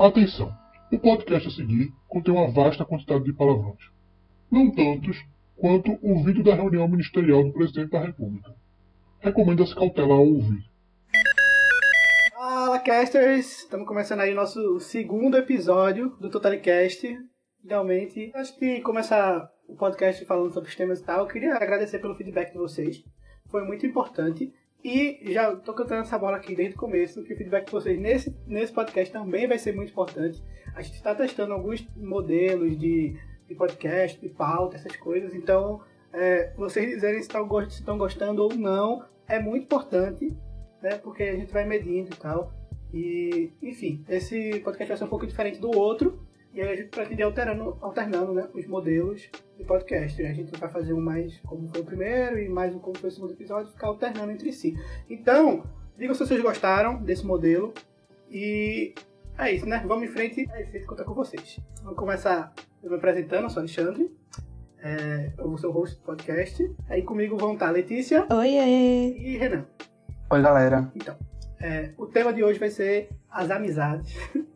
Atenção! O podcast a seguir contém uma vasta quantidade de palavrões. Não tantos quanto o vídeo da reunião ministerial do presidente da República. Recomenda-se cautela ao ouvir. Fala, casters! Estamos começando aí o nosso segundo episódio do Totalicast. Finalmente, antes de começar o podcast falando sobre os temas e tal, eu queria agradecer pelo feedback de vocês. Foi muito importante. E já tô cantando essa bola aqui desde o começo, que o feedback de vocês nesse, nesse podcast também vai ser muito importante. A gente está testando alguns modelos de, de podcast, de pauta, essas coisas. Então, é, vocês dizerem se estão gostando ou não é muito importante, né? Porque a gente vai medindo e tal. E, enfim, esse podcast vai ser um pouco diferente do outro. E aí a gente pretende alternando, alternando né, os modelos de podcast. A gente vai fazer um mais como foi o primeiro e mais um como foi o segundo episódio, ficar alternando entre si. Então, digam se vocês gostaram desse modelo. E é isso, né? Vamos em frente. É isso, contar com vocês. Vamos começar eu me apresentando, eu sou Alexandre. É, eu sou o host do podcast. Aí comigo vão estar Letícia. Oi, E Renan. Oi, galera. Então, é, o tema de hoje vai ser as amizades.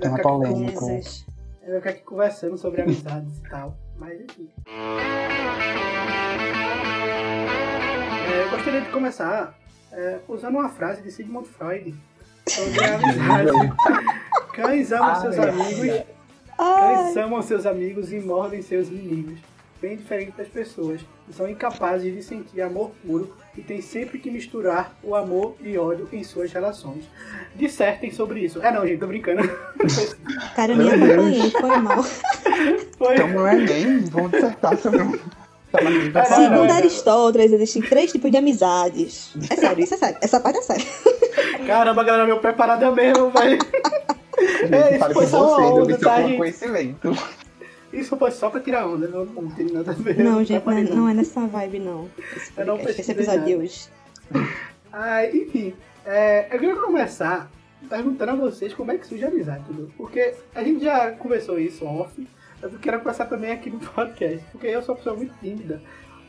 Tema polêmico. Eu vou ficar aqui conversando sobre amizades e tal. Mas enfim. É, eu gostaria de começar é, usando uma frase de Sigmund Freud sobre a amizade. Cães amam seus amigos. Cães amam seus amigos e mordem seus inimigos. Bem diferente das pessoas, que são incapazes de sentir amor puro e têm sempre que misturar o amor e ódio em suas relações. Dissertem sobre isso. É não, gente, tô brincando. Cara, eu nem acompanhei, foi mal. Foi. Então não é nem, vamos dissertar sobre um. É, Segundo é. Aristóteles, existem três tipos de amizades. É sério, isso é sério. Essa parte é séria. Caramba, galera, meu preparada mesmo, velho. É, isso Fale foi com só uma você, onda, do seu tá, gente? conhecimento. Isso foi só pra tirar onda, não, não tem nada a ver. Não, gente, não é, não é nessa vibe, não. Esse, Eu não podcast, esse episódio de hoje. Ah, enfim, é, eu queria começar perguntando a vocês como é que surge a amizade, entendeu? Porque a gente já conversou isso off, mas eu quero começar também aqui no podcast, porque eu sou uma pessoa muito tímida.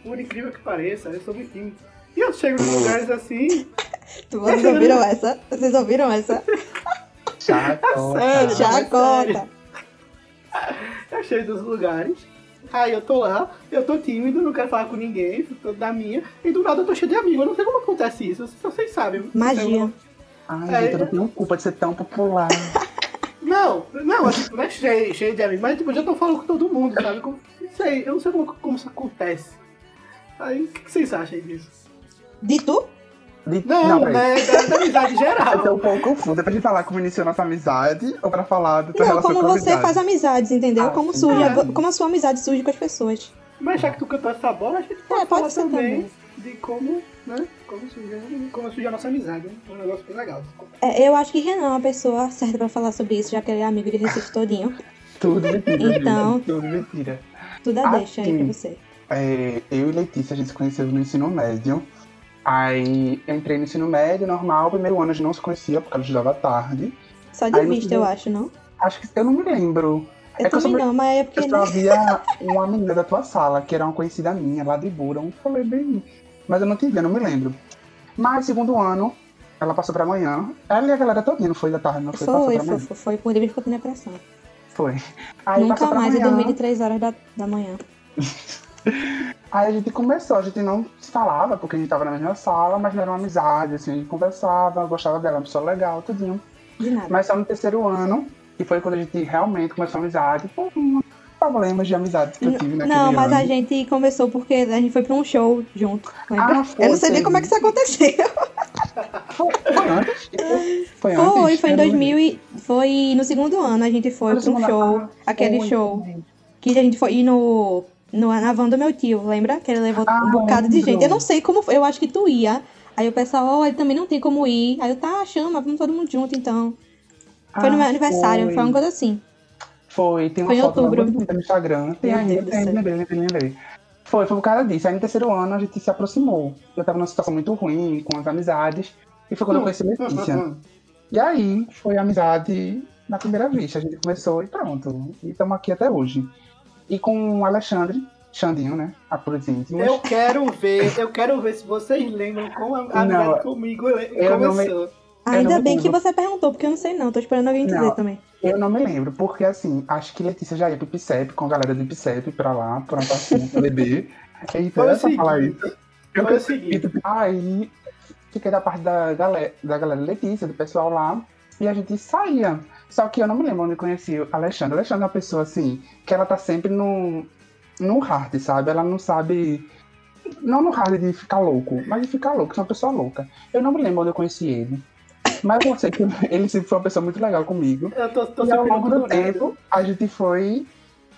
Por incrível que pareça, eu sou muito tímido. E eu chego em lugares assim, Tu- Vocês ouviram essa? Vocês ouviram essa? Chacota. sério, Já mas sério. conta. eu chego dos lugares, aí eu tô lá, eu tô tímido, não quero falar com ninguém, tô da minha, e do nada eu tô cheio de amigos. Eu não sei como acontece isso, só vocês sabem. Magia. Ai, gente, eu não tenho culpa de ser tão popular. Não, não, assim, não é cheio, cheio de amigos, mas tipo, eu já tô falando com todo mundo, sabe? Como- Não sei, eu não sei como, como isso acontece. Aí, o que, que vocês acham disso? De tu? De- Não, peraí. né, da, da amizade Eu tô geral. um pouco confusa. É pra gente falar como iniciou nossa amizade ou pra falar da tua Não, como com a você amizade? faz amizades, entendeu? Ah, como sim. surge, a, É. como a sua amizade surge com as pessoas. Mas já que tu cantou essa bola, a gente pode, É, pode falar ser também, de como, né, como surgiu, como surgiu a nossa amizade, né? Um negócio bem legal. É, eu acho que Renan é uma pessoa certa pra falar sobre isso, já que ele é amigo de Recife todinho. Tudo mentira, Então. Tudo mentira. Tudo a Ah, deixa aí pra sim. você. É, eu e Letícia, a gente se conheceu no ensino médio. Aí entrei no ensino médio, normal. Primeiro ano a gente não se conhecia, porque ela estudava tarde. Só de Aí vista, eu acho, não? Acho que eu não me lembro. Eu É eu também sou- não, mas é porque. Eu só havia uma menina da tua sala, que era uma conhecida minha, lá de Bura. Um falei bem. Mas eu não te vi, eu não me lembro. Mas segundo ano, ela passou pra manhã. Ela e a galera todinha, não foi da tarde, não foi, passou Foi, foi, manhã. foi, foi, por livre espontânea pressão. Foi. Aí Nunca mais eu dormi de 3 horas da, da manhã. Aí a gente começou, a gente não se falava, porque a gente tava na mesma sala, mas não era uma amizade, assim, a gente conversava, gostava dela, uma pessoa legal, tudinho. De nada. Mas só no terceiro ano, que foi quando a gente realmente começou a amizade, por problemas de amizade que eu tive naquele Não, mas ano. a gente começou porque a gente foi pra um show junto. Lembra? Ah, foi, eu não sei nem como é que isso aconteceu. Foi, foi antes? Foi antes? Foi, foi em Eu não 2000 e... Foi no segundo ano, a gente foi pra um show. aquele show. Que a gente foi ir no, no, na van do meu tio, lembra? Que ele levou Ah, um bocado de gente. Eu não sei como foi, eu acho que tu ia. Aí o pessoal, ó, ele também não tem como ir. Aí eu, tá, chama, vamos todo mundo junto então. Foi no Ah, meu aniversário, foi. foi. uma coisa assim. Foi, tem uma Foi em foto outubro. muito no Instagram. Tem ainda, tem, lembrei, lembrei, lembrei. Foi, foi por causa disso. Aí no terceiro ano a gente se aproximou. Eu tava numa situação muito ruim com as amizades. E foi quando eu conheci Letícia. E aí foi amizade na primeira vista. A gente começou e pronto. E estamos aqui até hoje. E com o Alexandre, Xandinho, né? A por íntimos. Eu quero ver, eu quero ver se vocês lembram como a amizade comigo eu não me- começou. Ainda bem que você perguntou, porque eu não sei não. Tô esperando alguém dizer Não. também. Eu não me lembro, porque assim, acho que Letícia já ia pro IPCEP, com a galera do IPCEP pra lá, pra passinha pra beber. Então Foi o só falar isso. Foi Eu o seguinte. Aí fiquei da parte da galera, da galera Letícia, do pessoal lá, e a gente saía. Só que eu não me lembro onde eu conheci o Alexandre. O Alexandre é uma pessoa assim, que ela tá sempre no, no hard, sabe? Ela não sabe. Não no hard de ficar louco, mas de ficar louco, é uma pessoa louca. Eu não me lembro onde eu conheci ele. Mas eu sei que ele sempre foi uma pessoa muito legal comigo. Eu tô, tô E ao longo do tempo, a gente foi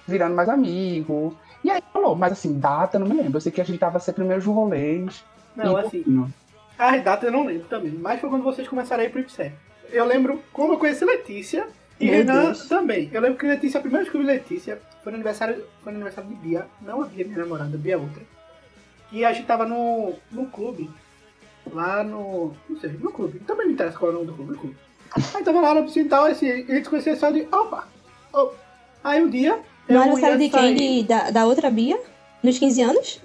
virando mais amigo. E aí falou, mas assim, data, eu não me lembro. Eu sei que a gente tava sempre meus rolês. Não, assim, pouquinho. as datas eu não lembro também. Mas foi quando vocês começaram a ir pro IPSEP. Eu lembro como eu conheci Letícia e Meu Renan Deus. também. Eu lembro que Letícia, a primeira vez que eu vi Letícia foi no aniversário, foi no aniversário de Bia. Não a Bia, minha namorada, a Bia outra. E a gente tava no, no clube. Lá no. Não sei, no clube. Também não interessa qual é o nome do clube, no clube. Aí tava lá na piscina e tal, assim, a gente conhecia só de. Opa! opa. Aí um dia. Não era ia de quem? sair- De- Da, da outra Bia? Nos 15 anos?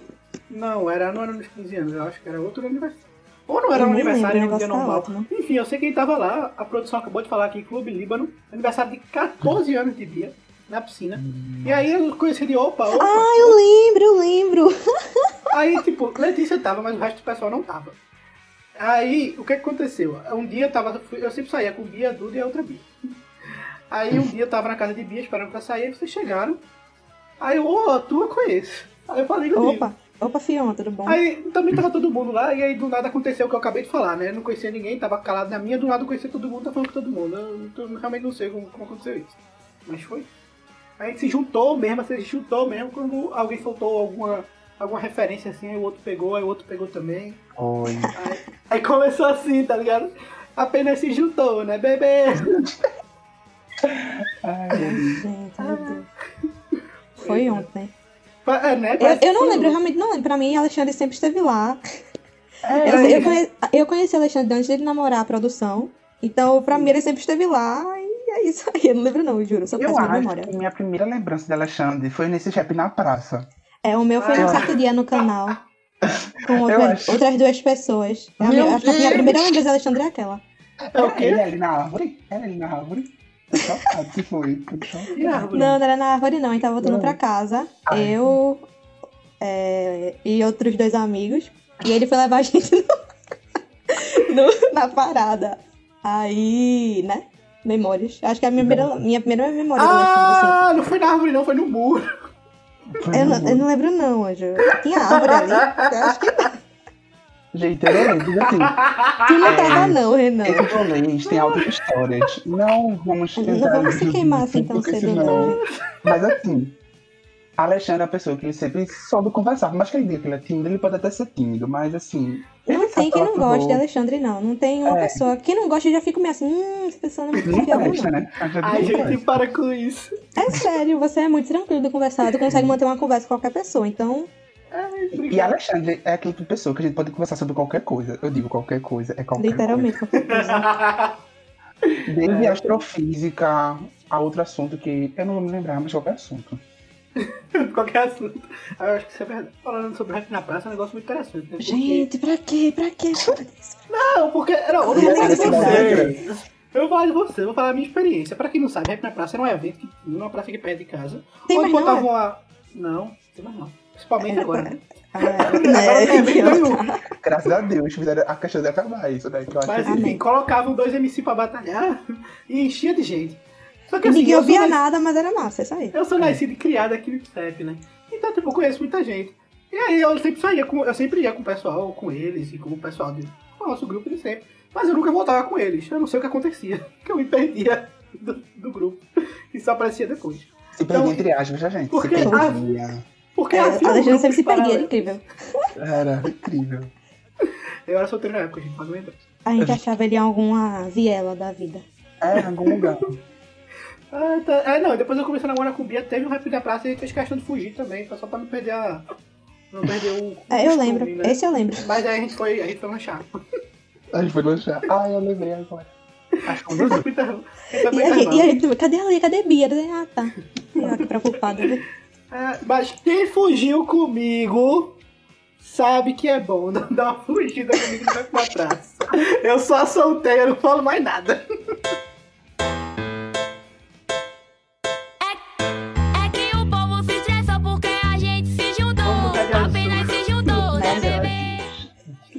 Não, era, não era nos 15 anos, eu acho que era outro aniversário. Ou não era Eu um aniversário, era um dia tá normal. ótimo. Enfim, eu sei quem tava lá, a produção acabou de falar aqui, Clube Líbano, aniversário de 14 anos de Bia, na piscina. E aí eu conheci de opa, opa. Ah, eu lembro, eu lembro. Aí, tipo, Letícia tava, mas o resto do pessoal não tava. Aí, o que aconteceu? Um dia eu tava, eu sempre saía com Bia, Duda e a outra Bia. Aí um dia eu tava na casa de Bia esperando pra sair, vocês chegaram. Aí eu, ô, tu eu conheço. Aí eu falei contigo. Opa, opa, Fiona, tudo bom? Aí também tava todo mundo lá, e aí do nada aconteceu o que eu acabei de falar, né? Eu não conhecia ninguém, tava calado na minha, do nada eu conhecia todo mundo, tá falando com todo mundo. Eu, eu realmente não sei como, como aconteceu isso. Mas foi. A gente se juntou mesmo, se juntou mesmo quando alguém soltou alguma, alguma referência assim, aí o outro pegou, aí o outro pegou também. Oi. Aí, aí começou assim, tá ligado? Apenas se juntou, né, bebê? Ai, Gente, meu Deus. Foi ontem. É, né? Eu, eu não lembro, eu realmente não lembro. Pra mim, Alexandre sempre esteve lá. É, Eu, é, eu, conhe- eu conheci Alexandre antes dele namorar a produção. Então, pra mim, ele sempre esteve lá. E é isso aí. Eu não lembro, não, eu juro. Sou Eu acho memória. que minha primeira lembrança de Alexandre foi nesse rap na praça. É, o meu foi Ah. um certo dia no canal. Com outra- acho. outras duas pessoas. A Meu minha, acho que a minha primeira lembrança de Alexandre é aquela. É o Era quê? ele ali na árvore? Era ele na árvore? Se foi. Árvore? Não, não era na árvore, não. A gente tava voltando Não. pra casa. Ai. Eu é, e outros dois amigos. E ele foi levar a gente no- no- na parada. Aí, né? Memórias. Acho que é a minha primeira, minha primeira memória Alexandre, Ah, não foi na árvore não, foi no muro. assim. Eu, não- eu não lembro, não, Anjo. Tinha árvore ali. Eu acho que Gente, eu não lembro. Assim, tu não tava, não, Renan. esse rolês tem altas histórias. Não vamos Não tentar. vamos se queimar assim tão cedo, senão- não. Mas assim, Alexandre é uma pessoa que ele sempre soube conversar. Mais que ele diga que ele é tímido, ele pode até ser tímido, mas assim. Não ele tem quem não goste de Alexandre, não. Não tem uma É. pessoa. Quem não gosta já fica meio assim, hum, essa pessoa não é muito Não confiável, presta, não. né? A gente Ai, não gente, presta. para com isso. É sério, você é muito tranquilo de conversar, tu consegue manter uma conversa com qualquer pessoa. Então, Ai, E. Alexandre é aquele tipo de pessoa que a gente pode conversar sobre qualquer coisa. Eu digo qualquer coisa, é qualquer literalmente, qualquer coisa. coisa. Desde astrofísica a outro assunto que eu não vou me lembrar, mas qualquer assunto. Qualquer assunto. Eu acho que é verdade. Falando sobre rap na praça é um negócio muito interessante. Né? Porque- Gente, pra quê? Pra quê? Não, porque. Não, eu vou É falar de verdade. você. Eu vou falar de você, eu vou falar da minha experiência. Pra quem não sabe, rap na praça era um evento que numa praça aqui perto de casa. Tem onde mais não, botavam a. Não, tem mais não. Principalmente É, agora, né? Ah, Agora né, nenhum. Graças a Deus, fizeram a questão de acabar isso daí, que eu acho Mas enfim, colocavam dois MC pra batalhar e enchia de gente. Só que assim, Ninguém eu sou, ouvia nas... nada, mas era massa, é isso aí. eu sou nascido e criado aqui no CEP, né? Então, tipo, eu conheço muita gente. E aí eu sempre saía com. Eu sempre ia com o pessoal, com eles, e com o pessoal do nosso grupo de sempre. Mas eu nunca voltava com eles. Eu não sei o que acontecia. Que eu me perdia do, do grupo. E só aparecia depois. se perdia Então, entre aspas, já, gente. Se porque perdia. Porque É, havia um Alexandre grupo sempre se perdia, era incrível. Era incrível. Eu era solteiro na época, gente, pode lembrar. A gente achava ele em alguma viela da vida. É, em algum lugar. Ah, tá. É, não, depois eu comecei a namorar com o Bia, teve um rap da praça e a gente fez questão de fugir também, só pra não perder a. Não perder o. É, eu lembro, né? esse eu lembro. Mas aí a gente foi, a gente foi lanchar. A gente foi lanchar. Ah, eu lembrei agora. Acho que A gente foi eu. A gente E a, gente, e a gente, cadê a Lê? Cadê a Bia? Ah, tá. Eu que preocupada. viu? É, mas quem fugiu comigo sabe que é bom. Não dá uma fugida comigo não vai pra trás. Eu só soltei, eu não falo mais nada.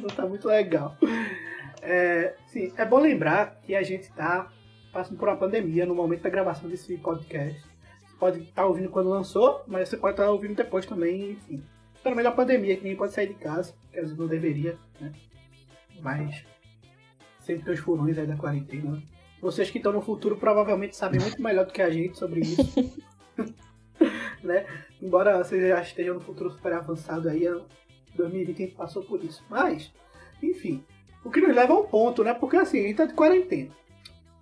tá muito legal. É, sim, é bom lembrar que a gente tá passando por uma pandemia no momento da gravação desse podcast. Pode estar tá ouvindo quando lançou, mas você pode estar tá ouvindo depois também, enfim. Pelo menos a pandemia, que ninguém pode sair de casa, que às vezes não deveria, né? Mas sempre tem os furões aí da quarentena. Vocês que estão no futuro provavelmente sabem muito melhor do que a gente sobre isso. né? Embora vocês já estejam no futuro super avançado aí, 2020 a gente passou por isso. Mas, enfim, o que nos leva ao ponto, né? Porque assim, a gente tá de quarentena.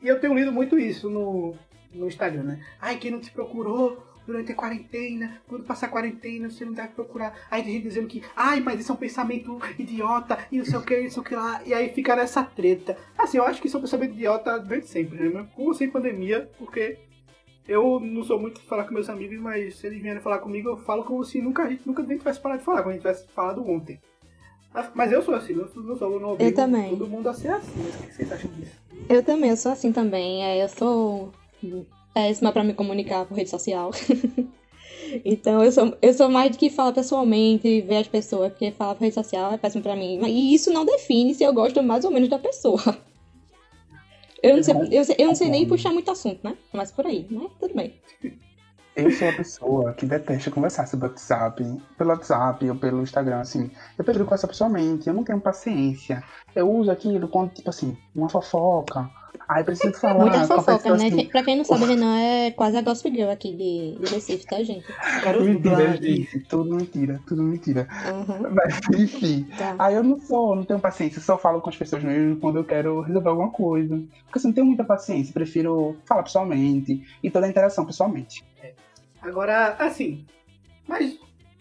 E eu tenho lido muito isso no, no Instagram, né? Ai, quem não te procurou durante a quarentena, quando passar a quarentena, você não deve procurar. Aí tem gente dizendo que, ai, mas isso é um pensamento idiota, e não sei o que, não sei o que lá. E aí fica nessa treta. Assim, eu acho que isso é um pensamento idiota desde sempre, né? Com sem pandemia, porque eu não sou muito de falar com meus amigos, mas se eles vierem falar comigo, eu falo como se nunca, a gente nunca nem tivesse parado de falar, como a gente tivesse falado ontem. Mas eu sou assim, eu não sou não Eu também. todo mundo a ser assim. O que vocês acham disso? Eu também, eu sou assim também. É, eu sou péssima para me comunicar por rede social. então eu sou, eu sou mais de que fala pessoalmente, ver as pessoas, porque falar por rede social é péssimo para mim. E isso não define se eu gosto mais ou menos da pessoa. Eu não sei, eu, eu não sei nem puxar muito assunto, né? Mas por aí, né? Tudo bem. Eu sou a pessoa que detesta conversar sobre WhatsApp, pelo WhatsApp ou pelo Instagram, assim. Eu prefiro conversar pessoalmente, eu não tenho paciência. Eu uso aquilo quando, tipo assim, uma fofoca. Aí preciso falar. Muita fofoca, né? Assim, pra quem não sabe, Renan é quase a Gospel Girl aqui de, de Recife, tá, gente? Mentira, gente. Tudo mentira, tudo mentira. Uhum. Mas, enfim. Tá. Aí eu não sou, não tenho paciência. Eu só falo com as pessoas mesmo quando eu quero resolver alguma coisa. Porque assim, não tenho muita paciência. Prefiro falar pessoalmente e toda a interação pessoalmente. É. Agora, assim. Mas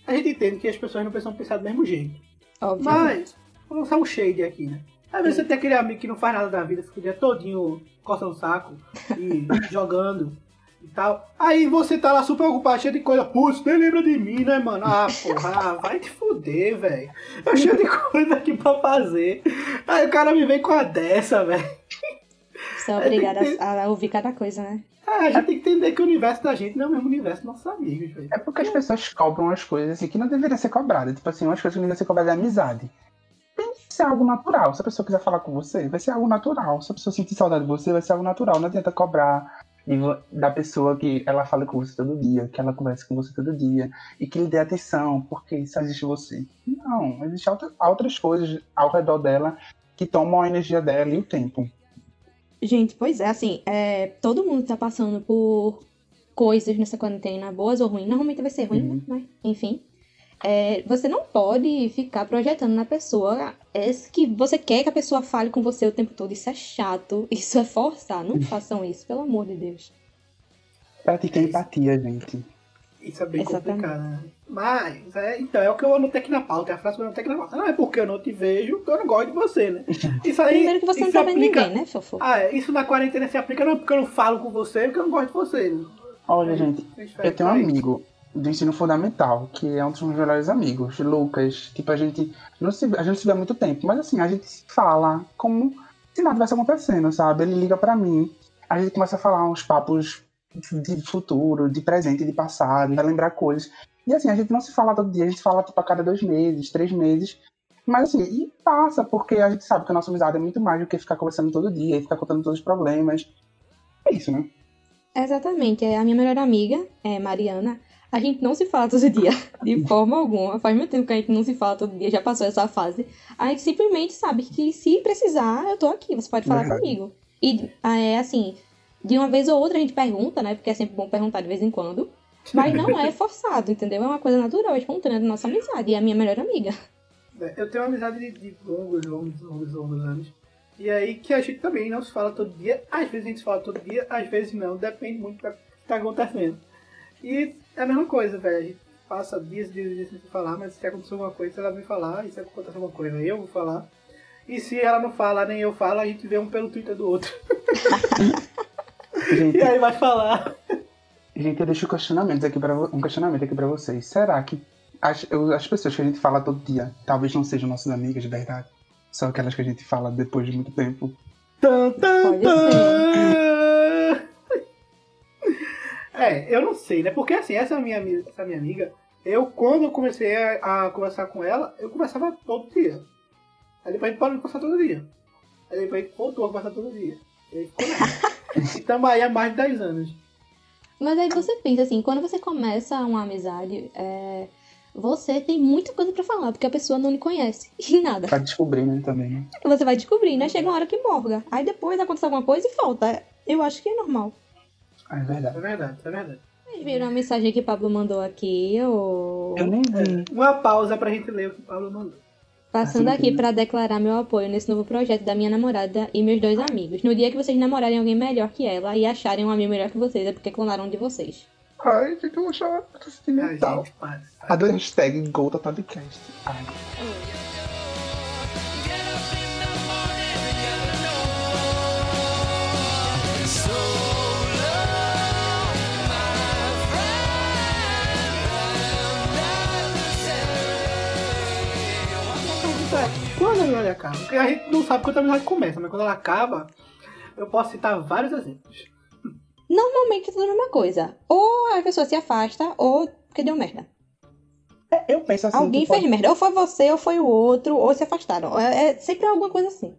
a gente entende que as pessoas não precisam pensar do mesmo jeito. Óbvio. Mas, vamos lançar um shade aqui, né? Às vezes você tem aquele amigo que não faz nada da vida, fica o dia todinho coçando o saco e jogando e tal. Aí você tá lá super ocupado, cheio de coisa. Putz, nem lembra de mim, né, mano? Ah, porra, vai te fuder, velho. Eu cheio de coisa aqui pra fazer. Aí o cara me vem com a dessa, velho. Você é obrigado ter... a, ouvir cada coisa, né? É, a gente tem que entender que o universo da gente não é o mesmo universo dos nossos amigos, velho. É porque as pessoas cobram as coisas assim que não deveriam ser cobradas. Tipo assim, umas coisas que deveriam ser cobradas de amizade ser algo natural. Se a pessoa quiser falar com você, vai ser algo natural. Se a pessoa sentir saudade de você, vai ser algo natural. Não adianta cobrar da pessoa que ela fala com você todo dia, que ela conversa com você todo dia, e que lhe dê atenção, porque só existe você. Não, existem outras coisas ao redor dela que tomam a energia dela e o tempo. Gente, pois é, assim, é, todo mundo tá passando por coisas nessa quarentena, boas ou ruins. Normalmente vai ser ruim, uhum. né? Enfim é, você não pode ficar projetando na pessoa é que você quer que a pessoa fale com você o tempo todo. Isso é chato, isso é forçar. Não façam isso, pelo amor de Deus. Pratiquem empatia, gente. Isso é bem Exatamente. complicado, né? Mas, é, então, é o que eu anotei aqui na pauta, é a frase que eu anotei aqui na pauta. Não é porque eu não te vejo que eu não gosto de você, né? Isso aí. Primeiro que você não tá vendo ninguém, né, Fofo? Ah, é, isso na quarentena se aplica não é porque eu não falo com você, é porque eu não gosto de você. Né? Olha, gente, eu tenho um amigo, do ensino fundamental, que é um dos meus melhores amigos, Lucas. Tipo, a gente não se, a gente se vê há muito tempo, mas assim, a gente se fala como se nada tivesse acontecendo, sabe? Ele liga para mim, a gente começa a falar uns papos de futuro, de presente, de passado, vai lembrar coisas. E assim, a gente não se fala todo dia, a gente fala tipo a cada dois meses, três meses. Mas assim, e passa, porque a gente sabe que a nossa amizade é muito mais do que ficar conversando todo dia e ficar contando todos os problemas. É isso, né? Exatamente. É a minha melhor amiga, é Mariana, a gente não se fala todo dia, de forma alguma. Faz muito tempo que a gente não se fala todo dia, já passou essa fase. A gente simplesmente sabe que se precisar, eu tô aqui, você pode falar comigo. E é assim, de uma vez ou outra a gente pergunta, né? Porque é sempre bom perguntar de vez em quando. Mas não é forçado, entendeu? É uma coisa natural, espontânea da nossa amizade. E é a minha melhor amiga. É, eu tenho uma amizade de, de longos, longos, longos, longos anos. E aí que a gente também não se fala todo dia. Às vezes a gente se fala todo dia, às vezes não. Depende muito do que tá acontecendo. E é a mesma coisa, velho. A gente passa dias e dias, dias sem falar, mas se acontecer alguma coisa, ela vem falar, e se acontecer alguma coisa, eu vou falar. E se ela não fala, nem eu falo, a gente vê um pelo Twitter do outro. gente, e aí vai falar. Gente, eu deixo um questionamento aqui para um questionamento aqui para vocês. Será que as, as pessoas que a gente fala todo dia talvez não sejam nossas amigas de verdade? São aquelas que a gente fala depois de muito tempo? Tan, tan, tan. É, eu não sei, né? Porque assim, essa minha, essa minha amiga, eu quando eu comecei a, a conversar com ela, eu conversava todo dia. Aí depois a gente parou de passar todo dia. Aí depois a gente voltou a passar todo dia. E e tamo aí há mais de 10 anos. Mas aí você pensa assim, quando você começa uma amizade, é, você tem muita coisa pra falar, porque a pessoa não lhe conhece. E nada. Pra descobrir, né, também, né? Você vai descobrir, né? Chega uma hora que morga. Aí depois acontece alguma coisa e falta. Eu acho que é normal. Ah, é verdade. É verdade, é verdade. Vocês viram a mensagem que o Pablo mandou aqui, ou... Eu nem vi. Uma pausa pra gente ler o que o Paulo mandou. Passando Assim, aqui pra declarar meu apoio nesse novo projeto da minha namorada e meus dois amigos. No dia que vocês namorarem alguém melhor que ela e acharem um amigo melhor que vocês, é porque clonaram um de vocês. Ai, gente, eu vou chorar. Eu tô Ai, sentimental. para. para. A hashtag GolTotalCast. Ai. Pergunta é, Quando a amizade acaba? Porque a gente não sabe quando a amizade começa, mas quando ela acaba, eu posso citar vários exemplos. Normalmente é tudo a mesma coisa. Ou a pessoa se afasta, ou porque deu merda. É, Eu penso assim. Alguém pode- fez merda. Ou foi você, ou foi o outro, ou se afastaram. É, é sempre alguma coisa assim.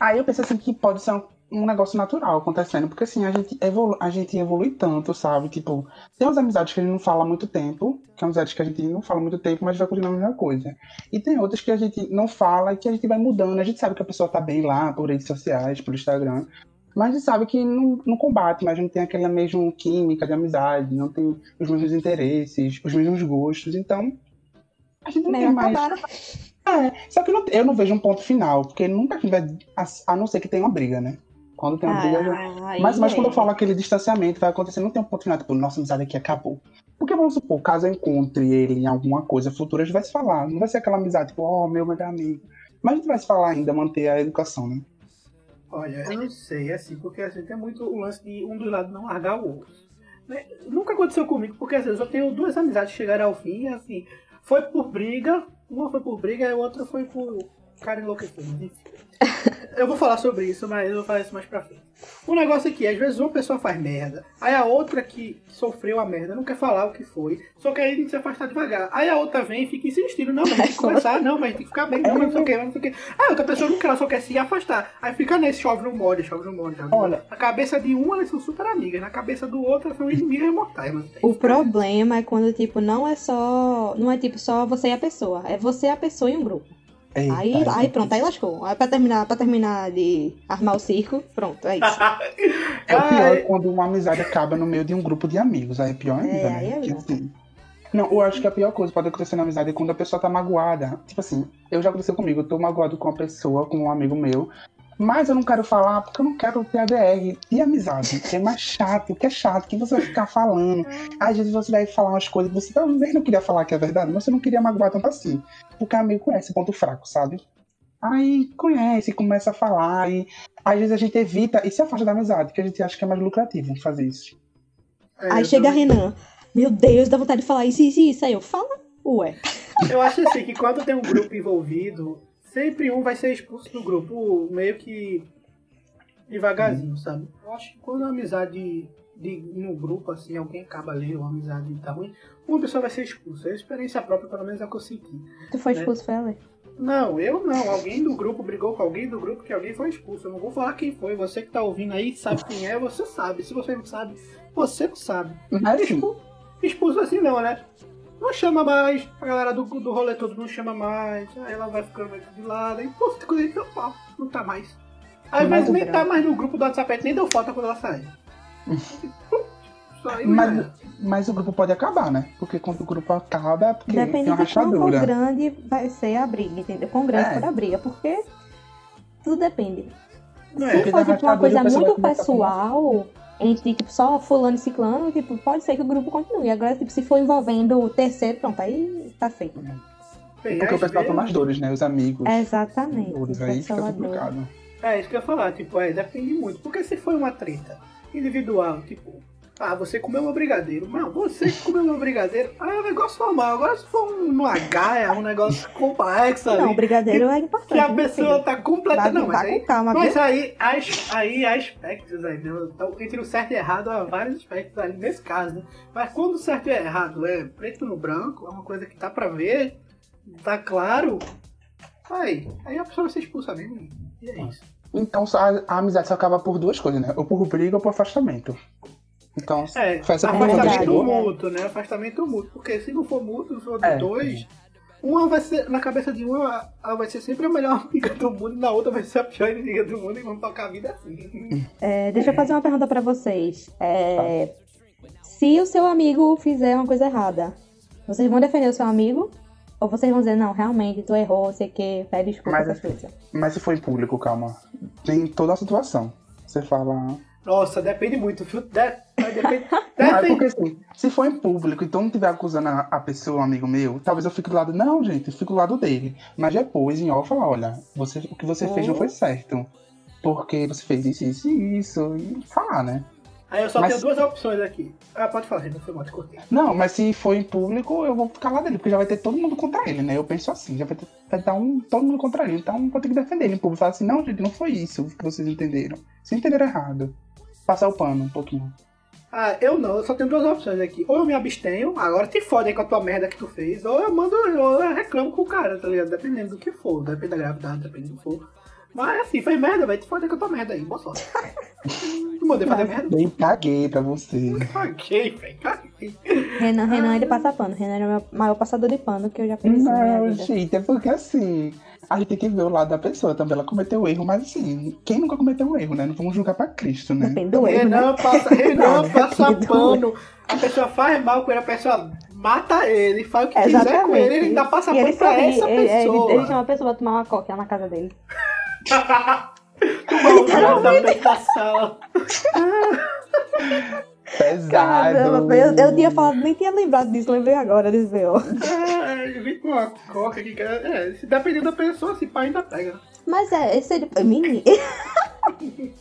Aí eu penso assim que pode ser um, um negócio natural acontecendo, porque assim, a gente, evolu a gente evolui tanto, sabe? Tipo, tem umas amizades que a gente não fala há muito tempo, que são amizades que a gente não fala há muito tempo, mas vai continuar a mesma coisa. E tem outras que a gente não fala e que a gente vai mudando. A gente sabe que a pessoa tá bem lá por redes sociais, por Instagram. Mas a gente sabe que não, não combate, mas não tem aquela mesma química de amizade, não tem os mesmos interesses, os mesmos gostos. Então, a gente não Melhor tem mais. acabar, né? É, só que eu não, eu não vejo um ponto final, porque nunca vai. A, a não ser que tenha uma briga, né? Quando tem uma briga. já- Ah, Mas, mas quando eu falo aquele distanciamento, vai acontecer, não tem um ponto final, tipo, nossa amizade aqui acabou. Porque vamos supor, caso eu encontre ele em alguma coisa futura, a gente vai se falar. Não vai ser aquela amizade, tipo, ó, meu melhor amigo. Mas a gente vai se falar ainda, manter a educação, né? Olha, eu não sei, assim, porque assim, tem muito o lance de um dos lados não largar o outro. Né? Nunca aconteceu comigo, porque às vezes eu tenho duas amizades que chegaram ao fim, e assim, foi por briga, uma foi por briga e a outra foi por cara enlouquecido. Mas. Eu vou falar sobre isso, mas eu vou falar isso mais pra frente. O negócio é que, às vezes, uma pessoa faz merda, aí a outra que sofreu a merda não quer falar o que foi, só que aí a gente se afastar devagar. Aí a outra vem e fica insistindo, não, mas a gente tem que conversar, não, mas a gente tem que ficar bem, não, mas não sei o que, mas não sei o que. Aí a outra pessoa não quer, ela só quer se afastar. Aí fica nesse chove no molde, chove no molde. chove no molde. Olha. Na cabeça de uma elas são super amigas, na cabeça do outro elas são inimigas mortais, mano. O problema é quando, tipo, não é só. Não é tipo só você e a pessoa. É você a pessoa e um grupo. Eita, Aí, aí pronto, aí lascou. Aí pra terminar, pra terminar de armar o circo, pronto, é isso. É o pior Ai. quando uma amizade acaba no meio de um grupo de amigos. Aí é pior ainda, É, né? aí é Que, bom. assim, não, eu acho que a pior coisa que pode acontecer na amizade é quando a pessoa tá magoada. Tipo assim, eu já aconteceu comigo, eu tô magoado com uma pessoa, com um amigo meu, mas eu não quero falar porque eu não quero ter ADR de amizade, que é mais chato, que é chato, que você vai ficar falando. Às vezes você vai falar umas coisas que você talvez não queria falar que é verdade, mas você não queria magoar tanto assim. Porque amigo conhece ponto fraco, sabe? Aí conhece, começa a falar, e às vezes a gente evita e se afasta da amizade, que a gente acha que é mais lucrativo fazer isso. É, Aí eu chega a também- Renan. Meu Deus, dá vontade de falar isso, isso, isso. Aí eu, fala, ué. Eu acho assim que quando tem um grupo envolvido, sempre um vai ser expulso do grupo, meio que devagarzinho, sabe? Eu acho que quando a amizade de, no grupo, assim, alguém acaba ali, ou a amizade tá ruim, uma pessoa vai ser expulsa. É experiência própria, pelo menos é o que eu senti. Tu foi É. expulso, foi ela? Não, eu não. Alguém do grupo brigou com alguém do grupo que alguém foi expulso. Eu não vou falar quem foi. Você que tá ouvindo aí sabe quem é, você sabe. Se você não sabe, você não sabe. Mas assim, Expu- Expulso assim não, né? Não chama mais, a galera do, do rolê todo não chama mais, aí ela vai ficando meio de lado, aí pô, ficou dentro do pau, não tá mais. Aí Mas nem tá mais no grupo do WhatsApp, nem deu foto quando ela saiu. Aí, Mas, né? mas o grupo pode acabar, né? Porque quando o grupo acaba é porque Depende tem uma de quão, quão rachadura. grande vai ser a briga, entendeu? Quão grande É. for a briga, porque tudo depende. Não Se é. Porque for tipo, uma rachadura coisa muito pessoal, entre tipo, só fulano e ciclano, tipo, pode ser que o grupo continue. Agora, tipo, se for envolvendo o terceiro, pronto, aí tá feito. Bem, Porque o pessoal toma as dores, né? Os amigos. Exatamente. Dores, aí fica complicado. É isso que eu ia falar, tipo, é, depende muito. Porque se for uma treta individual, tipo, ah, você comeu meu brigadeiro. Não, você que comeu meu brigadeiro, ah, é um negócio normal. Agora se for um, no H, é um negócio complexo ali. Não, o brigadeiro é importante. que a pessoa tá completa. Não, mas aí, calma, mas viu? aí, as- aí há aspectos aí, né? Então, entre o certo e errado há vários aspectos ali nesse caso, né? Mas quando o certo e errado é preto no branco, é uma coisa que tá pra ver, tá claro, Aí, aí a pessoa vai ser expulsa mesmo. E é isso. Então a amizade só acaba por duas coisas, né? Ou por briga ou por afastamento. Então, É, foi essa afastamento mútuo, né? Afastamento mútuo. Porque se não for mútuo, se for É. de dois, uma vai ser, na cabeça de uma, ela vai ser sempre a melhor amiga do mundo, e na outra vai ser a pior inimiga do mundo e vão tocar a vida assim. É, deixa eu fazer uma pergunta pra vocês. É, se o seu amigo fizer uma coisa errada, vocês vão defender o seu amigo? Ou vocês vão dizer, não, realmente, tu errou, sei que, pede desculpa, Mas- essas coisas. Mas se for em público, calma. Tem toda a situação. Você fala. Nossa, depende muito? De, depende, Não, é depende. porque assim, se for em público e todo mundo estiver acusando a, a pessoa, um amigo meu, talvez eu fique do lado. Não, gente, eu fico do lado dele. Mas depois, em off, falar, olha, você, o que você fez não foi certo. Porque você fez isso, isso e isso. E falar, né? Aí eu só Mas- tenho duas opções aqui. Ah, pode falar, não foi mal. Não, mas se for em público, eu vou ficar lá dele, porque já vai ter todo mundo contra ele, né? Eu penso assim, já vai ter vai dar um, todo mundo contra ele. Então vou ter que defender ele em público. Falar assim, não, gente, não foi isso que vocês entenderam. Vocês entenderam errado. Passar o pano um pouquinho. Ah, eu não, eu só tenho duas opções aqui. Ou eu me abstenho, agora te fode aí com a tua merda que tu fez, ou eu mando, ou eu reclamo com o cara, tá ligado? Dependendo do que for, depende da gravidade, depende do que for. Mas assim, fez merda, vai te foder com a tua merda aí, boa sorte. Não mandei fazer merda. Bem caguei pra você. Caguei, velho, caguei. Renan, Renan, ele passa pano. Renan é o meu maior passador de pano que eu já conheci na minha Não, vida. gente, é porque assim, a gente tem que ver o lado da pessoa também. Ela cometeu erro, mas assim, quem nunca cometeu um erro, né? Não vamos julgar pra Cristo, né? Do erro, né? Renan passa, Renan Não, passa pano. A pessoa faz mal com ele, a pessoa mata ele, faz o que quiser com Exatamente. ele, ele ainda passa pano ele pra sabe, essa ele, ele, pessoa. ele chama a pessoa pra tomar uma coca na casa dele. Tomar frente da sala. Pesado. Caramba, eu, eu tinha falado, nem tinha lembrado disso, lembrei agora desse B.O. É, eu vim com uma coca aqui, que é, é, se dependendo da pessoa, se pá ainda pega. Mas é, esse ele. Menino.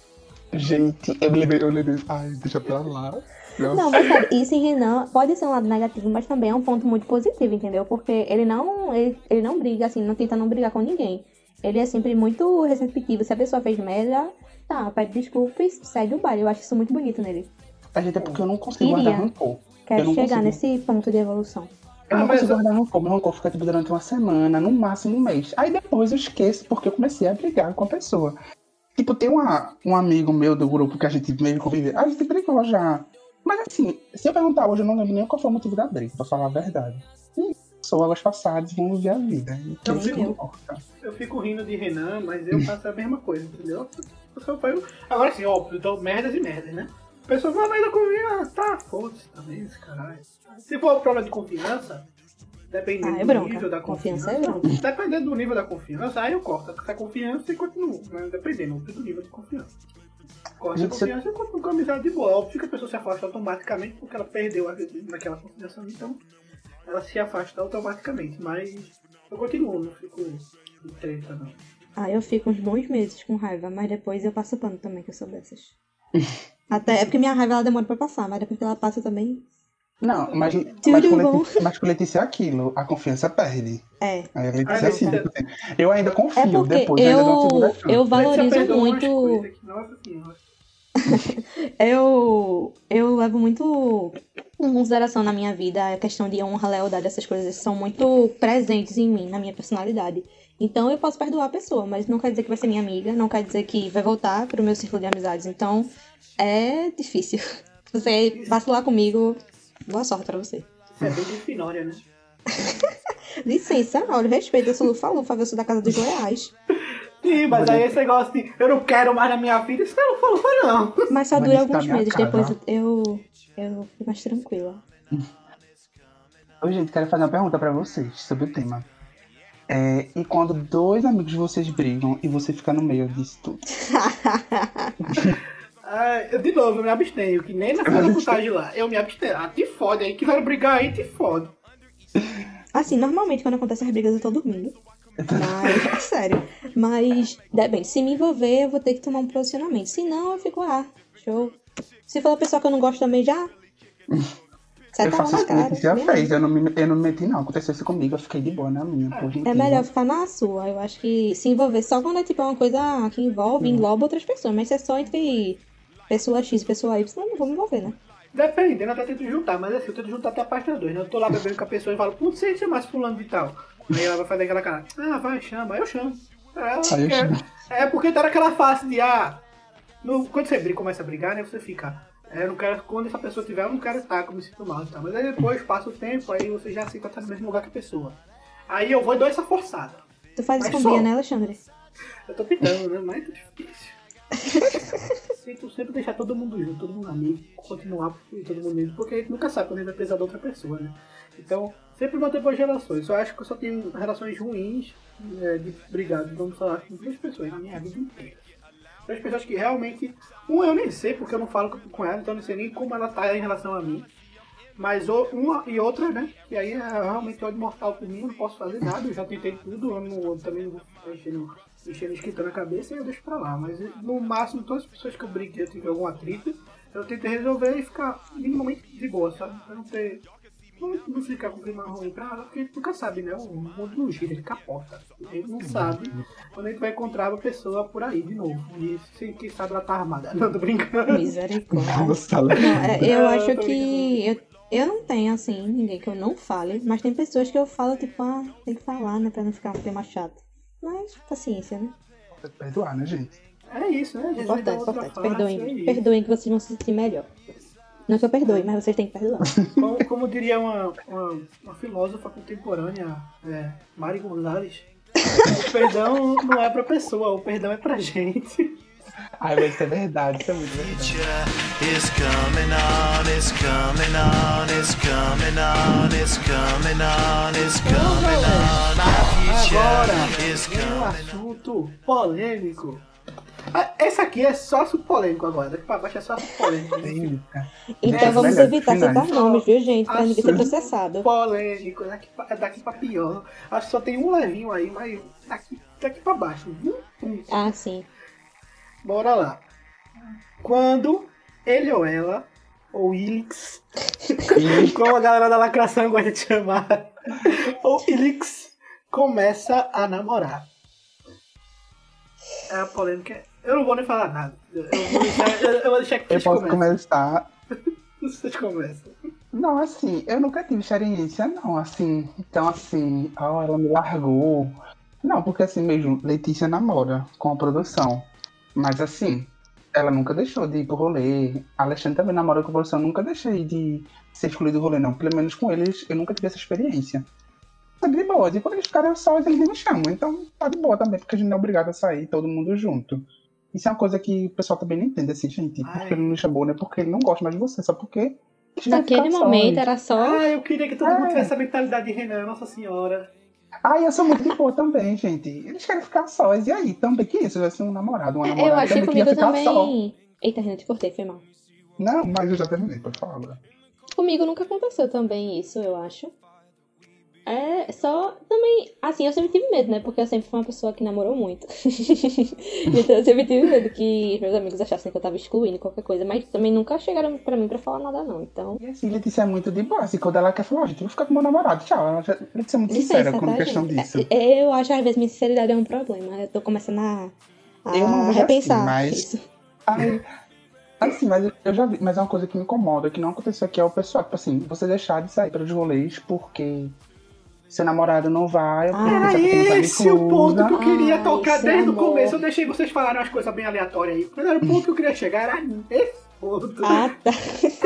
Gente, eu lembrei, eu lembrei. Ai, deixa pra lá. Não, mas sério, isso em Renan pode ser um lado negativo, mas também é um ponto muito positivo, entendeu? Porque ele não, ele, ele não briga, assim, não tenta não brigar com ninguém. Ele é sempre muito receptivo. Se a pessoa fez merda, tá, pede desculpa e segue o baile. Eu acho isso muito bonito nele. A gente é porque eu não consigo Iria. guardar rancor. Eu Quero não chegar consigo. nesse ponto de evolução. Eu Ah, não mas consigo eu- guardar rancor. Meu rancor fica tipo, durante uma semana, no máximo um mês. Aí depois eu esqueço porque eu comecei a brigar com a pessoa. Tipo, tem uma, um amigo meu do grupo que a gente meio convive. A gente brigou já. Mas assim, se eu perguntar hoje, eu não lembro nem qual foi o motivo da briga, pra falar a verdade. E sou águas passadas, vamos viver a vida. E Eu fico- que importa? Eu fico rindo de Renan, mas eu faço a mesma coisa, entendeu? Eu só pego- Agora sim, óbvio, então merdas e merdas, né? A pessoa fala merda comigo, ah, tá, foda-se também, esse caralho. Se for problema de confiança, dependendo Ah, é do nível da Confiança confiança. é dependendo do nível da confiança, aí eu corto. Se é confiança, eu continuo. Mas dependendo do nível de confiança. Corta a confiança e continuo com a amizade de boa. Óbvio que a pessoa se afasta automaticamente porque ela perdeu a- naquela confiança, então ela se afasta automaticamente. Mas eu continuo, não fico treta, não. Ah, eu fico uns bons meses com raiva, mas depois eu passo pano também, que eu sou dessas. Até é porque minha raiva ela demora pra passar, mas depois que ela passa também. Não, mas, mas, Tudo com bom. Letícia, mas com Letícia é aquilo, a confiança perde. É. Aí a Letícia Ah, é não, assim. Eu ainda confio, É porque depois eu ainda dou uma eu, segunda chance. eu valorizo muito. Eu, eu levo muito em consideração na minha vida a questão de honra, lealdade, essas coisas são muito presentes em mim, na minha personalidade. Então eu posso perdoar a pessoa, mas não quer dizer que vai ser minha amiga, não quer dizer que vai voltar pro meu círculo de amizades. Então é difícil. Se você vacilar comigo, boa sorte pra você. Isso é bem de finória, né? Licença, olha, respeito, eu sou Lufa Lufa, eu sou da Casa dos Goiás. Sim, mas aí esse negócio de eu não quero mais na minha vida, isso não falou, não. Mas só dura tá alguns minha meses, casa, depois eu, eu fico mais tranquila. Oi, gente, quero fazer uma pergunta pra vocês sobre o tema. É, e quando dois amigos de vocês brigam e você fica no meio disso tudo? Ah, eu, de novo, eu me abstenho, que nem na festa putagem lá. Eu me abstenho. Ah, te fode aí, quiser brigar aí, te fode. Assim, normalmente quando acontece as brigas eu tô dormindo. Mas, é sério. Mas, depende, se me envolver, eu vou ter que tomar um posicionamento. Se não, eu fico, ah, show. Se for uma pessoa que eu não gosto também, já. Você eu tá faço que a cara. Letícia mesmo. fez, eu não, me, eu não me meti não. Aconteceu isso comigo, eu fiquei de boa na minha. É melhor ficar na sua. Eu acho que se envolver só quando é tipo uma coisa que envolve, engloba outras pessoas. Mas se é só entre pessoa X e pessoa Y, eu não vou me envolver, né? Dependendo, eu até tento juntar, mas assim, eu tento juntar até a parte das duas, né? Eu tô lá bebendo com a pessoa e falo, putz, você chamasse fulano de tal. Aí ela vai fazer aquela cara, ah, vai, chama, eu chamo. Ela Aí quer- chamo. É porque tá naquela fase de, ah, no- quando você briga, começa a brigar, né, você fica, é, eu não quero, quando essa pessoa tiver, eu não quero estar, como me sinto mal e tal. Mas aí depois passa o tempo, aí você já aceita estar no mesmo lugar que a pessoa. Aí eu vou e dou essa forçada. Tu faz isso com. Bia, né, Alexandre? Eu tô tentando, né? Mas é difícil. Tento sempre deixar todo mundo junto, todo mundo amigo, continuar todo mundo unido, porque a gente nunca sabe quando a gente vai precisar de outra pessoa, né? Então, sempre manter boas relações. Eu acho que eu só tenho relações ruins é, de brigado, vamos falar, com duas pessoas na minha vida inteira. Duas pessoas que realmente. Um eu nem sei, porque eu não falo com ela, então eu não sei nem como ela tá em relação a mim. Mas uma e outra, né? E aí é realmente ódio mortal por mim, eu não posso fazer nada, eu já tentei tudo, eu, não, eu também não vou enchendo, enchendo escrito na cabeça e eu deixo pra lá. Mas no máximo, todas as pessoas que eu briguei, eu tive algum atrito, eu tento resolver e ficar minimamente de boa, sabe? Pra não ter. Não, não ficar com clima ruim pra nada, porque a gente nunca sabe, né? O mundo não gira, ele capota. A gente não sabe quando a gente vai encontrar uma pessoa por aí de novo. E sem quem sabe ela tá armada. Não, tô brincando. Misericórdia. Nossa, Não, é, eu Não, acho que. Eu, eu não tenho, assim, ninguém que eu não fale, mas tem pessoas que eu falo, tipo, ah, tem que falar, né, pra não ficar um clima chato. Mas, paciência, né? perdoar, né, gente? É isso, né? Importante, importante. face, é Perdoem, isso. perdoem que vocês vão se sentir melhor. Não que eu perdoe, mas vocês têm que perdoar. Como, como diria uma, uma, uma filósofa contemporânea, é, Mari Gonzalez, o perdão não é pra pessoa, o perdão é pra gente. Ai, mas isso é verdade, isso é muito verdade. future is coming on, it's coming on, it's coming on, it's coming on, it's coming on. My Agora, um assunto polêmico. Ah, Esse aqui é sócio polêmico agora, daqui pra baixo é sócio polêmico. Então É, vamos evitar citar nomes, viu, gente? Pra ninguém ser processado. polêmico, daqui pra, daqui pra pior. Acho que só tem um levinho aí, mas daqui, daqui pra baixo. Hum. Ah, sim. Bora lá. Quando ele ou ela, ou Ilix, como a galera da lacração gosta de chamar, ou Ilix, começa a namorar. É a polêmica. Eu não vou nem falar nada. Eu vou deixar, eu, eu vou deixar que Eu vocês posso comecem. começar. Vocês começam. Não, assim, eu nunca tive experiência, não, assim. Então, assim, ah, ela me largou. Não, porque assim mesmo, Letícia namora com a produção. Mas assim, ela nunca deixou de ir pro rolê. Alexandre também namora com a produção. Eu nunca deixei de ser excluído do rolê, não. Pelo menos com eles, eu nunca tive essa experiência. Tá de boa. E quando eles ficarem só, eles nem me chamam. Então, tá de boa também, porque a gente não é obrigado a sair todo mundo junto. Isso é uma coisa que o pessoal também não entende, assim, gente. Ai. Porque ele não me chamou, não é porque ele não gosta mais de você, só porque. Naquele momento sós. era só. Ah, eu queria que todo mundo É. tivesse a mentalidade de Renan, Nossa Senhora. Ah, eu sou muito de boa também, gente. Eles querem ficar sós. E aí, também que isso? Vai ser um namorado, uma namorada Eu achei também queria comigo ficar só. também. Eita, Renan, te cortei, foi mal. Não, mas eu já terminei, pode falar agora. Comigo nunca aconteceu também isso, eu acho. É, só também, assim, eu sempre tive medo, né? Porque eu sempre fui uma pessoa que namorou muito. então eu sempre tive medo que meus amigos achassem que eu tava excluindo qualquer coisa, mas também nunca chegaram pra mim pra falar nada, não. Então, E assim, Letícia é muito de boa. Assim, quando ela quer falar, gente, eu vou ficar com meu namorado, tchau. Ela já, Letícia é muito sincera licença, com tá, questão gente? disso. É, Eu acho, às vezes, minha sinceridade é um problema. Eu tô começando a, a Eu não vejo repensar assim, mas- isso. Ai, assim, mas eu já vi, mas é uma coisa que me incomoda, que não aconteceu aqui, é o pessoal, tipo assim, você deixar de sair pelos rolês porque seu namorado não vai, Ah, Era esse o ponto que eu queria Ai, tocar esse desde o começo. Eu deixei vocês falarem umas coisas bem aleatórias aí. Mas era o ponto que eu queria chegar, era nesse ponto. Ah, tá.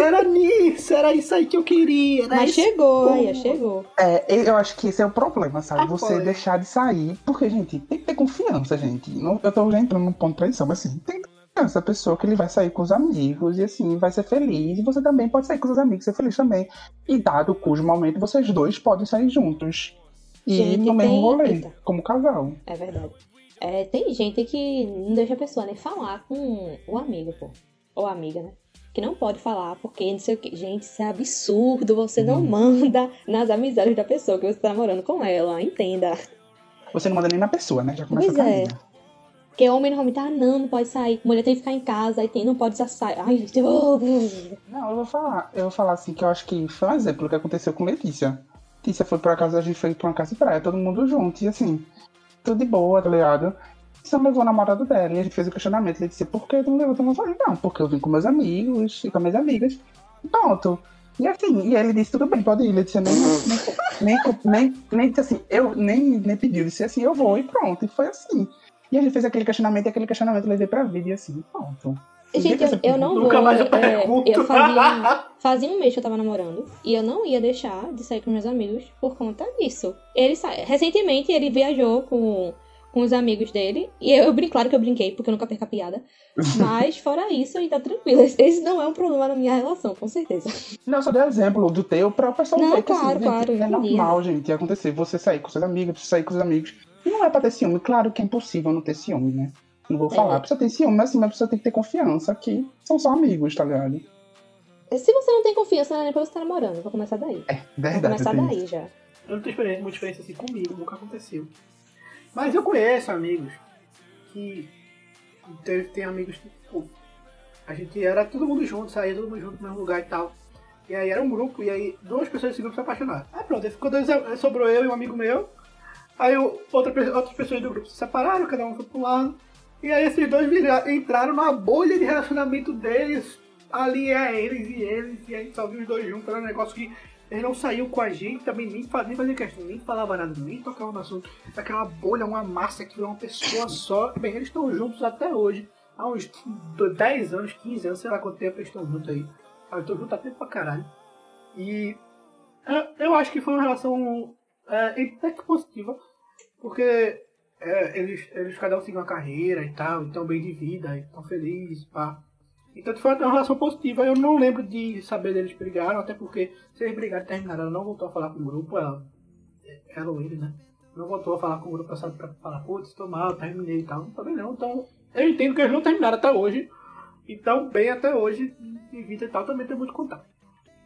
Era nisso, era isso aí que eu queria. Era Mas esse chegou, aí, chegou. É, eu acho que esse é o problema, sabe? Ah, Você foi. deixar de sair, porque, gente, tem que ter confiança, gente. Não, eu tô já entrando num ponto de traição, mas assim, tem que ter confiança. A pessoa que ele vai sair com os amigos e assim, vai ser feliz. E você também pode sair com os amigos, ser feliz também. E dado cujo momento, vocês dois podem sair juntos. E Gente, no mesmo tem- rolê, Eita. como casal. É verdade. É, tem gente que não deixa a pessoa nem falar com o amigo, pô. Ou amiga, né? Que não pode falar, porque não sei o que. Gente, isso é absurdo. Você não manda nas amizades da pessoa que você tá namorando com ela. Entenda. Você não manda nem na pessoa, né? Já começa Pois a é. Porque homem normalmente, ah, não, não pode sair. Mulher tem que ficar em casa, aí tem, não pode sair. Ai, gente, oh, Não, eu vou falar. Eu vou falar assim que eu acho que foi um exemplo que aconteceu com Letícia. Letícia foi pra casa, a gente foi pra uma casa de praia, todo mundo junto, e assim, tudo de boa, tá ligado? Só levou o namorado dela e a gente fez o questionamento. Disse, por que tu não levou? Eu falei, não, porque eu vim com meus amigos e com minhas amigas. Pronto. E assim, e ele disse, tudo bem, pode ir. Disse, nem, nem, nem, nem, nem disse assim, eu nem, nem pediu, disse assim, eu vou e pronto. E foi assim. E a gente fez aquele questionamento e aquele questionamento eu levei pra vida e assim, pronto. Gente, eu, eu não Nunca vou. mais eu é, eu fazia, fazia um mês que eu tava namorando e eu não ia deixar de sair com meus amigos por conta disso. Ele sa... Recentemente ele viajou com, com os amigos dele e eu, eu claro que eu brinquei porque eu nunca perco a piada. Mas fora isso, aí tá tranquilo. Esse- Esse não é um problema na minha relação, com certeza. Não, só dei exemplo do teu pra o pessoal Não, ver que claro, assim, claro, gente, é entendi. normal, gente, ia acontecer. Você sair com seus amigos, você sair com os amigos. E não é pra ter ciúme. Claro que é impossível não ter ciúme, né? Não vou É. falar, precisa ter ciúme, mas assim, mas precisa ter que ter confiança que são só amigos, tá ligado? Se você não tem confiança, não é nem pra você estar namorando. Vou começar daí. É, Vou verdade. começar tem daí isso. já. Eu não tenho experiência, muita experiência assim comigo, nunca aconteceu. Mas eu conheço amigos que. Tem, tem amigos que, tipo, a gente era todo mundo junto, saía todo mundo junto no mesmo lugar e tal. E aí era um grupo, e aí duas pessoas desse grupo se apaixonaram. Aí pronto, aí ficou dois, sobrou eu e um amigo meu. Aí outra, outras pessoas do grupo se separaram, cada um foi pro lado. E aí esses dois vira- entraram na bolha de relacionamento deles. Ali é eles e eles, e aí só viu os dois juntos, era um negócio que eles não saíam com a gente, também nem, fa- nem fazia questão, nem falava nada, nem tocava no assunto. Aquela bolha, uma massa que virou uma pessoa só. Bem, eles estão juntos até hoje. Há uns do- 10 anos, 15 anos, sei lá quanto tempo eles estão juntos aí. Ah, eu tô junto há tempo pra caralho. E eu, eu acho que foi uma relação é, até que positiva, porque é, eles, eles cada um seguem uma carreira e tal, estão bem de vida, estão felizes, pá. Então foi uma relação positiva. Eu não lembro de saber deles brigaram, até porque se eles brigaram e terminaram, ela não voltou a falar com o grupo, ela, ela ou ele, né? Não voltou a falar com o grupo sabe, pra falar, putz, tô mal, terminei e tal. Também não. Então, eu entendo que eles não terminaram até hoje. E tão bem até hoje, de vida e tal, também tem muito contato.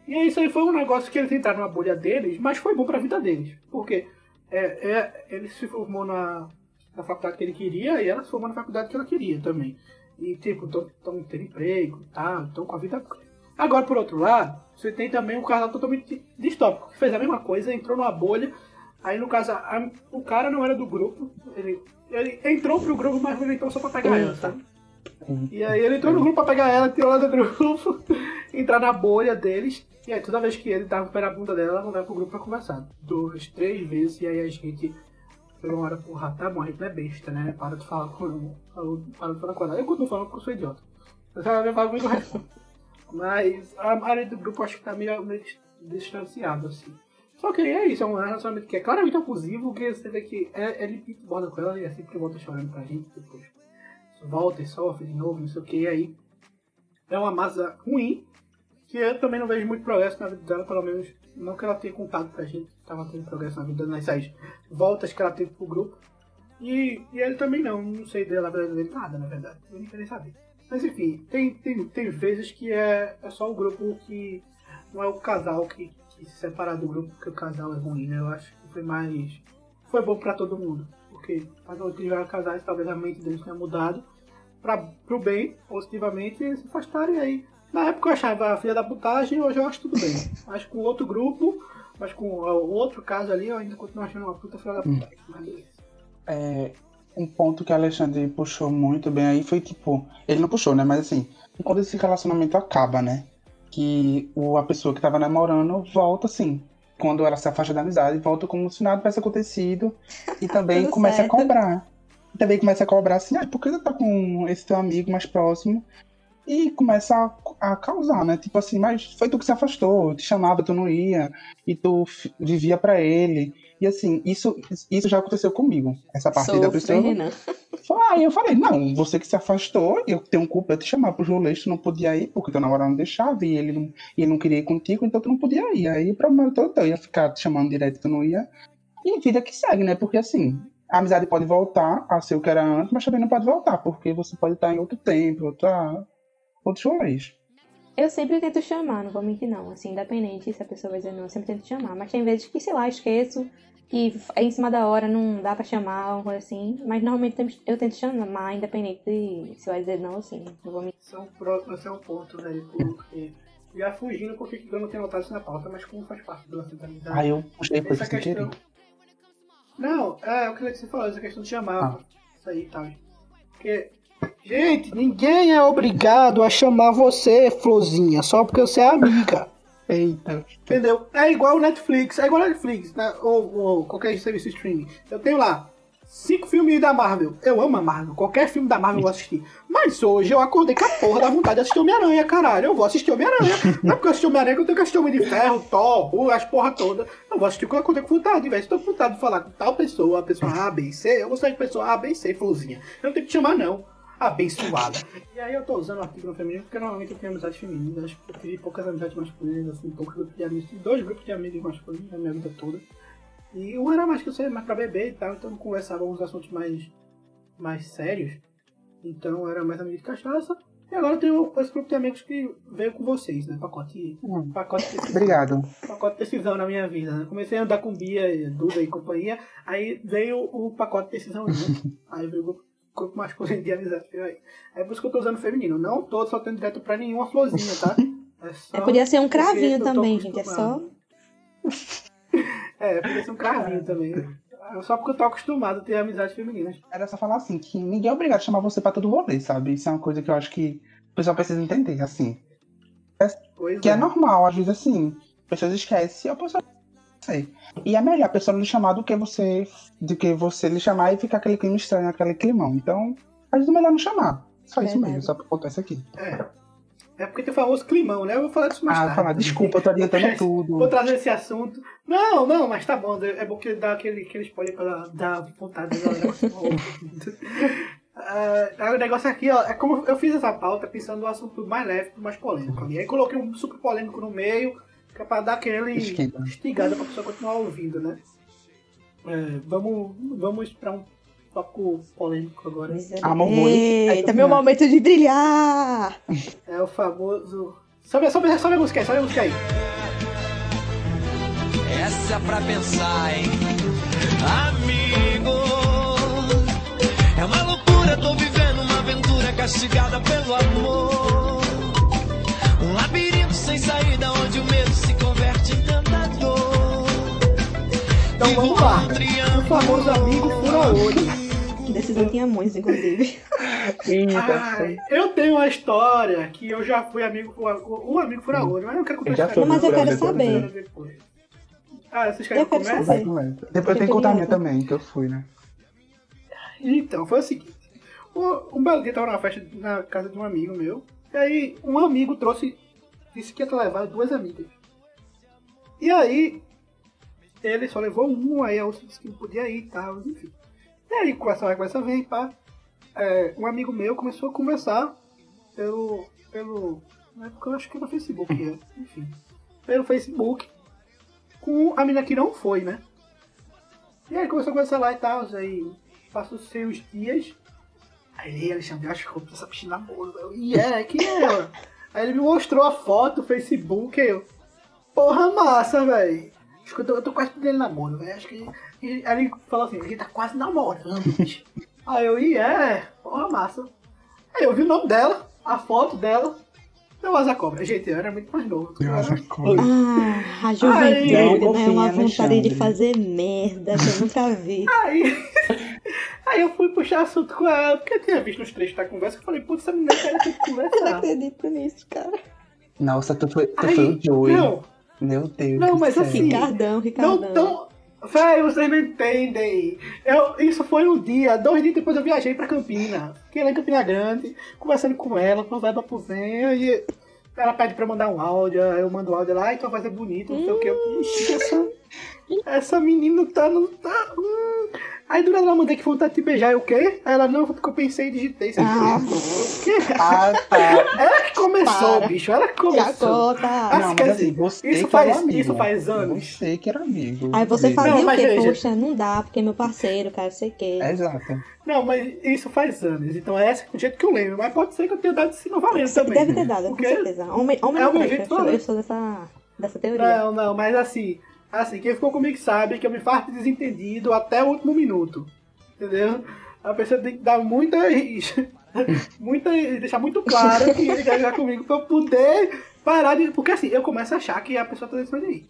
E aí, isso aí foi um negócio que eles entraram na bolha deles, mas foi bom pra vida deles. Porque é, é, ele se formou na, na faculdade que ele queria e ela se formou na faculdade que ela queria também. E, tipo, estão tendo emprego e tal, estão com a vida. Agora, por outro lado, você tem também um casal totalmente distópico, que fez a mesma coisa, entrou numa bolha. Aí, no caso, a- o cara não era do grupo, ele, ele entrou pro grupo, mas ele entrou só pra pegar ela, sabe? E aí ele entrou no grupo pra pegar ela, tirou ela do grupo, entrar na bolha deles. E aí toda vez que ele tava pé na bunda dela, ela mandava pro grupo pra conversar. Duas, três vezes, e aí a gente pegou uma hora, porra, tá bom, a gente não é besta, né? Para de falar com para de falar com ela. Eu continuo falando porque eu sou idiota. Ela me fala resto. Mas a maioria do grupo acho que tá meio, meio distanciado, assim. Só que é isso, é um relacionamento que é claramente abusivo, que você vê que é, ele borda com ela e é sempre volta chorando pra gente depois volta e sofre de novo, não sei o que, e aí é uma massa ruim, que eu também não vejo muito progresso na vida dela, pelo menos não que ela tenha contado pra gente que tava tendo progresso na vida nessas voltas que ela teve pro grupo. E, e ele também não, não sei dela, dele nada, na verdade, eu nem queria saber. Mas enfim, tem, tem, tem vezes que é, é só o grupo que não é o casal que, que se separa do grupo porque o casal é ruim, né? Eu acho que foi mais. Foi bom pra todo mundo. Porque quando tiveram casais, talvez a mente deles tenha mudado pra, pro bem, positivamente, e eles se afastaram e aí. Na época eu achava a filha da putagem, hoje eu acho tudo bem. Mas com outro grupo, mas com o outro caso ali, eu ainda continuo achando uma puta filha da putagem. Mas beleza. É, um ponto que o Alexandre puxou muito bem aí foi tipo, ele não puxou, né? Mas assim, quando esse relacionamento acaba, né? Que o, a pessoa que tava namorando volta assim. Quando ela se afasta da amizade, volta como se nada tivesse acontecido. E também começa certo. a cobrar. E também começa a cobrar assim, ah, por que você tá com esse teu amigo mais próximo? E começa a, a causar, né? Tipo assim, mas foi tu que se afastou, eu te chamava, tu não ia, e tu vivia pra ele. E assim, isso, isso já aconteceu comigo. Essa parte da pessoa. Renan. Aí eu falei, não, você que se afastou, eu tenho culpa de te chamar pros rolês, tu não podia ir, porque teu namorado não deixava, e ele não, e ele não queria ir contigo, então tu não podia ir. Aí o problema todo teu, ia ficar te chamando direto, tu não ia. E vida que segue, né? Porque assim, a amizade pode voltar a ser o que era antes, mas também não pode voltar, porque você pode estar em outro tempo, outra, outros rolês. Eu sempre tento chamar, não vou mentir não. Assim, independente se a pessoa vai dizer não, eu sempre tento chamar. Mas tem vezes que, sei lá, esqueço, que é em cima da hora, não dá pra chamar, alguma coisa assim. Mas normalmente eu tento chamar, independente de se vai dizer não, assim. Não vou mentir. Esse é um, pro- esse é um ponto, velho, porque. Já fugindo porque eu não tenho notado isso na pauta, mas como faz parte do assunto da amizade. Aí eu puxei por isso questão. Não, é o que você falou, essa questão de chamar. Ah. Isso aí e tal. Porque. Gente, ninguém é obrigado a chamar você, Florzinha, só porque você é amiga. Eita. Entendeu? É igual o Netflix, é igual o Netflix, né? ou, ou qualquer serviço de streaming. Eu tenho lá cinco filmes da Marvel. Eu amo a Marvel. Qualquer filme da Marvel eu vou assistir. Mas hoje eu acordei com a porra da vontade de assistir Homem-Aranha, caralho. Eu vou assistir Homem-Aranha. Não é porque eu assisti Homem-Aranha que eu tenho que assistir Homem de Ferro, Thor, Hulk, as porra toda. Eu vou assistir o que eu acordei com vontade. Velho, se eu tô com vontade de falar com tal pessoa, a pessoa A, B e C, eu vou sair com a pessoa A, B e C, florzinha. Eu não tenho que te chamar, não. Abençoada. E aí eu tô usando o artigo no feminino porque normalmente eu tenho amizades femininas. Eu tive poucas amizades masculinas, assim, poucos grupos de amigos. Tive dois grupos de amigos masculinos na minha vida toda. E um era mais que eu sei, mais pra beber e tal, então conversava alguns assuntos mais, mais sérios. Então era mais amigo de cachaça. E agora eu tenho esse grupo de amigos que veio com vocês, né? Pacote. Hum. Pacote de decisão. Obrigado. Pacote de decisão na minha vida, né? Comecei a andar com Bia, Duda e companhia. Aí veio o pacote de decisão junto. aí veio o grupo, grupo masculino de amizade. Aí. é por isso que eu tô usando feminino. Não tô soltando direto pra nenhuma florzinha, tá? É só É, podia ser um cravinho também, gente. É só. É, podia ser um cravinho também. É Só porque eu tô acostumado a ter amizades femininas. Era só falar assim, que ninguém é obrigado a chamar você pra todo rolê, sabe? Isso é uma coisa que eu acho que o pessoal precisa entender, assim. Pois Que é normal, às vezes assim, pessoas esquecem e a pessoa E é melhor a pessoa não lhe chamar do que você do que você lhe chamar e ficar aquele clima estranho, aquele climão. Então, às vezes é melhor não chamar. Só isso Verdade. mesmo, só pra contar isso aqui. É porque tem o famoso climão, né? Eu vou falar disso mais Ah, tarde. falar, desculpa, eu tô adiantando Vou tudo. trazer esse assunto. Não, não, mas tá bom. É bom que dá aquele, aquele spoiler pra dar vontade de Ah, o negócio aqui, ó, é como eu fiz essa pauta pensando no assunto mais leve mais polêmico. ali. Aí coloquei um super polêmico no meio, que é pra dar aquele Esquenta. pra pessoa continuar ouvindo, né? É, vamos, vamos pra um tópico polêmico agora. Amor, muito. Eita, meu momento de brilhar! É o famoso. Sobe, sobe, sobe a música aí, sobe a música aí. Essa é pra pensar, hein? Amigo, é uma loucura, tô vivendo uma aventura castigada pelo amor. Sem saída onde o medo se converte em tentador. Então vamos lá. O famoso amigo fura-olho. Decisão tinha muitos, inclusive. Ai, eu tenho uma história que eu já fui amigo um amigo fura-olho, mas eu não quero contar Eu. Mas eu quero saber. Depois. Ah, vocês querem Eu quero saber. Depois eu tenho que contar a minha também, que eu fui, né? Então, foi o seguinte. Um, um belo dia eu tava numa festa na casa de um amigo meu. E aí, um amigo trouxe. Disse que ia levar duas amigas. E aí, ele só levou um, aí a outra disse que não podia ir e tal, enfim. E aí, conversa vai, conversa vem, pá. É, um amigo meu começou a conversar pelo. pelo. Na época eu acho que era Facebook, é, enfim. Pelo Facebook com a menina que não foi, né? E aí começou a conversar lá e tal, aí passou-se uns dias. Aí Alexandre, eu acho que eu vou essa piscina namoro. E é, que é ela? Aí ele me mostrou a foto, o Facebook, eu. Porra massa, velho. Acho que eu tô, eu tô quase pedindo namoro, velho. Acho que. Aí ele falou assim, a gente tá quase namorando, bicho. Aí eu, e é, porra massa. Aí eu vi o nome dela, a foto dela. Eu asa cobra. Gente, eu era muito mais novo. Eu era- Ah, a Ai, juventude, não né? Uma vontade Alexandre. de fazer merda que eu nunca vi. Aí, aí eu fui puxar assunto com ela, porque eu tinha visto nos trechos da conversa, eu falei, putz, essa menina quer ter que Eu não conversar. acredito nisso, cara. Nossa, tu foi, tu Aí, foi o Joey. não, Meu Deus. Não, mas assim, Ricardão, Ricardão. não tão... Véi, vocês não entendem. Eu, isso foi um dia, dois dias depois eu viajei pra Campina. Fiquei lá em Campina Grande, conversando com ela, com vai venha, e ela pede pra eu mandar um áudio, aí eu mando o áudio lá, então vai ser bonito, não sei o que. Eu, essa, essa menina tá, não tá. Hum. Aí do nada ela mandei que vontade de te beijar, eu o quê? Aí ela, não, porque eu pensei e digitei. Você Ah. Ah, tá. Ela que começou, Para. bicho, ela que Já começou. conta. Ah, Não, quer mas dizer, assim, você isso faz- amigo. isso faz anos. Você que era amigo. Aí você dele. fazia Não, o mas quê? veja. Poxa, não dá, porque é meu parceiro, cara, sei o quê. É, Exato. Não, mas isso faz anos, então é esse o jeito que eu lembro. Mas pode ser que eu tenha dado esse não valendo também. Deve ter dado, com Porque- certeza. Homem, homem é não o meu jeito de eu, falar. eu sou dessa, dessa teoria. Não, não, mas assim, assim, quem ficou comigo sabe que eu me faço de desentendido até o último minuto. Entendeu? A pessoa tem que dar muita. muita deixar muito claro que ele quer jogar comigo pra eu poder parar de. Porque assim, eu começo a achar que a pessoa tá dentro de mim.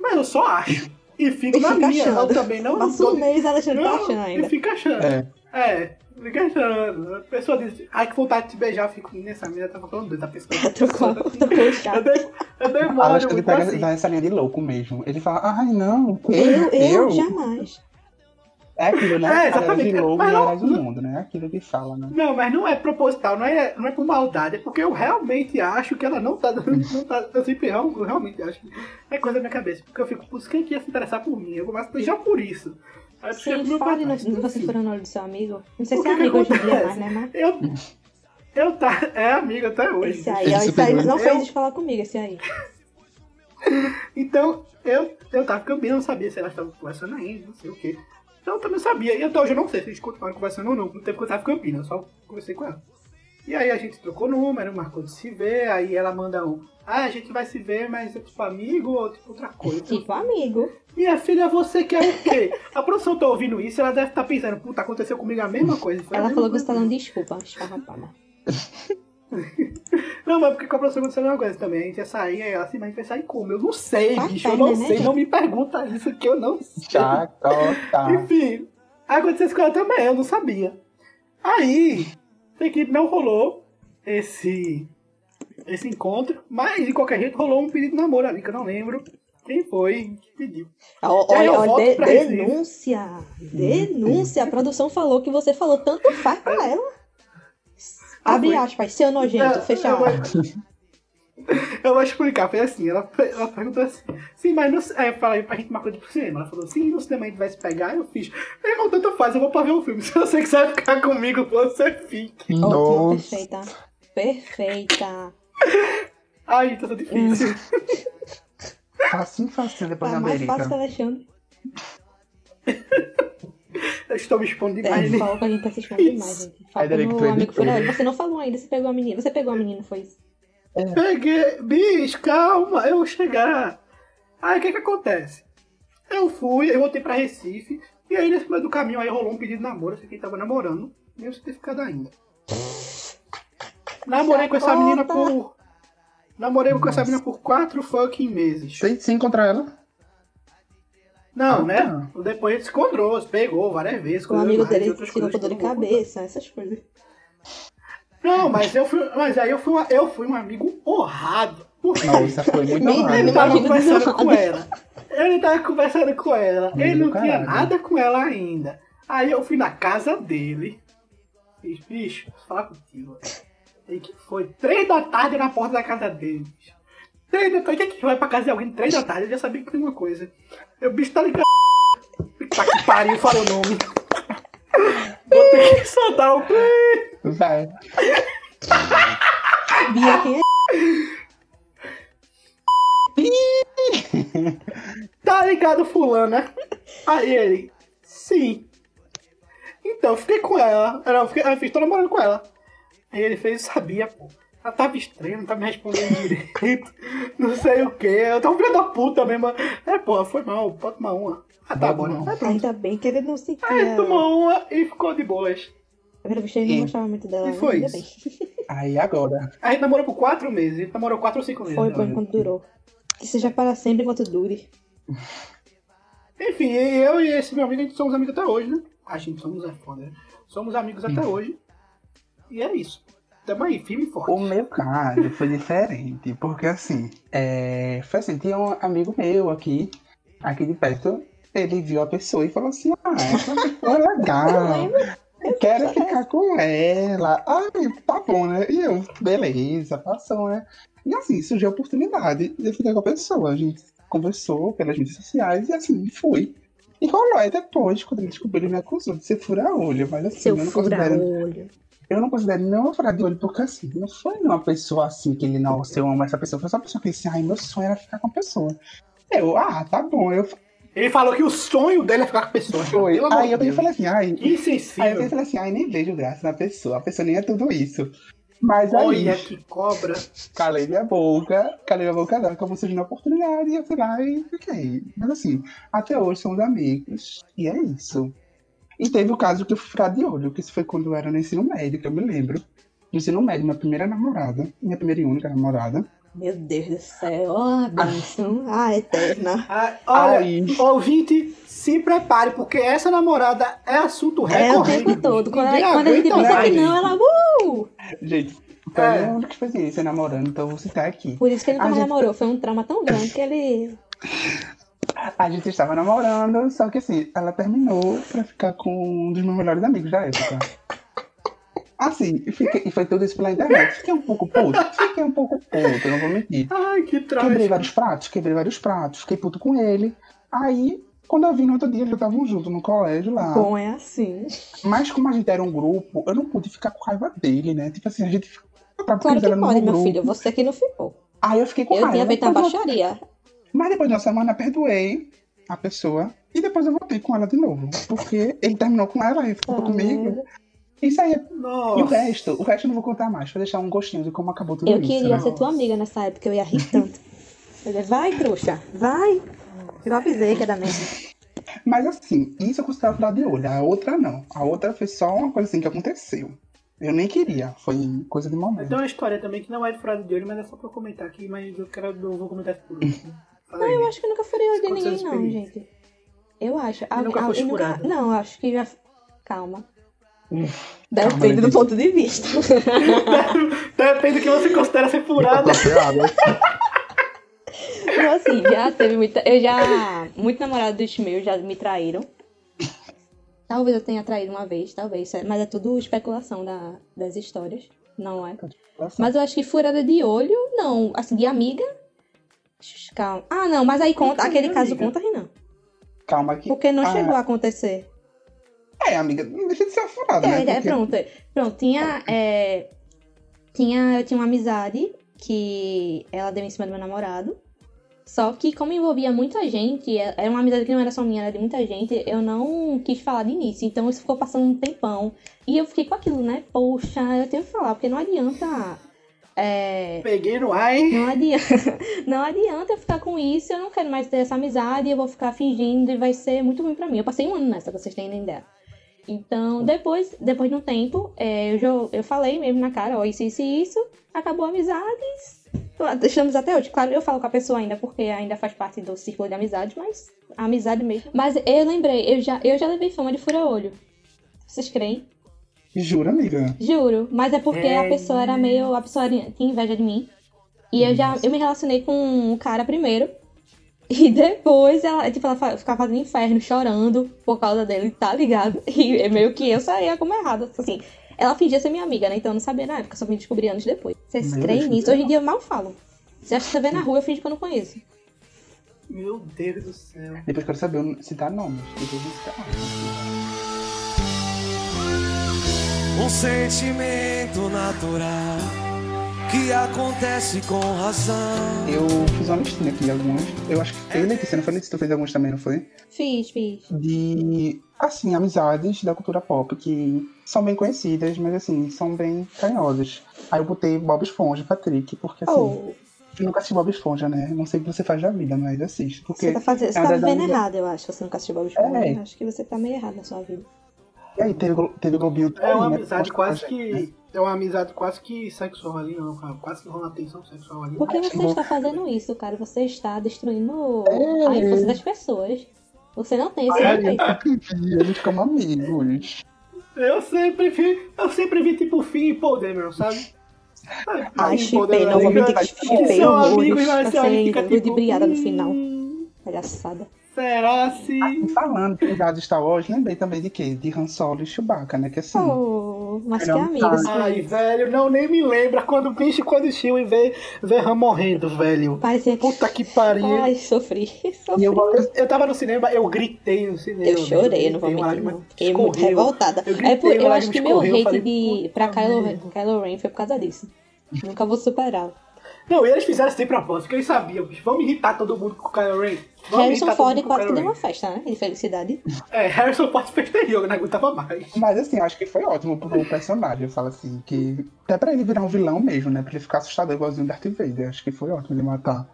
Mas eu só acho. E fico E na fica minha. Eu achando. também não. Passa um mês, Alexandre tá não, achando ainda. E fica achando. É. É, Questionando. A pessoa diz, ai que vontade de te beijar, eu fico nessa menina, tá falando doido, a pessoa. Trocou, trocou o Eu, de, eu Ah, demoro acho que ele pega assim. essa linha de louco mesmo. Ele fala, ai não, Eu, eu, jamais. É aquilo, né? É, exatamente. de louco Mas não- do mundo, né? Aquilo que fala, né? Não, mas não é proposital, não é, não é por maldade, é porque eu realmente acho que ela não tá dando. Não tá, eu sempre eu realmente acho que é coisa da minha cabeça. Porque eu fico, putz, quem que ia se interessar por mim? Eu começo a beijar por isso. Eu pro Sim, meu fale pai, no, você furando o olho do seu amigo. Não sei O se é amigo hoje em dia mais, né? Mas Eu, eu tá, é amigo até hoje. esse aí, esse aí não Eu- fez escola comigo, esse aí. Então, eu, eu tava eu não sabia se elas estavam conversando ainda, não sei o quê. Então eu também sabia. E até hoje eu não sei se eles continuaram conversando ou não. No tempo que eu tava em Campinas, eu só conversei com ela. E aí a gente trocou número, marcou de se ver, aí ela manda um. Ah, a gente vai se ver, mas é tipo amigo ou tipo outra coisa. Tipo amigo. Minha filha, você quer o quê? A produção tá ouvindo isso, ela deve estar pensando, puta, aconteceu comigo a mesma coisa. Ela mesma falou que você tá dando desculpa, esfarrapada. Não, mas porque com a professora aconteceu a mesma coisa também. A gente ia sair, aí ela assim, mas a gente vai sair como? Eu não sei, Tá bicho, eu não né, sei. gente? Não me pergunta isso que eu não sei. Chacota. Enfim, aconteceu isso com ela também, eu não sabia. Aí, sei que não rolou esse, esse encontro, mas de qualquer jeito rolou um pedido de namoro ali, que eu não lembro quem foi que pediu. Eu Olha, olha, de- Recife. denúncia. Denúncia. A produção falou que você falou tanto faz pra ela. Ah, Abre foi? aspas, seu nojento, Não, fecha eu vou- aspas. Eu vou explicar, foi assim, ela, ela perguntou assim, sim, mas no, ci- aí eu falei pra gente marcar de ir pro cinema. Ela falou, sim, no cinema a gente vai se pegar, eu fiz. Meu irmão, tanto faz, eu vou pra ver o filme. Se você quiser ficar comigo, você fique. Nossa. perfeita. Perfeita. Ai, tá difícil. Facinho, facinho depois Tá da mais fácil que América. Alexandre. Eu estou me expondo É, demais. né? falou que a gente tá se expondo demais, gente. Fala tu amigo fura- Você não falou ainda, você pegou a menina. Você pegou a menina, foi isso? Peguei, bicho, calma, eu vou chegar. Aí o que que acontece? Eu fui, eu voltei pra Recife, e aí nesse meio do caminho aí rolou um pedido de namoro, esse aqui tava namorando, nem o certificado ainda. Namorei com essa menina por. Namorei com essa menina por quatro fucking meses. Sem, sem encontrar ela. Não, Ah, né? Depois a gente se encontrou, se pegou várias vezes. O coisas amigo dele outras ficou com dor de que eu cabeça, essas coisas. Não, mas eu fui. Mas aí eu fui, uma- eu fui um amigo honrado. Por quê? Nossa, foi muito nem Ele tava conversando com ela. Ele tava conversando com ela. Ele não tinha caralho. nada com ela ainda. Aí eu fui na casa dele. Fiz, bicho, posso falar contigo. E que foi? Três da tarde na porta da casa dele. Três da tarde. Quem é que vai pra casa de alguém três da tarde? Eu já sabia que tinha uma coisa. Eu, bicho, tá ligado? Tá que pariu, falei o nome. Vou ter que soltar o play. Vai. Bia, quem é? Tá ligado, fulano, né? Aí ele, sim. Então, eu fiquei com ela. Eu, fiquei, eu fiz, tô namorando com ela. Aí ele fez, sabia, pô. Ela tava estranha, não tava me respondendo direito. Não sei o que. Eu tava um filho da puta mesmo. É, pô, foi mal, pode tomar uma. Ah, tá bom, né? não. Aí pronto. Ainda bem que ele não se Aí quer. tomou uma e ficou de boas. A primeira vez ele não gostava muito dela. e foi isso. Aí agora. A gente namorou por quatro meses. A gente namorou quatro ou cinco meses. Foi né? por enquanto durou. Que seja para sempre enquanto dure. Enfim, eu e esse meu amigo, a gente somos amigos até hoje, né? A gente somos é foda, né? Somos amigos até hoje. E é isso. Tamo aí, firme e forte. O meu caso foi diferente, porque assim, é, foi assim, tinha um amigo meu aqui, aqui de perto, ele viu a pessoa e falou assim, ah, essa pessoa é legal, eu quero ficar com ela. Ai, tá bom, né? E eu, beleza, passou, né? E assim, surgiu a oportunidade de eu ficar com a pessoa. A gente conversou pelas mídias sociais e assim, fui. E rolou, aí depois, quando ele descobriu, ele me acusou de ser fura-olho, mas assim, Seu eu não considero eu não considero nenhuma furar de olho, porque assim, não foi uma pessoa assim que ele, nossa, eu amo essa pessoa. Foi só uma pessoa que disse, ai, meu sonho era ficar com a pessoa. Eu, ah, tá bom. Eu Ele falou que o sonho dele é ficar com a pessoa. Aí eu Deus. falei assim, ai. Aí eu Insensível. peguei e falei assim, ai, nem vejo graça na pessoa. A pessoa nem é tudo isso. Mas aí, Olha que cobra. calei minha boca, calei minha boca dela, acabou surgindo a oportunidade e eu fui lá e fiquei. Mas assim, até hoje somos amigos. E é isso. E teve o caso que eu fui furar de olho, que isso foi quando eu era no ensino médio, que eu me lembro. No ensino médio, minha primeira namorada, minha primeira e única namorada. Meu Deus do céu. Ó, a bênção. Ah, eterna. Ah, olha, Ai. ouvinte, se prepare, porque essa namorada é assunto É o recorrente. tempo todo. Quando, ela- quando a gente pensa que não, ela. Uh! Gente, foi É. a única experiência namorando, então eu vou citar aqui. Por isso que ele A nunca gente- namorou. Foi um trauma tão grande que ele. A gente estava namorando, só que assim, ela terminou pra ficar com um dos meus melhores amigos da época. Assim, e fiquei- e foi tudo isso pela internet. Fiquei um pouco puto, fiquei um pouco puto, eu não vou mentir. Ai, que Quebrei troço. vários pratos, quebrei vários pratos, fiquei puto com ele. Aí, quando eu vi no outro dia, eles já estavam juntos no colégio lá. Bom, é assim. Mas como a gente era um grupo, eu não pude ficar com raiva dele, né? Tipo assim, a gente ficou Claro que pode, meu grupo. filho. Você que não ficou. Aí eu fiquei com Eu raiva. tinha feito eu- baixaria. Mas depois de uma semana, perdoei a pessoa. E depois eu voltei com ela de novo. Porque ele terminou com ela e ficou Ah, comigo. Isso aí. é- E o Nossa. resto, o resto eu não vou contar mais. Pra deixar um gostinho de como acabou tudo Eu isso. queria né? ser tua amiga nessa época, eu ia rir tanto. Eu vai, trouxa, vai. Eu avisei que era mesmo. Mas assim, isso eu considero furar de olho. A outra não. A outra foi só uma coisa assim que aconteceu. Eu nem queria. Foi coisa de momento. Tem uma história também que não é de furado de olho, mas é só pra eu comentar aqui, mas eu quero eu vou comentar isso por último. Fala aí. Eu acho que eu nunca furei olho de ninguém, não, gente. Eu acho. E nunca Ah, foste eu nunca-? Não, eu acho que já. Calma. Depende do ponto de vista. Depende do que você considera ser furado. Então, assim, já teve muita. Eu já. Muito namorado dos meus já me traíram. Talvez eu tenha traído uma vez, talvez. Mas é tudo especulação da, das histórias. Não é? Mas eu acho que furada de olho, não. Assim, de amiga. Calma. Ah, não, mas aí conta. Aquele caso conta, Renan. Calma aqui. Porque não Ah, chegou a acontecer. É, amiga, não deixa de ser furado, né? É, é, Porque- pronto. Pronto, tinha. é, tinha. Eu tinha uma amizade que ela deu em cima do meu namorado. Só que, como envolvia muita gente, é- era uma amizade que não era só minha, era de muita gente, eu não quis falar de início. Então isso ficou passando um tempão. E eu fiquei com aquilo, né? Poxa, eu tenho que falar, porque não adianta. É, Peguei no ar, hein? não adianta, não adianta eu ficar com isso, eu não quero mais ter essa amizade, eu vou ficar fingindo e vai ser muito ruim pra mim. Eu passei um ano nessa, pra vocês terem ideia. Então, depois, depois de um tempo, é, eu, jo- eu falei mesmo na cara, ó, isso, isso e isso, acabou a amizade. Estamos até hoje. Claro, eu falo com a pessoa ainda, porque ainda faz parte do círculo de amizade, mas a amizade mesmo. Mas eu lembrei, eu já, eu já levei fama de fura-olho. Vocês creem? Jura, amiga? Juro, mas é porque É. a pessoa era meio. A pessoa tinha inveja de mim. E eu já. Eu me relacionei com um cara primeiro. E depois ela, tipo, ela ficava fazendo inferno, chorando por causa dele, tá ligado? E é meio que eu saía como errada. Assim, ela fingia ser minha amiga, né? Então eu não sabia na época, só vim descobrir anos depois. Vocês Meu creem nisso? Hoje em dia eu mal falo. Se acha que você vê na rua, eu fingo que eu não conheço. Meu Deus do céu. Depois eu quero saber citar nomes. Depois citar. Um sentimento natural que acontece com razão. Eu fiz uma listinha aqui de algumas. Eu acho que foi Letícia, não foi Letícia? Tu fez algumas também, não foi? Fiz, fiz. De, assim, amizades da cultura pop que são bem conhecidas, mas assim, são bem carinhosas. Aí eu botei Bob Esponja Patrick, porque assim, Oh, eu nunca assisti Bob Esponja, né? Não sei o que você faz da vida, mas assiste. Porque você tá, fazendo, você é tá vivendo amigas- errado, eu acho. Você nunca assistiu Bob Esponja. É. Acho que você tá meio errado na sua vida. E aí teve, teve Globinho É uma também, né? amizade quase gente, né? É uma amizade quase que sexual ali, não, cara. Quase que rola tensão sexual ali. Por que você Bom. está fazendo isso, cara? Você está destruindo É. a infância das pessoas. Você não tem esse vi, eles ficam amigos. Eu sempre vi, eu sempre vi tipo Finn e Paul Dameron, sabe? Ai, chipei, não vou mentir que que chipei são horrores. amigos, mas você olha e Passei fica tipo, ludibriada no final. "Hum, Palhaçada. Será se. E falando de amizade de Star Wars, lembrei também de quê? De Han Solo e Chewbacca, né? Que assim, Oh, mas que amigos. Ai, velho, não nem me lembra quando o bicho, quando o Chewie vê, vê Han morrendo, velho. Parecia. Puta que pariu. Ai, sofri. e sofri. eu gosto Eu tava no cinema, eu gritei no cinema. Eu chorei, eu não vou mentir, não. Fiquei muito revoltada. Eu gritei, É por- eu acho que meu eu hate falei, de, pra "Puta Kylo, merda." Kylo Ren foi por causa disso. Nunca vou superar. Não, eles fizeram sem propósito, porque eles sabiam, bicho. Vamos irritar todo mundo com o Kylo Ren. Vamos Harrison Ford quase que deu uma festa, né? De felicidade. É, Harrison Ford fez terrível, eu não aguentava mais. Mas assim, acho que foi ótimo pro personagem. Eu falo assim, que. Até pra ele virar um vilão mesmo, né? Pra ele ficar assustado igualzinho o Darth Vader. Acho que foi ótimo ele matar.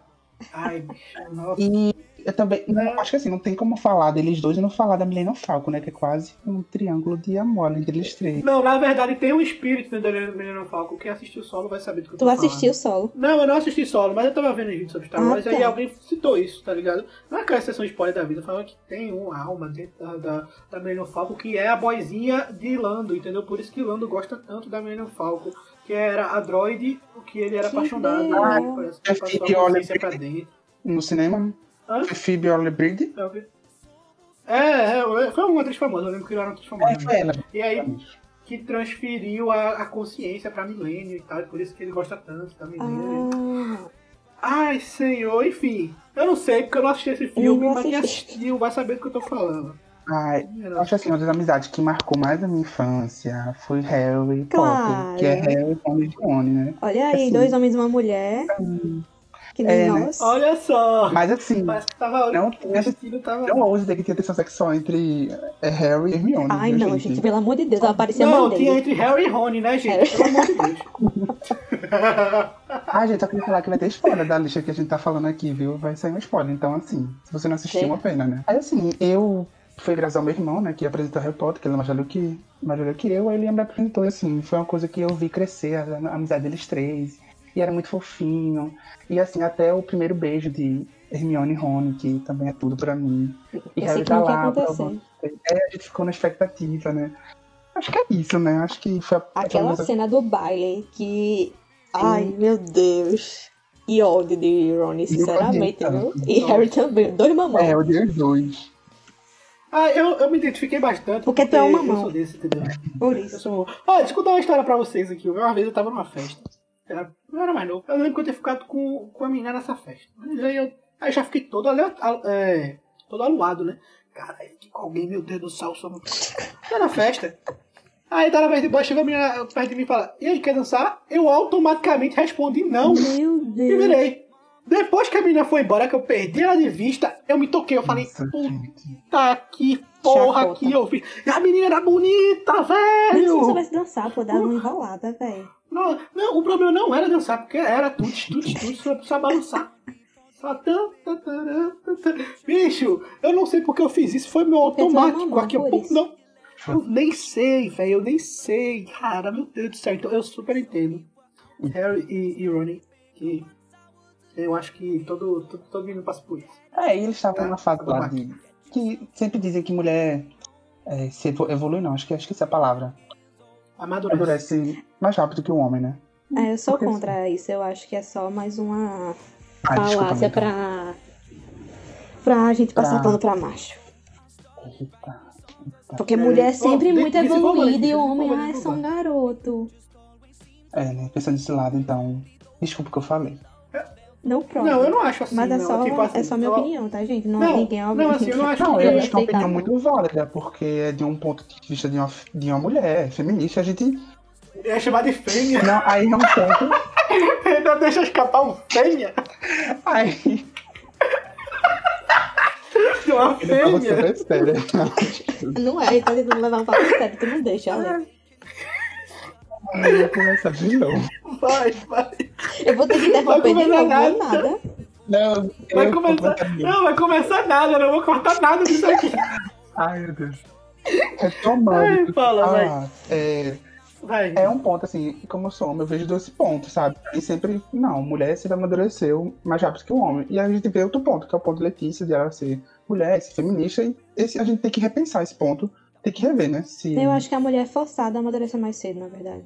Ai, bicho, nossa. E eu também. não, É. acho que assim, não tem como falar deles dois e não falar da Millennium Falcon, né? Que é quase um triângulo de amor entre eles três. Não, na verdade tem um espírito no Millennium Falcon. Quem assistiu solo vai saber do que eu tô Tu falando. assistiu solo. Não, eu não assisti solo, mas eu tava vendo vídeo sobre Star Ah, Wars aí tá. alguém citou isso, tá ligado? Naquela sessão de spoiler da vida, falando que tem uma alma dentro da, da, da Millennium Falcon que é a boizinha de Lando, entendeu? Por isso que Lando gosta tanto da Millennium Falcon, que era a droid, o que ele era Que apaixonado. legal. né? Parece que É passou a pra dentro. No cinema, Hã? foi Phoebe Waller-Bridge. É, vi. É, é, foi uma atriz famosa, eu lembro que ele era uma atriz famosa. É, foi ela. E aí, que transferiu a, a consciência pra Millennium e tal, e por isso que ele gosta tanto da Millennium. Ah, Ai, senhor, enfim. Eu não sei porque eu não assisti esse filme, mas quem assisti. assistiu vai saber do que eu tô falando. Ai, eu acho assim, uma das amizades que marcou mais a minha infância foi Harry e Claro. Potter, que é Harry e e Rony, né? olha aí, Assim. dois homens e uma mulher. Que nem É, né? nós. Olha só! Mas assim, Parece que tava. Não, o destino tava. não ouso dizer que tinha tensão sexual entre é, Harry e Hermione. Ai, não, gente, pelo amor de Deus, ela parecia Não, tinha entre Harry e Rony, né, gente? Pelo amor de Deus. Ah, gente, só queria falar que vai ter spoiler da lista que a gente tá falando aqui, viu? Vai sair um spoiler. Então, assim, se você não assistiu, uma pena, né? Aí, assim, eu fui graças ao meu irmão, né, que apresentou Harry Potter, que ele é mais velho que, mais velho que eu, aí ele me apresentou, assim, foi uma coisa que eu vi crescer, a, a amizade deles três, e era muito fofinho. E, assim, até o primeiro beijo de Hermione e Rony, que também é tudo pra mim. E ia acontecer. provando- É, a gente ficou na expectativa, né? Acho que é isso, né? Acho que foi a Aquela foi a- cena do baile que. Ai, meu Deus. E ódio de Ronnie, sinceramente, viu? E Harry também, dois mamão. É, eu dei os dois. Ah, eu, eu me identifiquei bastante. Porque tu é um mamão. Eu sou desse, entendeu? Por Eu isso. sou. Olha, deixa eu contar uma história pra vocês aqui. Uma vez eu tava numa festa. Era- Eu era mais novo. Eu lembro que eu ter ficado com, com a menina nessa festa. Mas aí eu, aí eu já fiquei todo, alea- al- é, todo aluado, né? Caralho, fiquei com alguém, meu Deus do céu. Só... Tá na festa. Aí tá na vez de boa, chegou a menina perto de mim e fala: E aí, quer dançar? Eu automaticamente respondi não. Meu E Deus. virei. Depois que a menina foi embora, que eu perdi ela de vista, eu me toquei. Eu falei, Nossa, gente. puta que porra Chacota. que eu fiz. E a menina era bonita, Mas se eu velho! soubesse dançar, pô, dava uma enrolada, velho. Não, não, o problema não era dançar, porque era tudo, tudo, tudo, só, só balançar. Só tan, tan, taran, tan, tan. Bicho, eu não sei porque eu fiz isso, foi meu automático. Aqui eu, isso. não, eu nem sei, velho, eu nem sei. Cara, meu Deus do céu, então eu super entendo. Harry e, e Ronnie, que eu acho que todo, todo, todo menino passa por isso. É, e eles estavam Tá, numa fase lá vamos de. Que sempre dizem que mulher é, se evo- evolui, não, acho que, acho que essa é a palavra. Amadurece. Amadurece mais rápido que o homem, né? É, eu sou Porque contra isso. Eu acho que é só mais uma Ah, falácia pra. pra gente passar Pra- pano pra macho. Eita, Porque É, mulher é sempre ó, muito de- evoluída e o homem, ah, é só um garoto. É, né? Pensando desse lado, então. Desculpa o que eu falei. Não, pronto. Não, eu não acho assim. Mas é não. só, Tipo assim, é só minha eu- opinião, tá, gente? Não, Não, ninguém é não, assim, eu não acho Não, que eu é acho que é uma opinião muito válida, porque é de um ponto de vista de uma, de uma mulher feminista, a gente. É chamar de fêmea. Não, aí é um ponto. Ainda deixa escapar um fêmea. Aí. De uma fêmea. sério. Não é, ele tá tentando levar um papo sério, tu não deixa, olha. Aí eu vou começar de novo. Vai, vai. Eu vou ter que interromper de novo, nada. não nada. Não, Vai começar. Não, vai começar nada, eu não vou cortar nada disso aqui. Ai, meu Deus. Retomando. Ai, fala, vai. ah, é, Vai. é um ponto, assim, como eu sou homem, eu vejo dois pontos, sabe? E sempre, não, mulher sempre amadureceu mais rápido que o homem. E a gente vê outro ponto, que é o ponto de Letícia, de ela ser mulher, ser feminista, e esse, a gente tem que repensar esse ponto, tem que rever, né? Se, Eu acho que a mulher é forçada a amadurecer mais cedo, na verdade.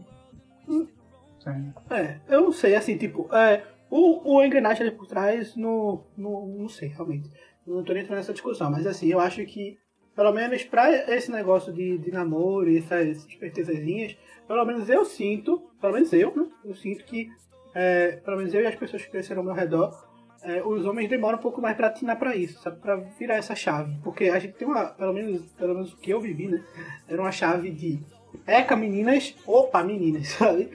é, É, eu não sei, assim, tipo, é, o, o engrenagem ali por trás, no, no, não sei, realmente. Não tô nem entrando nessa discussão, mas assim, eu acho que, pelo menos pra esse negócio de, de namoro e essas espertezazinhas, pelo menos eu sinto, pelo menos eu, né? Eu sinto que, é, pelo menos eu e as pessoas que cresceram ao meu redor, é, os homens demoram um pouco mais pra atinar pra isso, sabe? Pra virar essa chave. Porque a gente tem uma, pelo menos, pelo menos o que eu vivi, né? Era uma chave de Eca, meninas, opa, meninas, sabe?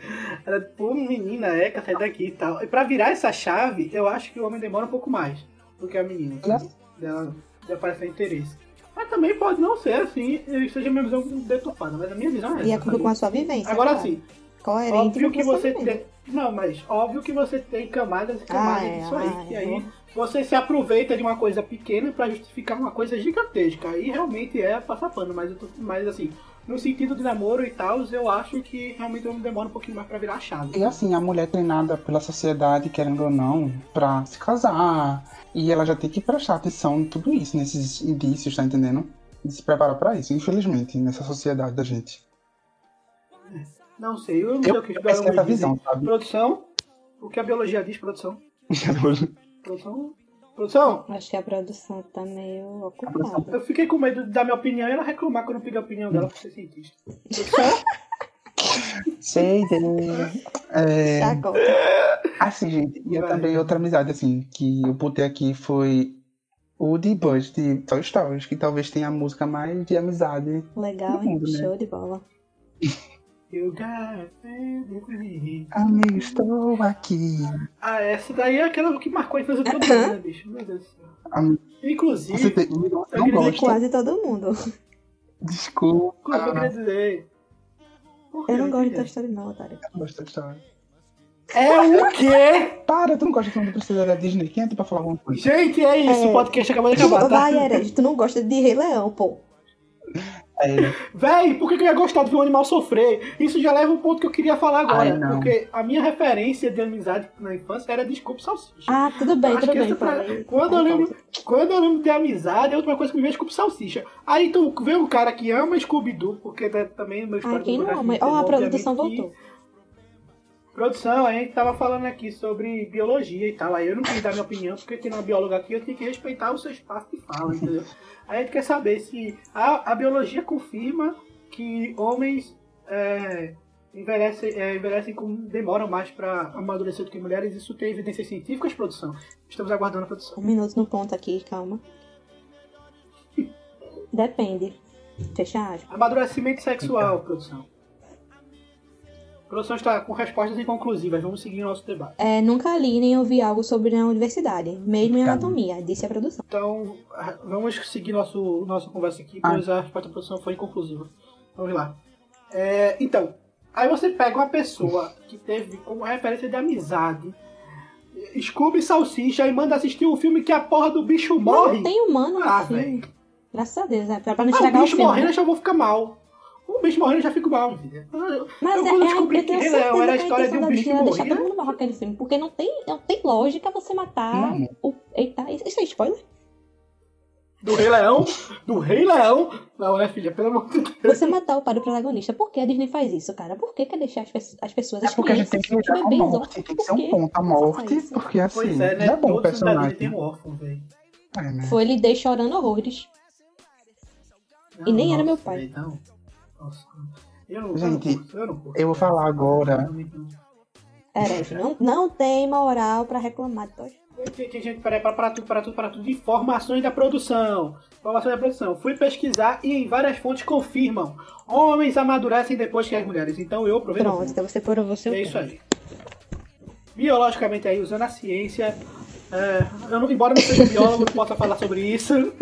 Era pô, menina, Eca, sai daqui e tal. E pra virar essa chave, eu acho que o homem demora um pouco mais do que a menina. sabe? Dela, de aparecer interesse. Mas também pode não ser assim, seja minha visão deturpada, mas a minha visão é essa. E é sabe? com a sua vivência. Agora claro. sim, Coerente óbvio que você tem. Não, mas óbvio que você tem camadas e camadas Ah, é, disso aí. ah, e é, aí você se aproveita de uma coisa pequena pra justificar uma coisa gigantesca. Aí realmente é passar pano, mas eu tô mais assim. No sentido de namoro e tal, eu acho que realmente eu demoro um pouquinho mais pra virar a chave. E assim, a mulher treinada pela sociedade, querendo ou não, pra se casar. E ela já tem que prestar atenção em tudo isso, nesses indícios, tá entendendo? E se preparar pra isso, infelizmente, nessa sociedade da gente. Não sei, eu não sei Eu o que essa biólogos visão, sabe? Produção? O que a biologia diz, produção? Produção? Produção? Acho que a produção tá meio ocupada. Eu fiquei com medo de dar minha opinião e ela reclamar quando eu pedi a opinião dela pra ser cientista. Produção? Sei, Deus. É, Chacota. assim, gente, e Vai. também outra amizade, assim, que eu botei aqui foi o de Buzz, de Toy Stories, que talvez tenha a música mais de amizade. Legal, hein? mundo, né? Show de bola. You got me. Amigo, estou aqui. Ah, essa daí é aquela que marcou a infância de todo mundo, né, bicho? Meu Deus do céu. Amigo, Inclusive, Você tem, não, eu não gosta. Quase todo mundo. Desculpa. eu queria dizer. Eu não gosto de. Toy Story não, otário. Eu não gosto da história. É o quê? Para, tu não gosta de filme do Princesa da Disney? Quem é tu pra falar alguma coisa? Gente, é isso. É. O podcast acabou de acabar, tá? vai, Herege, tu não gosta de Rei Leão, pô. É, Véi, por que eu ia gostar de ver um animal sofrer? Isso já leva um ponto que eu queria falar agora. Ai, porque a minha referência de amizade na infância era Desculpe Salsicha. Ah, tudo bem, Acho tudo que bem. pra- quando, eu lembro, quando eu lembro de amizade, é outra coisa que me vem Desculpe Salsicha. Aí tu vê um cara que ama Scooby-Doo, porque é também meu Ah, história quem do não ama? Ó, a produção que- voltou. Produção, a gente tava falando aqui sobre biologia e tal. Aí eu não queria dar minha opinião, porque tem uma bióloga aqui, eu tenho que respeitar o seu espaço de fala, entendeu? Aí a gente quer saber se a, a biologia confirma que homens é, envelhecem, é, envelhecem com, demoram mais para amadurecer do que mulheres. Isso tem evidências científicas, produção? Estamos aguardando a produção. Um minuto no ponto aqui, calma. Depende. Fecha aspas. Amadurecimento sexual, produção. A produção está com respostas inconclusivas. Vamos seguir o nosso debate. É, nunca li nem ouvi algo sobre a universidade, mesmo em anatomia, disse a produção. Então, ah, vamos seguir nosso, nossa conversa aqui, Ah. pois a resposta da produção foi inconclusiva. Vamos lá. É, então, aí você pega uma pessoa que teve como referência de amizade Scooby Salsicha e manda assistir um filme que a porra do bicho morre. Não tem humano Ah, assim. Graças a Deus, é pra não Ah, o estragar o bicho filme. morrendo né? eu já vou ficar mal. O bicho morrendo eu já fico mal, filha. Mas eu é, quando é, descobri eu que certeza Leão era a história de um bicho é deixar morria. todo mundo morrer aquele filme, porque não tem, não tem lógica você matar o... Eita, isso é spoiler? Do Rei Leão? Do Rei Leão? Não, né, filha? Pelo amor de Deus. Você matar o pai do protagonista. Por que a Disney faz isso, cara? Por que quer deixar as, pe- as pessoas, É as porque a gente tem que lidar com a morte. Tem que ser um ponto a morte, porque assim, Pois é, né? não é bom o personagem. tem um órfão, velho. É, né? Foi ele dei chorando horrores. E nem era meu pai. Não. Nossa. Eu não, Gente, eu não curto, eu não curto. Eu vou falar agora. Realmente não. Não, tem moral pra reclamar de Toy Story. Gente, peraí, para, para tudo, para tudo, para tudo. Informações da produção. Informações da produção. Fui pesquisar e em várias fontes confirmam. Homens amadurecem depois que as mulheres. Então eu aproveito. Pronto, então você provou seu É isso aí. Biologicamente aí, usando a ciência. É, eu não, embora não seja biólogo, não possa falar sobre isso.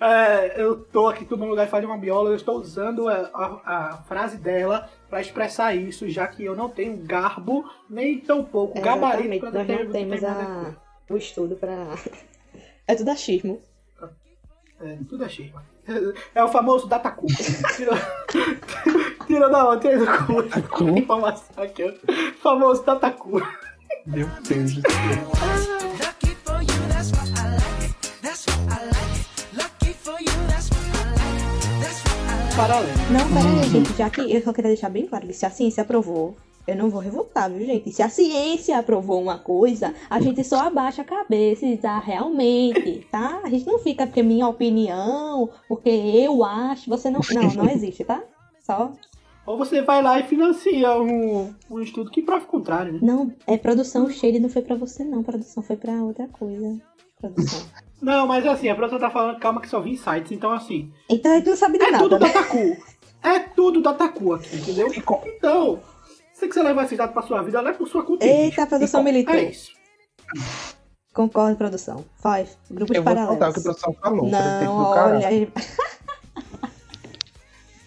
É, eu tô aqui tomando lugar de uma bióloga, eu estou usando a, a- a frase dela para expressar isso, já que eu não tenho garbo, nem tão pouco gabarito para nós não temos a, o estudo pra... É tudo achismo. É, tudo é cheio. É o famoso datacu. Tirou, tirou da onde? Tirou do cu. Informação aqui. Famoso datacu. Meu Deus do céu. Lucky for you, that's what I like. That's what I like. Lucky for you, that's what I like. That's what I like. Paralelo. Não, pera Uhum. aí, gente, já que eu só queria deixar bem claro que se a ciência aprovou, eu não vou revoltar, viu, gente? Se a ciência aprovou uma coisa, a gente só abaixa a cabeça e diz, ah, realmente, tá? A gente não fica porque minha opinião, porque eu acho, você não. Não, não existe, tá? Só. Ou você vai lá e financia um, um estudo que prova o contrário, né? Não, é produção shade não foi pra você, não. Produção foi pra outra coisa. Produção. Não, mas assim, a produção tá falando, calma que só vi insights, então assim, Então aí tu não sabe de é nada, tudo né? datacu. É tudo datacu aqui, entendeu? E com- Então, se você levar esses dados pra sua vida, leva por sua conta. Eita, a produção militar. É isso. Concordo, produção. Five. Grupos Eu vou contar o que a paralelos. produção falou. Não, olha.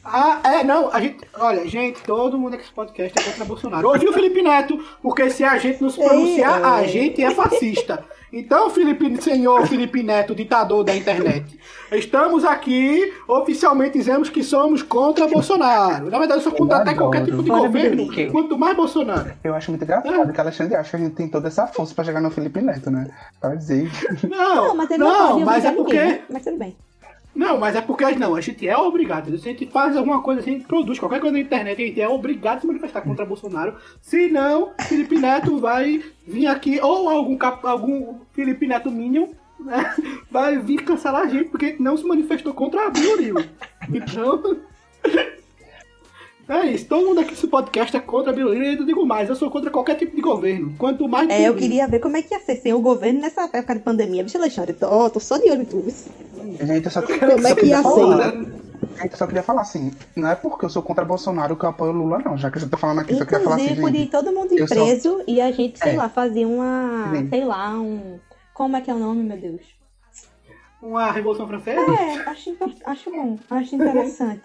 Ah, é, não, a gente. Olha, gente, todo mundo aqui nesse podcast é contra Bolsonaro. Ouviu, Felipe Neto? Porque se a gente não se pronunciar, Ei, a ei. gente é fascista. Então, Felipe, senhor Felipe Neto, ditador da internet, estamos aqui, oficialmente dizemos que somos contra Bolsonaro. Na verdade, eu sou contra até qualquer tipo de governo, o quanto mais Bolsonaro. Eu acho muito engraçado que a Alexandre acha que a gente tem toda essa força pra chegar no Felipe Neto, né? Pra dizer. Não, Não, mas ele não, não, mas é porque... ninguém, né? Mas tudo bem. Não, mas é porque não, a gente é obrigado. Se a gente faz alguma coisa, se a gente produz qualquer coisa na internet, a gente é obrigado a se manifestar contra Bolsonaro. Se não, Felipe Neto vai vir aqui, ou algum, algum Felipe Neto Minion, né, vai vir cancelar a gente, porque não se manifestou contra a Bioril. Então. É isso, todo mundo aqui nesse podcast é contra a Bioril e eu digo mais, eu sou contra qualquer tipo de governo. Quanto mais. É, eu queria ver como é que ia ser sem o governo nessa época de pandemia. Bicho, Alexandre, tô, tô só de olho em tudo. Gente, eu só, Como é que queria ia falar. ser? Gente, eu só queria falar assim, não é porque eu sou contra Bolsonaro que eu apoio o Lula, não. Já que você tá falando aqui, só queria falar assim, Inclusive, podia todo mundo ir preso e a gente, sei É. lá, fazer uma. Sim. Sei lá, um. Como é que é o nome, meu Deus? Uma Revolução Francesa? É, acho, acho bom, acho interessante.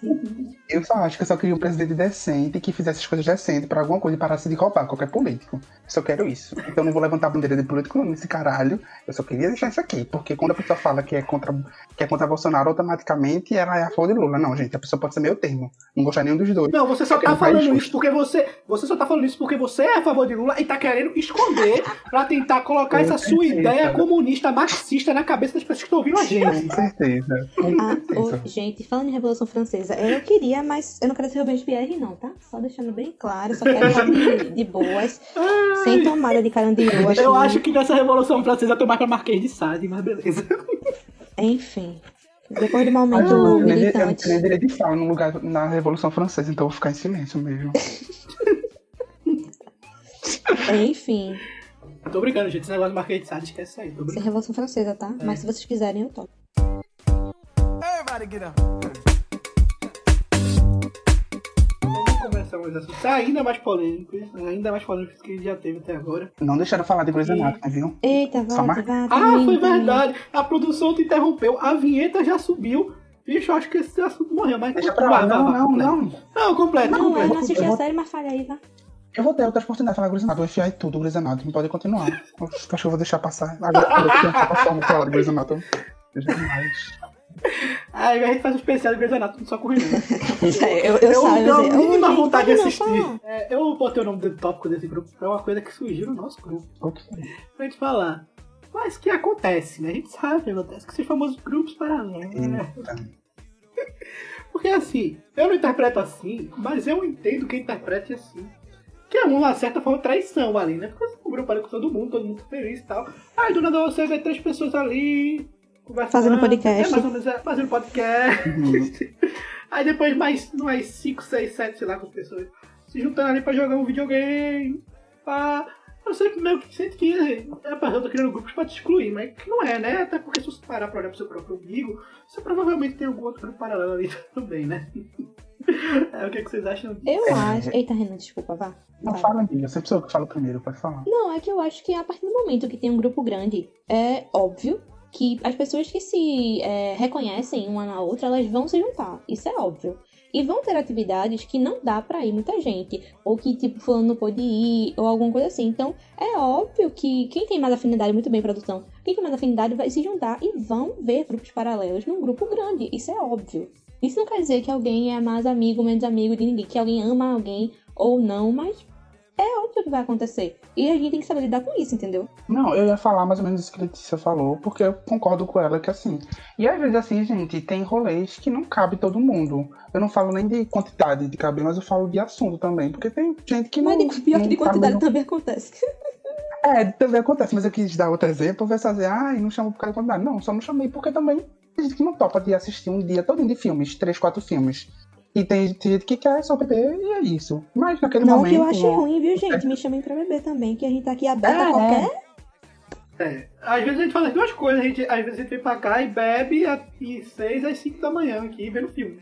Eu só acho que eu só queria um presidente decente que fizesse as coisas decentes pra alguma coisa e parasse de roubar qualquer político. Eu só quero isso. Então eu não vou levantar a bandeira de político nesse caralho. Eu só queria deixar isso aqui. Porque quando a pessoa fala que é contra, que é contra Bolsonaro, automaticamente ela é a favor de Lula. Não, gente, a pessoa pode ser meio termo. Não gostar nenhum dos dois. Não, você só tá falando justo. isso porque você. Você só tá falando isso porque você é a favor de Lula e tá querendo esconder pra tentar colocar Com essa sua ideia comunista marxista na cabeça das pessoas que estão ouvindo a gente. Com certeza. Com Ah, certeza. gente, falando em Revolução Francesa, eu queria, mas eu não quero ser Robespierre, não, tá? Só deixando bem claro, só quero de, de boas, sem tomada de carandiru. Eu acho que nessa Revolução Francesa eu tô mais pra Marquês de Sade, mas beleza. Enfim, depois do momento Eu nem- eu não militante. nem direito de fala no lugar na Revolução Francesa, então eu vou ficar em silêncio mesmo. Enfim, Eu tô brincando, gente. Esse negócio de de Sade, esquece isso aí. Tô isso é brincando. Revolução Francesa, tá? Mas se vocês quiserem, eu topo. Everybody get up. Vamos começar mais assuntos ainda mais polêmicos, ainda mais polêmicos que já teve até agora. Não deixaram falar de Grey's Anatomy, viu? Eita, Só volta, mar- vai. Ah, foi verdade. A produção te interrompeu, a vinheta já subiu. Bicho, eu acho que esse assunto morreu, mas Deixa pra lá. vai, vai, Não, vai, não, não. Não, completa, Não, eu completa. não assisti a série, mas falha aí, vai. Eu vou ter outra oportunidade de falar Grey's Anatomy. Eu enfiar tudo Grey's Anatomy. Pode continuar. Acho que eu vou deixar passar. Agora eu vou tentar passar uma falar de Grey's Anatomy. Jamais. Aí a gente faz um especial de Grey's Anatomy só com o. É, eu, eu, Eu saio, tenho a dizer, mínima "Ô, gente, vontade de assistir. fala." É, eu botei o nome do tópico desse grupo, é uma coisa que surgiu no nosso grupo. O que Pra gente falar. Mas que acontece, né? A gente sabe que acontece, que esses famosos grupos paralelos, né? Porque assim, eu não interpreto assim, mas eu entendo que interprete assim. Que é uma certa forma traição ali, né? Porque o grupo ali com todo mundo, todo mundo feliz e tal. Aí do nada você vê três pessoas ali. Fazendo podcast. É mais ou menos, é, fazendo podcast. Aí depois mais, mais 5, 6, 7, sei lá, com pessoas se juntando ali pra jogar um videogame. Pá. Eu sempre meio que sinto que é a pessoa tá criando grupos pra te excluir, mas que não é, né? Até porque se você parar pra olhar pro seu próprio umbigo, você provavelmente tem algum outro grupo paralelo ali também, né? É, o que, é que vocês acham disso? Eu acho. Eita, Renan, desculpa, vá. Não Vai. fala, amiga. Eu sempre sou eu que falo primeiro. Pode falar. Não, é que eu acho que a partir do momento que tem um grupo grande, é óbvio que as pessoas que se é, reconhecem uma na outra, elas vão se juntar. Isso é óbvio. E vão ter atividades que não dá pra ir muita gente. Ou que, tipo, fulano não pode ir, ou alguma coisa assim. Então, é óbvio que quem tem mais afinidade, muito bem, produção, quem tem mais afinidade vai se juntar e vão ver grupos paralelos num grupo grande. Isso é óbvio. Isso não quer dizer que alguém é mais amigo, menos amigo de ninguém, que alguém ama alguém ou não, mas é óbvio que vai acontecer. E a gente tem que saber lidar com isso, entendeu? Não, eu ia falar mais ou menos isso que a Letícia falou, porque eu concordo com ela que assim. E às vezes, assim, gente, tem rolês que não cabe todo mundo. Eu não falo nem de quantidade de caber, mas eu falo de assunto também. Porque tem gente que Mas não. de, pior não que de tá quantidade no- também acontece. É, também acontece, mas eu quis dar outro exemplo, ver fazer, ai, não chamou por causa da quantidade. Não, só não chamei porque também tem gente que não topa de assistir um dia todo de filmes, três, quatro filmes. E tem gente que quer só beber e é isso. Mas naquele Não momento. que eu ache ó, ruim, viu, gente? Me chamem pra beber também, que a gente tá aqui aberto É, a qualquer. É, às vezes a gente faz as duas coisas, a gente, às vezes a gente vem pra cá e bebe e 6 às 5 da manhã aqui vendo filme.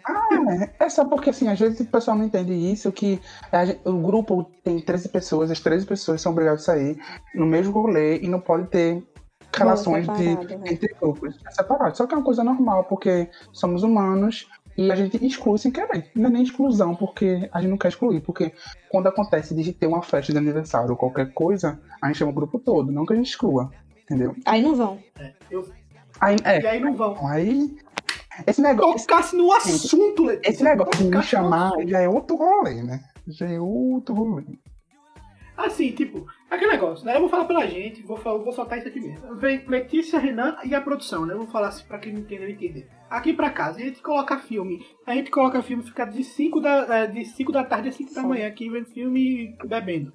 É, é só porque assim, às vezes o pessoal não entende isso, que a gen- o grupo tem 13 pessoas, as 13 pessoas são obrigadas a sair no mesmo rolê e não pode ter relações de, separado, né? entre grupos. É separado. Só que é uma coisa normal, porque somos humanos e a gente exclui sem querer. Não é nem exclusão, porque a gente não quer excluir, porque quando acontece de ter uma festa de aniversário ou qualquer coisa, a gente chama o grupo todo, não que a gente exclua. Entendeu? Aí não vão. Eu, Aí, e é, aí não vão. aí. Esse negócio, Tocasse no assunto, Letícia. esse negócio de me chamar já é outro rolê, né? Já é outro rolê. Assim, tipo, aquele negócio, né? Eu vou falar pela gente, vou, vou soltar isso aqui mesmo. Vem Letícia, Renan e a produção, né? Eu vou falar assim pra quem não entendeu entender. Aqui pra casa, a gente coloca filme. A gente coloca filme, fica de 5 da, é, de da tarde a 5 da manhã aqui vendo filme e bebendo.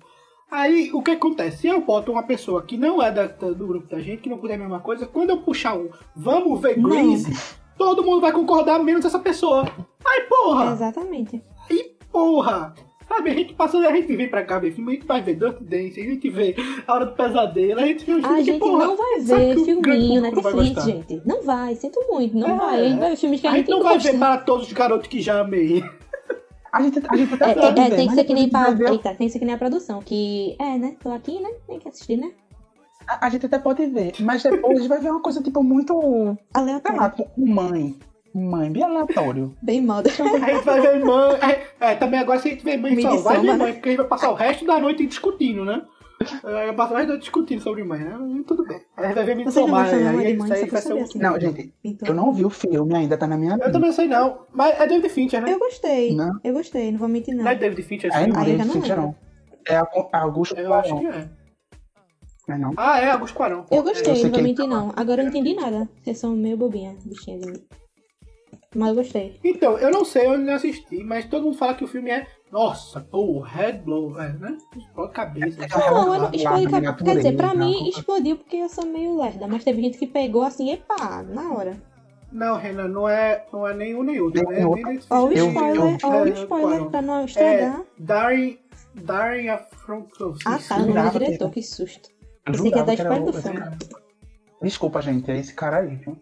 Aí, o que acontece? Se eu boto uma pessoa que não é da- do grupo da gente, que não puder a mesma coisa, quando eu puxar um vamos ver. Grease, todo mundo vai concordar menos essa pessoa. Aí, porra! Exatamente. E porra! Sabe, a gente passa, a gente vem pra cá ver filme, a gente vai ver Dirty Dance, a gente vê A Hora do Pesadelo, a gente vê os A filmes que, gente porra, não vai ver filminho vai Netflix, gostar. gente. Não vai, sinto muito, não É. vai. A gente vai ver filmes que a, A gente gente não vai ver para todos os garotos que já amei. A gente, a gente até É, pode é, é, ver, tem que ser que nem a pra. ver- Eita, tem que ser que nem a produção. Que. É, né? Tô aqui, né? Tem que assistir, né? A, a gente até pode ver, mas depois vai ver uma coisa tipo muito. Sei Aleatório. lá, mãe. Mãe, bem aleatório. Bem moda. A gente vai ver mãe. É, é, também agora se a gente ver mãe, só vai ver mãe, porque a gente vai passar o resto da noite discutindo, né? É, Vai passar o resto da noite discutindo sobre mãe, né? Tudo bem. A gente vai ver já Midsommar, gostou aí aí isso aí vai ser um... assim. Não, gente, Então, eu não vi o filme ainda, tá na minha Eu também não sei não, mas é David Fincher, né? Eu gostei. Não. Eu gostei, não vou mentir, não. Não é David Fincher esse É, não, Aí eu David não Fincher lembro. não. É Augu- Augusto Eu acho Cuarón, que é. não é não? Ah, é, Augusto Cuarón. Eu Eu gostei, sei não vou mentir, não. Agora eu não entendi nada. Vocês são meio bobinha, bichinha de mim. Mas eu gostei. Então, eu não sei, eu não assisti, mas todo mundo fala que o filme é. Nossa, pô, Head Blow, é, né? Explode cabeça. É, Não, eu não, na Quer dizer, pra mim explodiu porque eu sou meio lerda. Mas teve gente que pegou assim, epa, na hora. Não, Renan, não é, não é nenhum nem outro, Nem né? Ó o spoiler, ó o É, spoiler pra não É estragar. Darren, Darren Aronofsky. Ah, tá, o nome jurava do que diretor, que susto. Pensei que ia dar spoiler do filme. Desculpa, gente, é esse cara aí, viu?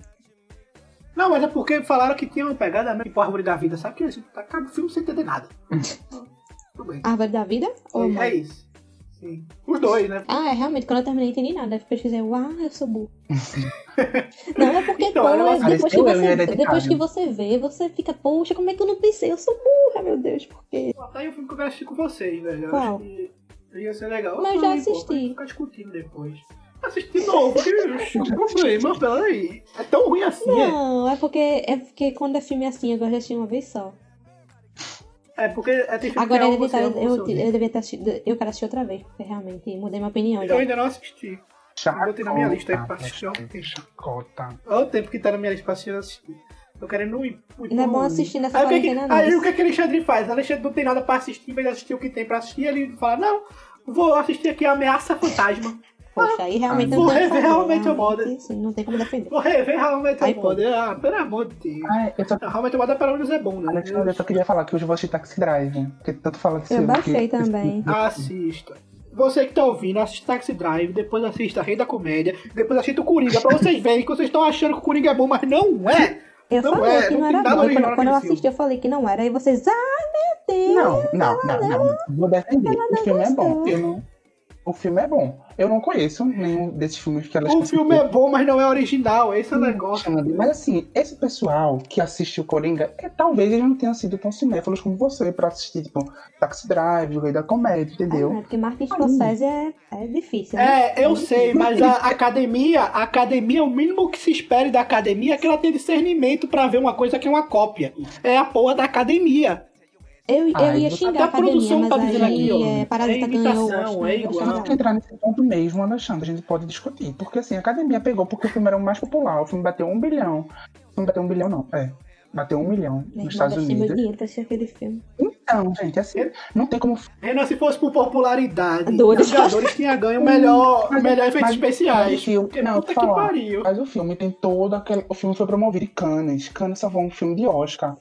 Não, mas é porque falaram que tinha uma pegada meio tipo Árvore da Vida, sabe? Que assim, acaba o filme sem entender nada. Tudo bem. Árvore da vida? Ou é, mãe? isso. Sim. Os dois, né? Ah, é realmente, quando eu terminei, entendi nada. Aí pesquisei, uau, eu sou burro. não, é porque Então, pô, é depois, que eu, você, depois que você vê, você fica, poxa, como é que eu não pensei? Eu sou burra, meu Deus, por quê? Pô, Tá aí o filme que eu com vocês, velho. Eu Qual? acho que ia ser legal. Mas Eu já pô, assisti. gente ficar discutindo depois. Assistir de novo, porque eu problema, mas peraí. É tão ruim assim, é? Não, é porque, é porque quando é filme assim, eu gosto de assistir uma vez só. É porque é, tem filme Agora, que é eu, você eu, eu, eu devia ter assistido, eu quero assistir outra vez, porque realmente mudei minha opinião já. Eu ainda não assisti. Chacota. Botei na minha lista aí pra assistir ontem. Chacota. Olha o tempo que tá na minha lista pra assistir, eu. Tô querendo ir. ir Não é bom assistir nessa Aí, o que que, quarentena, não. aí o que, que o Alexandre faz? Alexandre não tem nada pra assistir, em vez de assistir o que tem pra assistir, ele fala, não, vou assistir aqui a Ameaça Fantasma. Poxa, aí realmente Vou não tem o que rever fazer, realmente moda. Não tem como defender. Vou rever realmente Aí a moda. Ah, pelo amor de Deus. Ah, eu só, Realmente a moda pelo menos é bom, né? Alexandre, eu só queria falar que hoje eu vou assistir Taxi Drive. Porque tanto fala desse Eu filme baixei que- também. Assista. Você que tá ouvindo, assista Taxi Drive, depois assista Rei da Comédia, depois assista o Coringa, pra vocês verem que vocês estão achando que o Coringa é bom, mas não é! Eu Não falei é, que não não tem era bom. Original Quando, quando eu assisti, eu falei que não era. Aí vocês, ah, meu Deus. Não, não, não, não. Vou defender. O filme é bom. gostou. Eu não... O filme é bom. Eu não conheço nenhum desses filmes que ela O filme é bom, mas não é original, esse é o negócio. Mas assim, esse pessoal que assistiu Coringa, é, talvez eles não tenham sido tão cinéfilos como você pra assistir, tipo, Taxi Drive, O Rei da Comédia, entendeu? É, porque Martin Scorsese é, é difícil, né? É, eu sei, mas a academia, a academia, o mínimo que se espere da academia é que ela tenha discernimento pra ver uma coisa que é uma cópia. É a porra da academia. Eu, eu ia xingar a Até a produção academia, tá mas dizendo aí aqui, ó, é, Parasita é ganhou, eu imitação, acho, é igual. Temos xingar. que entrar nesse ponto mesmo, Alexandre, a gente pode discutir. Porque assim, a academia pegou porque o filme era o mais popular, o filme bateu um bilhão. O filme bateu um bilhão, não, é. Bateu um milhão Meu nos Estados meu Unidos. dinheiro pra assistir aquele filme. Então, gente, assim, não tem como. Renan, se fosse por popularidade, Doido. Vingadores tinha ganho melhor, Mas- melhor efeitos mas- especiais. mas o filme- Porque não, puta que falar. pariu. Mas o filme tem todo aquele. O filme foi promovido em Cannes. Cannes salvou um filme de Oscar.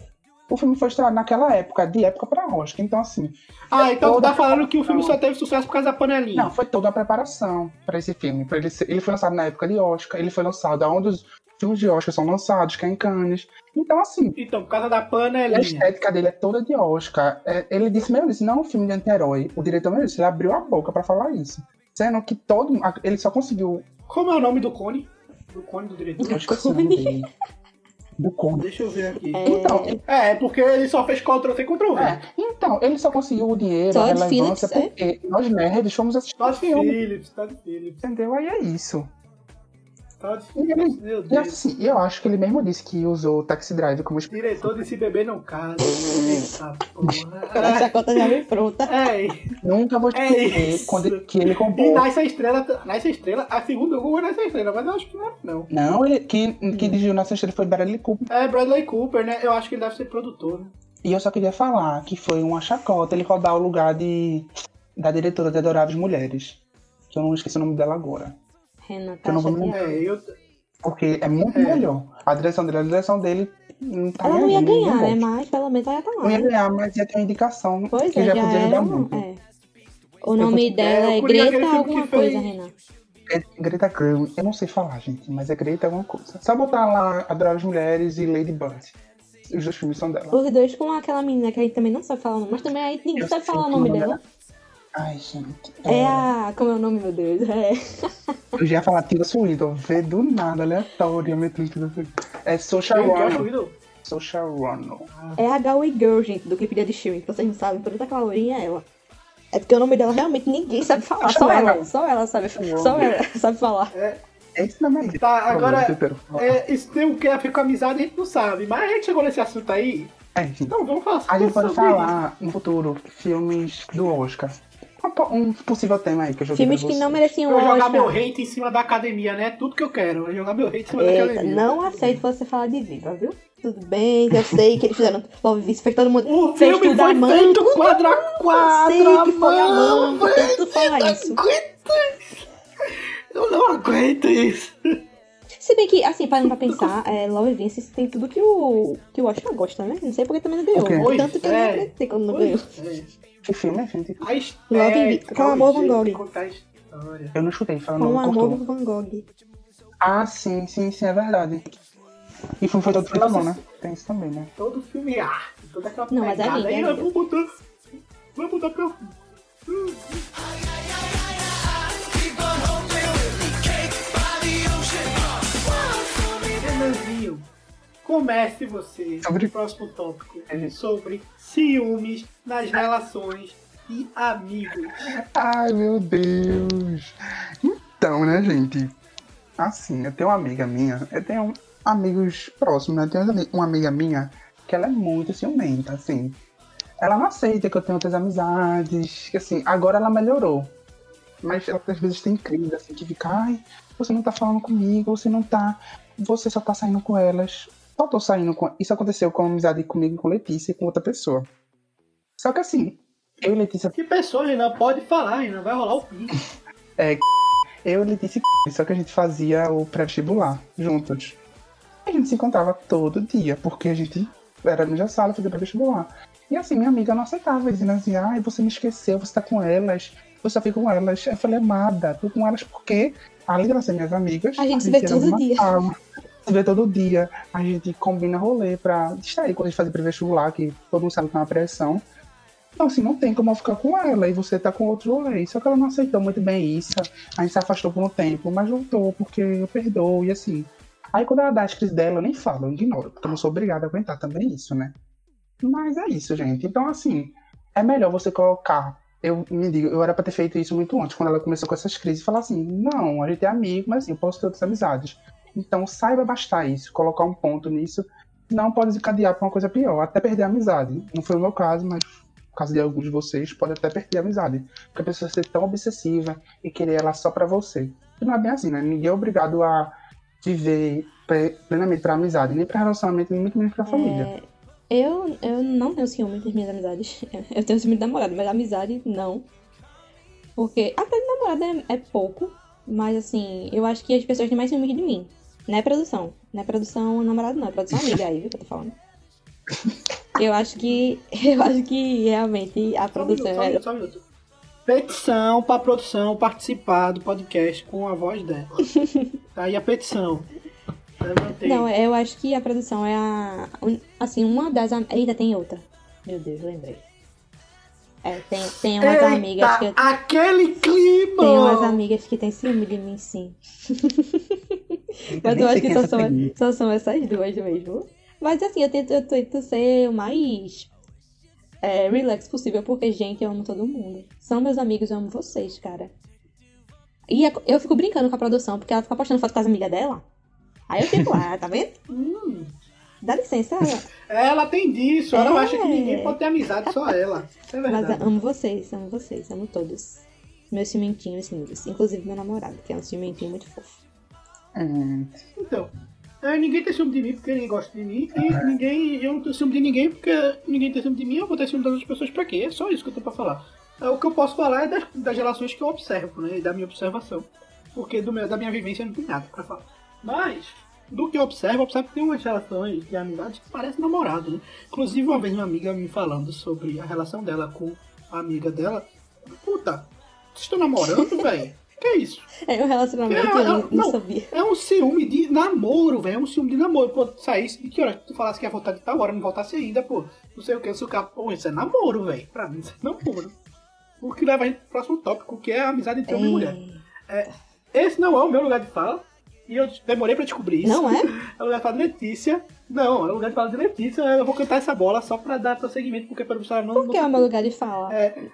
O filme foi estreado naquela época, de época pra Oscar. Então, assim, Ah, então tu tá falando que o filme só teve sucesso por causa da panelinha. Não, foi toda a preparação para esse filme. Pra ele, ser- ele foi lançado na época de Oscar, ele foi lançado aonde os filmes de Oscar são lançados, que é em Cannes. Então, assim, Então, por causa da a panelinha. estética dele é toda de Oscar. É, ele disse mesmo isso, não é um filme de anti-herói. O diretor mesmo disse, ele abriu a boca para falar isso. Sendo que todo. a- Ele só conseguiu. Como é o nome do cone? Do cone do diretor? Eu esqueci o nome dele. Do Conde. Deixa eu ver aqui. Então, É, porque ele só fez Ctrl C Ctrl V. É, então, ele só conseguiu o dinheiro, Todd a relevância, Phillips, é? porque nós nerds fomos assistir Todd. Phillips, Todd Phillips. Entendeu? Aí é isso. Todd E ele- Meu E Deus. assim, eu acho que ele mesmo disse que usou o Taxi Drive como Diretor desse bebê não casa. Eita A porra. chacota já vem pronta. É, Nunca vou É esquecer isso. quando ele- que ele e comprou. Nasce a Estrela, Nasce a Estrela, a segunda Google é Nasce a Estrela, mas eu acho que não é, não. Não, ele, que, que dirigiu nossa estrela foi Bradley Cooper. É Bradley Cooper, né? Eu acho que ele deve ser produtor, né? E eu só queria falar que foi uma chacota ele roubar o lugar de, da diretora de Adoráveis Mulheres. Que eu não esqueci o nome dela agora. Renan, Eu tá não vou chateada. É, eu. Porque é muito É. melhor. A direção dele, a direção dele. Não tá Ela não ia ganhar, né? Mas pelo menos ela ia tá lá. Não ia né? ganhar, mas ia ter uma indicação Pois que é, já já podia era. ajudar um- muito. É. O nome dela É, é eu curti aquele Greta alguma coisa, Renan. É Greta Gerwig, eu não sei falar, gente, mas é Greta alguma coisa. Só botar lá Adoráveis Mulheres e Lady Bird. Os dois filmes são dela. Os dois com aquela menina que a gente também não sabe falar o nome, mas também aí ninguém Eu sabe falar o nome o nome dela. Ai, gente. É a. Como é o nome, meu Deus? É. Eu já ia falar Tilda Swinton, vê do nada, aleatoriamente no Tilda Swinton. É Social. Widow. Social Runner. É a Galway Girl, gente, do que pedia de Shirley, que vocês não sabem, toda aquela lourinha é ela. É porque o nome dela realmente ninguém sabe falar, só ela, só ela sabe, só ela sabe falar. É esse nome aí. Tá, agora- Por. É, isso tem o que a ver com amizade, a gente não sabe. Mas a gente chegou nesse assunto aí. É, gente. Então vamos falar A gente pode sobre falar no futuro filmes do Oscar. Um po- possível tema aí que eu joguei Filmes que não mereciam Eu o vou jogar meu Oscar. hate em cima da academia, né? Tudo que eu quero. É jogar meu hate em cima da Eita, academia. não aceito você falar de Viva, viu? Tudo bem, eu sei que eles fizeram Love Vice, fez todo mundo. O fez filme tudo foi amando. feito quadra a Eu quadra, sei que foi amando, velho. tanto falar isso. Eu não aguento isso. Se bem que, assim, parando pra pensar, é, Love Vince tem tudo que o, que o Oscar gosta, né? Não sei porque também não ganhou. O quê? O tanto que eu nem Pois é. acreditei quando não ganhou. É. Que filme é, gente? A estética, com amor, o Van Gogh. Eu não chutei, falando Com o amor Van Gogh. Ah, sim, sim, sim, é verdade. E o filme foi todo feito à mão, né? Tem isso também, né? Todo filme é arte, toda aquela Não, mas é lindo, é lindo. vamos botar... Vamos botar pra... Renanzinho, comece você Sobre- o próximo tópico É. sobre ciúmes nas relações e amigos. Ai, meu Deus. Então, né, gente? Assim, eu tenho uma amiga minha, eu tenho amigos próximos, né? Eu tenho uma ami- uma amiga minha que ela é muito ciumenta, assim. Ela não aceita que eu tenho outras amizades, que assim, agora ela melhorou. Mas ela às vezes tem crise, assim, que fica, ai, você não tá falando comigo, você não tá. Você só tá saindo com elas. Só tô saindo com. Isso aconteceu com a amizade comigo, com Letícia e com outra pessoa. Só que assim, eu e Letícia Que pessoa, Renan, pode falar, Renan, vai rolar o pique. Eu, Letícia e só que a gente fazia o pré-vestibular juntos. A gente se encontrava todo dia, porque a gente era na mesma sala, fazia pré-vestibular. E assim, minha amiga não aceitava, dizendo assim, ai, você me esqueceu, você tá com elas, você só fica com elas. Eu falei, amada, tô com elas porque, além de elas serem minhas amigas, A gente se vê todo dia. sala. Se vê todo dia. A gente combina rolê pra distrair quando a gente fazia pré-vestibular, que todo mundo sabe que é uma pressão. Então, assim, não tem como eu ficar com ela e você tá com outro rolê. Só que ela não aceitou muito bem isso. A gente se afastou por um tempo, mas voltou porque eu perdoo e assim. Aí quando ela dá as crises dela, eu nem falo, eu ignoro, porque eu não sou obrigada a aguentar também isso, né? Mas é isso, gente. Então, assim, é melhor você colocar. Eu me digo, eu era pra ter feito isso muito antes, quando ela começou com essas crises, falar assim: não, a gente é amigo, mas assim, eu posso ter outras amizades. Então, saiba bastar isso, colocar um ponto nisso, não pode desencadear pra uma coisa pior, até perder a amizade. Não foi o meu caso, mas no caso de alguns de vocês, pode até perder a amizade. Porque a pessoa ser tão obsessiva e querer ela só pra você. E não é bem assim, né? Ninguém é obrigado a viver plenamente pra amizade, nem pra relacionamento, nem muito menos pra família. É, eu, eu não tenho ciúme das minhas amizades. Eu tenho ciúme de namorado, mas amizade não. Porque até de namorado é, é pouco, mas assim, eu acho que as pessoas têm mais ciúme de mim. Não é produção. Não é produção namorado, não. É produção amiga aí, viu que eu tô falando. Eu acho que. Eu acho que realmente a Só minuto, produção só um minuto, só um minuto. Petição pra produção participar do podcast com a voz dela. Tá aí a petição. Levantei. Não, eu acho que a produção é a. Assim, uma das. Eita, tem outra. Meu Deus, lembrei. É, tem, tem umas Eita, amigas que eu aquele clima! Tem umas amigas que têm ciúme de mim, sim. Mas eu acho que só são, só são essas duas mesmo. Mas assim, eu tento, eu tento ser o mais é, relax possível, porque, gente, eu amo todo mundo. São meus amigos, eu amo vocês, cara. E é- eu fico brincando com a produção, porque ela fica postando foto com as amigas dela. Aí eu fico lá, tá vendo? Hum, Dá licença, ela tem disso, ela É. acha que ninguém pode ter amizade, só ela. É mas verdade. amo vocês, amo vocês, amo todos. Meus cimentinhos lindos. Inclusive meu namorado, que é um cimentinho muito fofo. Então, é, ninguém tem ciúme de mim porque ninguém gosta de mim. E ninguém, eu não tenho ciúme de ninguém porque ninguém tem ciúme de mim. Eu vou ter ciúme das outras pessoas pra quê? É só isso que eu tenho pra falar. É, o que eu posso falar é das, das relações que eu observo, né? E da minha observação. Porque do meu, da minha vivência não tem nada pra falar. Mas, do que eu observo, eu observo que tem umas relações de amizade que parecem namorado, né? Inclusive, uma vez uma amiga me falando sobre a relação dela com a amiga dela. Puta, vocês estão namorando, velho? Que é isso? É um relacionamento, É, eu é, não, não não. sabia. É um ciúme de namoro, velho. É um ciúme de namoro. Pô, tu saísse de que hora? Tu falasse que ia voltar de tal hora, não voltasse ainda, pô. Não sei o que, se o cara. Pô, isso é namoro, velho. Pra mim, isso é namoro. O que leva a gente pro próximo tópico, que é a amizade entre homem e mulher. É, Esse não é o meu lugar de fala. E eu demorei pra descobrir isso. Não é? É o lugar de fala de Letícia. Não, é o lugar de fala de Letícia. Eu vou cantar essa bola só pra dar prosseguimento, porque para você não. Por não que é o meu lugar de fala? é,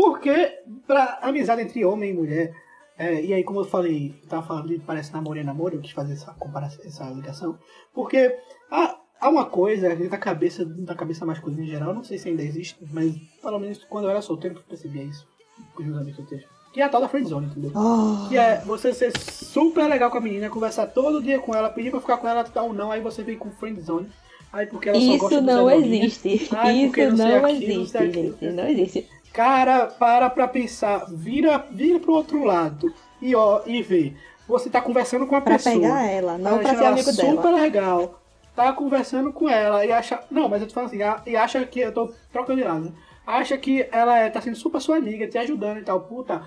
porque pra amizade entre homem e mulher, é, e aí como eu falei, eu tava falando de parece namoro e namoro, eu quis fazer essa comparação, essa ligação, porque há, há uma coisa da cabeça, da cabeça masculina em geral, não sei se ainda existe, mas pelo menos quando eu era solteiro eu percebia isso, com os meus amigos solteiros, que é a tal da friendzone, entendeu? Oh, Que é você ser super legal com a menina, conversar todo dia com ela, pedir pra ficar com ela, tal ou não, aí você vem com friendzone, aí porque ela só gosta isso não existe. Ai, Isso não não aquilo, não existe, gente. Não existe. Cara, para pra pensar, vira, vira pro outro lado e ó, e vê. Você tá conversando com a Pra pessoa. pegar ela, não pra ser amigo super dela. legal. Tá conversando com ela e acha. Não, mas eu tô falando assim, e acha que. Eu tô trocando de lado. né? Acha que ela é, tá sendo super sua amiga, te ajudando e tal. Puta,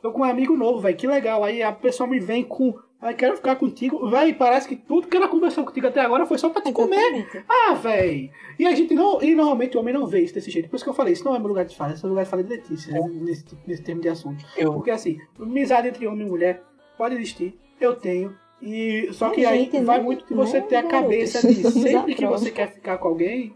tô com um amigo novo, velho, que legal. Aí a pessoa me vem com. Aí quero ficar contigo. Véi, parece que tudo que ela conversou contigo até agora foi só pra te comer. Ah, véi! E a gente não. E normalmente o homem não vê isso desse jeito. Por isso que eu falei, isso não é meu lugar de fala, esse é o lugar de fala de Letícia, né, nesse, nesse termo de assunto. eu, Porque assim, amizade entre homem e mulher pode existir, eu tenho. E só que aí gente, vai muito de você ter a cabeça de sempre que você quer ficar com alguém,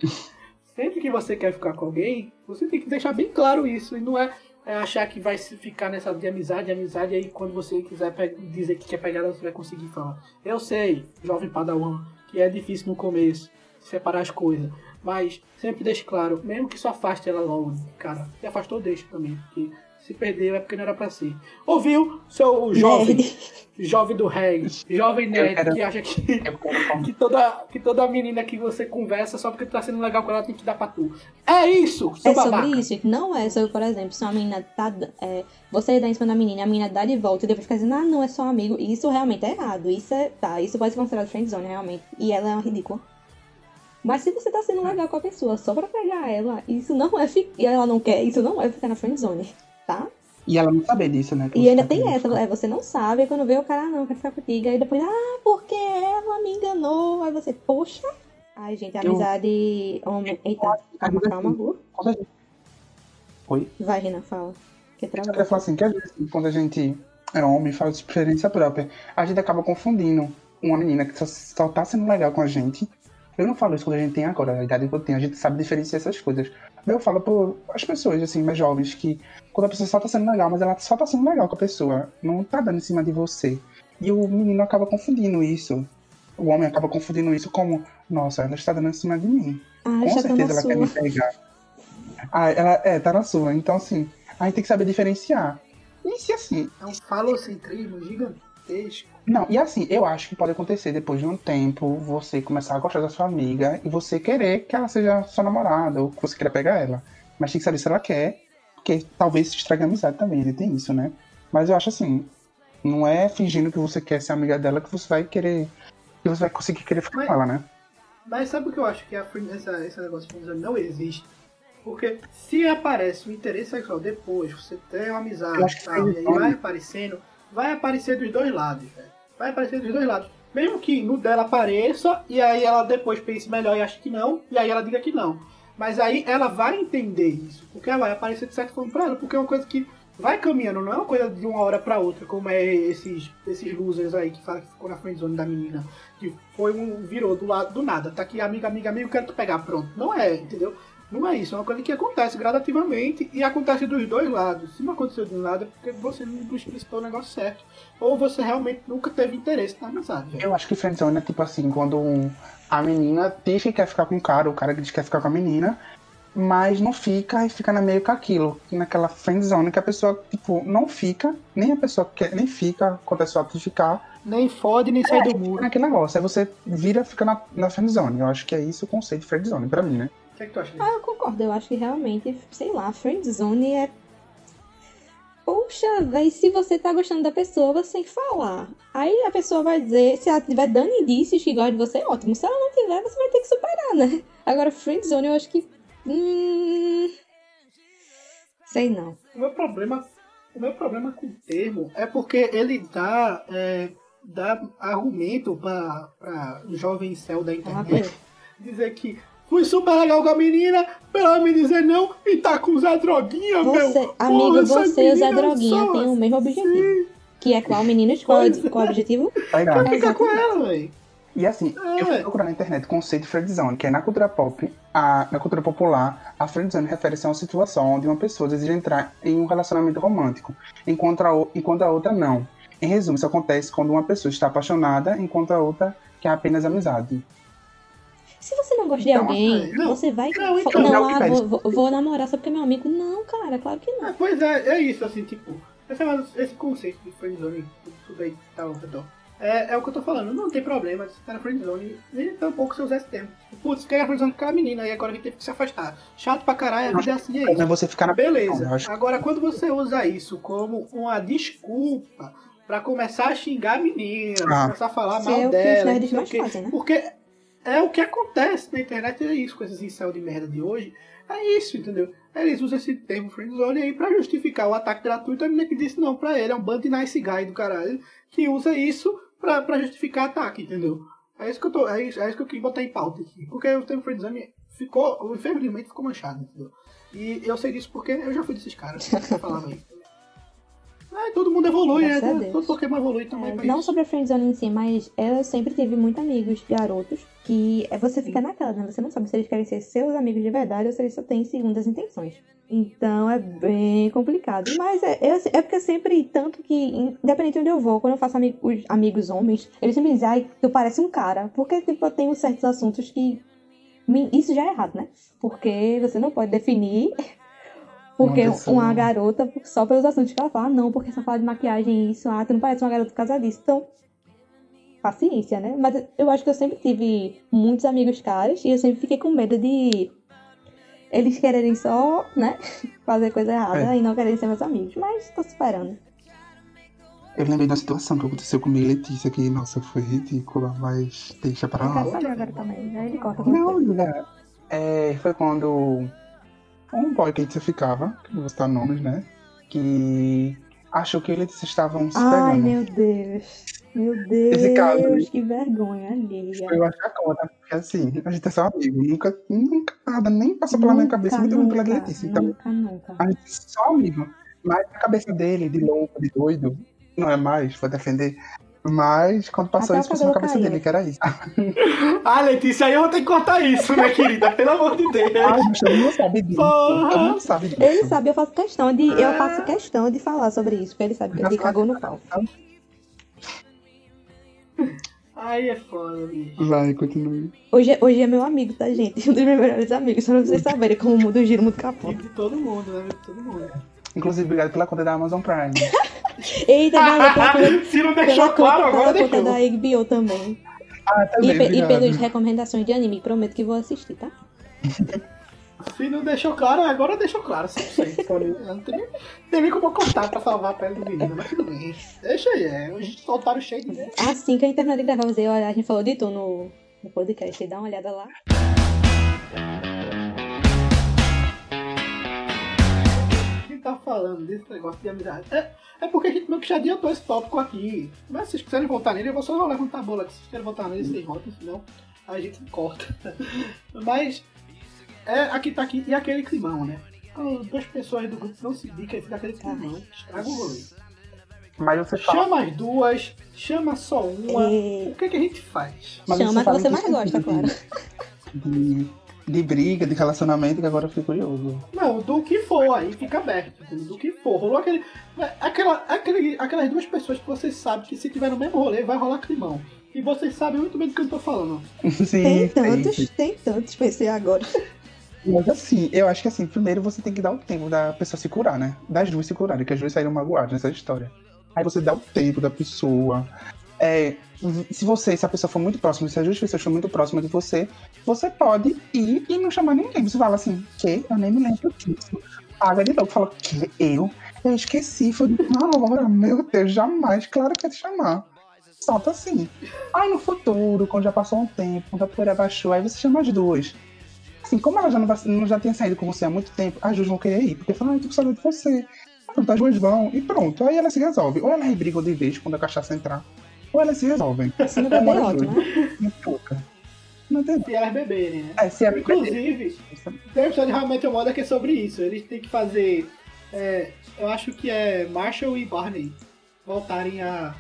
sempre que você quer ficar com alguém, você tem que deixar bem claro isso. E não é, é achar que vai ficar nessa de amizade, amizade, aí quando você quiser dizer que quer pegar você vai conseguir falar. Eu sei, jovem padawan, que é difícil no começo separar as coisas. Mas sempre deixe claro, mesmo que só afaste ela logo, cara. Se afastou, deixa também. Porque se perdeu é porque não era pra ser. Ouviu, seu jovem, Nerd. jovem do reggae, jovem nerd quero- que acha que, que, toda, que toda menina que você conversa só porque tu tá sendo legal com ela tem que dar pra tu. É isso, seu É babaca. sobre isso, não é sobre, por exemplo, se uma menina tá. É, você dá em cima da menina, a menina dá de volta e depois fica dizendo, ah, não, é só um amigo. Isso realmente é errado. Isso é. Tá, isso pode ser considerado friendzone, realmente. E ela é uma ridícula. Mas se você tá sendo legal com a pessoa só pra pegar ela, isso não é fi- e ela não quer, isso não é ficar na friendzone, tá? E ela não saber disso, né? E ainda tá tem essa, é, você não sabe, aí quando vê o cara, ah, não, quer ficar contigo, aí depois, ah, porque ela me enganou, aí você, poxa. Ai, gente, Eu- amizade homem. Eita, calma, calma, gente- Oi? Vai, Renan, fala. Que Eu travou. queria falar assim, que às vezes, quando a gente é homem, fala de experiência própria, a gente acaba confundindo uma menina que só, só tá sendo legal com a gente. Eu não falo isso quando a gente tem agora, a idade que eu tenho, a gente sabe diferenciar essas coisas. Mas eu falo por as pessoas, assim, mais jovens, que quando a pessoa só tá sendo legal, mas ela só tá sendo legal com a pessoa, não tá dando em cima de você. E o menino acaba confundindo isso. O homem acaba confundindo isso como, nossa, ela está dando em cima de mim. Ai, Com tá certeza ela quer me sua. pegar. Ah, ela é, tá na sua. Então, assim, a gente tem que saber diferenciar. E se assim. É um falocentrismo gigantesco. Não, e assim, eu acho que pode acontecer depois de um tempo você começar a gostar da sua amiga e você querer que ela seja sua namorada ou que você queira pegar ela. Mas tem que saber se ela quer, porque talvez se estrague a amizade também, né? tem isso, né? Mas eu acho assim, não é fingindo que você quer ser amiga dela que você vai querer. que você vai conseguir querer ficar Mas- com ela, né? Mas sabe o que eu acho que a essa, esse negócio de não existe? Porque se aparece o interesse sexual depois, você tem uma amizade que e aí vai aparecendo, vai aparecer dos dois lados, velho. Vai aparecer dos dois lados. Mesmo que no dela apareça, e aí ela depois pense melhor e ache que não, e aí ela diga que não. Mas aí ela vai entender isso, porque ela vai aparecer de certa forma pra ela, porque é uma coisa que vai caminhando, não é uma coisa de uma hora pra outra, como é esses, esses losers aí que falam que ficou na friendzone da menina que foi um virou do lado do nada, tá aqui amiga, amiga, amigo, quero te pegar, pronto. Não é, entendeu? Não é isso, é uma coisa que acontece gradativamente e acontece dos dois lados. Se não aconteceu de um lado, é porque você não explicitou o negócio certo. Ou você realmente nunca teve interesse na amizade. Eu acho que friendzone é tipo assim, quando um- a menina diz que quer ficar com o cara, o cara diz que quer ficar com a menina, mas não fica e fica na meio com aquilo, naquela friendzone que a pessoa, tipo, não fica, nem a pessoa quer, nem fica, acontece o ato de ficar, Nem fode, nem sai do fica muro. naquele negócio. Aí você vira fica na, na friendzone. Eu acho que é isso o conceito de friendzone pra mim, né? O que, é que tu acha? Ah, eu concordo. Eu acho que realmente, sei lá, friendzone é. Poxa, véi, se você tá gostando da pessoa, você tem que falar. Aí a pessoa vai dizer, se ela estiver dando indícios que gosta de você, ótimo. Se ela não tiver, você vai ter que superar, né? Agora, friendzone, eu acho que. Hum. Sei não. O meu problema, o meu problema com o termo é porque ele dá, é, dá argumento para jovem céu da Ah, internet dizer que fui super legal com a menina, pra ela me dizer não e tá com Zé Droguinha, meu. Você, amigo, Porra, você e o Zé meninas Droguinha têm o mesmo objetivo. assim. Que é qual? Qual, Pois é. qual o objetivo? Tá ligado? Fica com ela, velho. E assim, eu fui É. procurar na internet o conceito de friendzone, que é na cultura pop, a, na cultura popular, a friendzone refere-se a uma situação onde uma pessoa deseja entrar em um relacionamento romântico, enquanto a, enquanto a outra não. Em resumo, isso acontece quando uma pessoa está apaixonada, enquanto a outra quer apenas amizade. Se você não gosta de Não, alguém, não, você vai. não, então, é não, que ah, pede. vou, vou- vou namorar só porque é meu amigo. Não, cara, claro que não. É, pois é, é isso, assim, tipo, esse, esse conceito de friendzone, tudo aí que tá ao redor. É, é o que eu tô falando, não tem problema de você estar na friendzone, nem tampouco você usar esse termo. Putz, quer friendzone com aquela menina, e agora a gente teve que se afastar. Chato pra caralho, a vida é assim, é Não é isso. você ficar na Beleza, Eu acho- agora quando você usa isso como uma desculpa pra começar a xingar a menina, Ah. começar a falar Isso mal é o que os dela, nerds não sei o mais quê, fazem, né? porque é o que acontece na internet, é isso, com esses incel de merda de hoje. É isso, entendeu? Eles usam esse termo friendzone aí pra justificar o ataque gratuito. A menina que disse não pra ele, é um bando de nice guy do caralho, que usa isso pra, pra justificar ataque, entendeu? É isso que eu tô, é isso, é isso que eu queria botar em pauta aqui. Porque o termo friendzone ficou, infelizmente ficou manchado, entendeu? E eu sei disso porque eu já fui desses caras que falavam isso. É, todo mundo evolui, a né? Todo Pokémon evolui também É, não isso. sobre a friendzone em si, mas eu sempre tive muitos amigos garotos que é você fica naquela, né? Você não sabe se eles querem ser seus amigos de verdade ou se eles só têm segundas intenções. Então é bem complicado. Mas é, é, é porque sempre, tanto que, independente de onde eu vou, quando eu faço amigos, amigos homens, eles sempre dizem, ai, tu parece um cara. Porque, tipo, eu tenho certos assuntos que. Isso já é errado, né? Porque você não pode definir porque Uma garota, só pelos assuntos que ela fala, ah, não, porque só fala de maquiagem e isso, ah, tu não parece uma garota por causa disso. Então, paciência, né? Mas eu acho que eu sempre tive muitos amigos caras e eu sempre fiquei com medo de eles quererem só, né, fazer coisa errada É. e não quererem ser meus amigos. Mas tô superando. Eu lembrei da situação que aconteceu comigo e Letícia, que, nossa, foi ridícula, mas deixa pra Eu lá. quero saber agora também. Aí ele corta com Não, você. Lila, é, foi quando um boy que a Letícia ficava, que não vou citar nomes, né? Que achou que ele e Letícia estavam se Ai, pegando. meu Deus. Meu Esse caso. Deus, que vergonha alheia. Eu acho que a conta, porque assim, a gente é só amigo, nunca, nunca nada, nem passou pela minha cabeça, muito menos pela Letícia. Então, Nunca, nunca. a gente é só amigo. Mas a cabeça dele, de louco, de doido, não é mais, vou defender. Mas quando passou Até isso, passou na cabeça dele, que era isso. Ah, Letícia, aí eu vou ter que cortar isso, minha querida, pelo amor de Deus. Ai, mas todo mundo sabe disso. Porra. Todo mundo sabe disso. Ele sabe, eu faço questão de. Eu faço questão de falar sobre isso, porque ele sabe que ele cagou no pau. Aí é foda, bicho. Vai, continue. Hoje, é- hoje é meu amigo, tá, gente? Um dos meus melhores amigos, só pra vocês saberem como muda o giro, muda o capô. De todo mundo, né? De todo mundo. Inclusive, obrigado pela conta da Amazon Prime. Eita, valeu pela conta, Se não pela deixou conta, claro, pela agora conta deixou. da HBO também. Ah, E, também, pe- e obrigado. pelas recomendações de anime, prometo que vou assistir, tá? Se não deixou claro, agora deixou claro, 100%. Não tem, nem- tem nem como eu contar pra salvar a pele do menino, mas tudo bem. Deixa aí, é. Hoje soltaram cheio de Assim que a internet de gravar, você, olha, a gente falou de tu no, no podcast, dá uma olhada lá. Tá falando desse negócio de amizade. É, é porque a gente meio que já adiantou esse tópico aqui. Mas se vocês quiserem voltar nele, eu vou só levantar a bola aqui. Se vocês quiserem voltar nele, vocês voltam, senão a gente corta. Mas é, aqui tá aqui, e aquele climão, né? Quando duas pessoas do grupo não se bicam, fica aquele climão, estraga o rolê. Mas você fala. Chama as duas, chama só uma. É, O que, que a gente faz? mas Chama fala que você mais gosta, claro. de- de- briga, de relacionamento, que agora eu fico curioso. Não, do que for, aí fica aberto. Do que for. Rolou aquele. Aquela, aquele, aquelas duas pessoas que vocês sabem que se tiver no mesmo rolê vai rolar climão. E vocês sabem muito bem do que eu tô falando. Sim, Tem sim. tantos, tem tantos, pensei agora. Mas assim, eu acho que assim, primeiro você tem que dar o tempo da pessoa se curar, né? Das duas se curarem, que as duas saíram magoadas nessa história. Aí você dá o tempo da pessoa. É, se você, se a pessoa for muito próxima, se duas pessoas forem muito próximas de você, você pode ir e não chamar ninguém. Você fala assim, que? Eu nem me lembro disso. Paga de novo. Fala, que? Eu? Eu esqueci. Foi na hora. Meu Deus, jamais. Claro que ia te chamar. Solta assim. Aí no futuro, quando já passou um tempo, quando a poeira baixou, aí você chama as duas. Assim, como ela já não, vai- não já tinha saído com você há muito tempo, as duas vão querer ir. Porque falam, ah, eu tô com saudade de você. Pronto, as duas vão e pronto. Aí elas se resolvem. Ou elas brigam de vez quando a cachaça entrar, ou elas se resolvem. Se não das ótimo, duas. né? Não pouca. Não tem. Se elas beberem, né? É, se é Inclusive, tem um episódio de How I Met Your Mother que é sobre isso. Eles têm que fazer. é, eu acho que é Marshall e Barney voltarem a.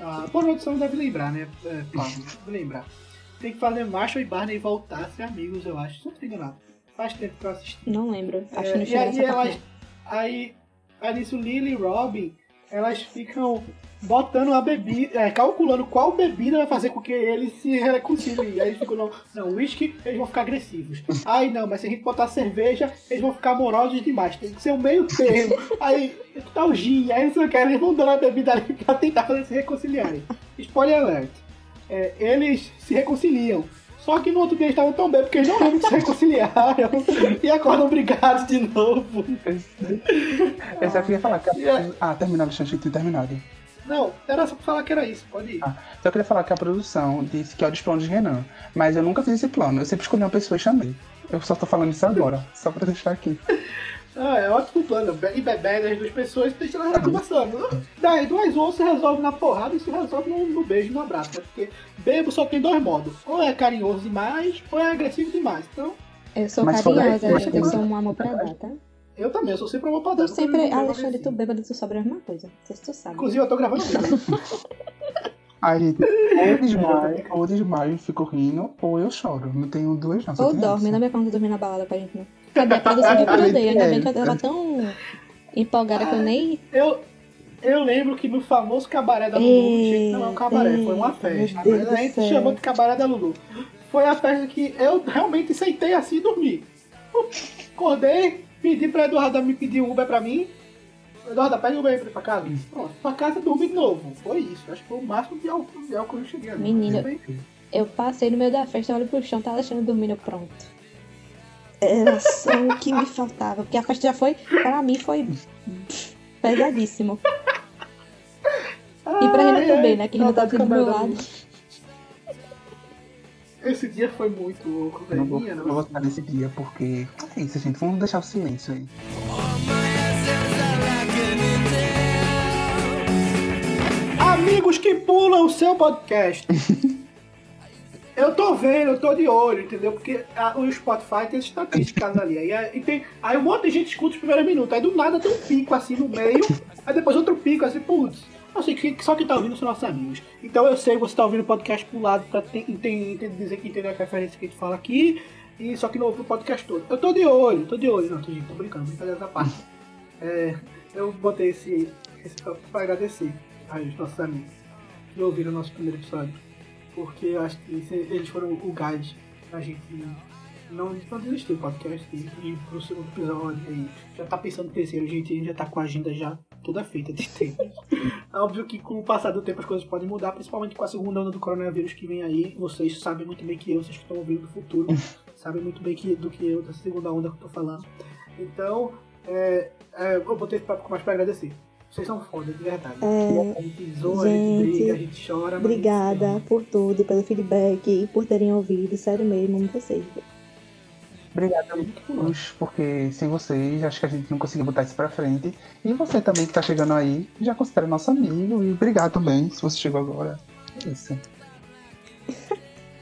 A produção deve lembrar, né? É, Pablo, deve lembrar. Tem que fazer Marshall e Barney voltar a ser amigos, eu acho. Se eu não tô enganado. Faz tempo que eu assisti. Não lembro. Acho É, que não e aí elas. Aí, aí nisso, Lily e Robin, elas ficam botando a bebida, é, calculando qual bebida vai fazer com que eles se reconciliem. Aí eles ficam, não, não, whisky, eles vão ficar agressivos. Ai, não, mas se a gente botar cerveja, eles vão ficar amorosos demais. Tem que ser o meio termo. Aí, tal gin, aí não sei o que, eles vão dando a bebida ali pra tentar fazer se reconciliarem. Spoiler alert. É, eles se reconciliam. Só que no outro dia eles estavam tão bem porque eles não lembram que se reconciliaram e acordam brigados de novo. Eu só queria falar. Yeah. Ah, que tinha terminado. Não, era só pra falar que era isso, pode ir. Ah, só queria falar que a produção disse que é o dos planos de Renan. Mas eu nunca fiz esse plano. Eu sempre escolhi uma pessoa e chamei. Eu só tô falando isso agora, só pra deixar aqui. Ah, é ótimo plano. E beber das duas pessoas deixa elas conversando. Daí duas ou se resolve na porrada e se resolve no, no beijo e no abraço. né? Porque bebo só tem dois modos. Ou é carinhoso demais, ou é agressivo demais. Então, Eu sou Mas carinhosa, isso, acho que eu sou um amor pra dar, tá? Eu também, eu sou sempre uma Tu padrão. sempre, Alexandre, tu bêbado, tu sobra a mesma coisa. Não sei se tu sabe. Inclusive, eu tô gravando vídeo. Aí, gente, ou desmaio, ou desmaio e fico rindo, ou eu choro. Não tenho duas, não. Ou dorme, não me conta dormir na balada pra gente, não. Cadê a produção eu odeio? Ainda bem que eu tava tão empolgada que eu nem. Eu, eu lembro que no famoso cabaré da Lulu, gente, não é um cabaré, foi uma festa. Mas a gente céu. chamou de cabaré da Lulu. Foi a festa que eu realmente sentei assim e dormi. Acordei, pedi pra Eduardo me pedir um Uber pra mim. Eduardo, pede um Uber aí pra casa. Pronto, pra casa dormi de novo. Foi isso. Acho que foi o máximo de álcool, de álcool que eu cheguei ali. Menino. Foi- Eu passei no meio da festa, olho pro chão, tá Alexandre dormindo pronto. Era só o que me faltava. Porque a festa já foi, pra mim, foi pesadíssimo. E pra Renan também, né? Que Renan tá aqui do meu lado. Esse dia foi muito louco, Eu não vou, velho. eu vou estar nesse dia, porque é isso, gente. Vamos deixar o silêncio aí. Amigos que pulam o seu podcast. eu tô vendo, eu tô de olho, entendeu? Porque a- o Spotify tem estatísticas ali. Aí, aí tem, aí um monte de gente escuta os primeiros minutos. Aí do nada tem um pico assim no meio. aí depois outro pico assim, putz. Sei que só quem tá ouvindo são nossos amigos. Então eu sei que você tá ouvindo o podcast pulado pra te- enten- enten- dizer que entendeu a referência que a gente fala aqui. E só que não ouve o podcast todo. Eu tô de olho, tô de olho. Não, tô, gente, tô brincando, brincadeira da parte. É, eu botei esse, esse pra agradecer aos nossos amigos que ouviram o nosso primeiro episódio. Porque eu acho que eles foram o gás pra gente não, não desistir do podcast e ir pro segundo episódio. E já tá pensando no terceiro, gente, a gente já tá com a agenda já toda feita de tempo. É Óbvio que com o passar do tempo as coisas podem mudar, principalmente com a segunda onda do coronavírus que vem aí. Vocês sabem muito bem que eu, vocês que estão ouvindo do futuro, sabem muito bem que, do que eu, dessa segunda onda que eu tô falando. Então, é, é, eu botei esse papo mais pra agradecer. Vocês são foda, de verdade. É, A gente zoa, a gente gente, briga, a gente chora. mas Obrigada a gente por tudo, pelo feedback e por terem ouvido. Sério mesmo, amo vocês. Obrigado a todos, porque sem vocês acho que a gente não conseguiu botar isso pra frente. E você também que tá chegando aí, já considera nosso amigo. E obrigado também, se você chegou agora. É isso.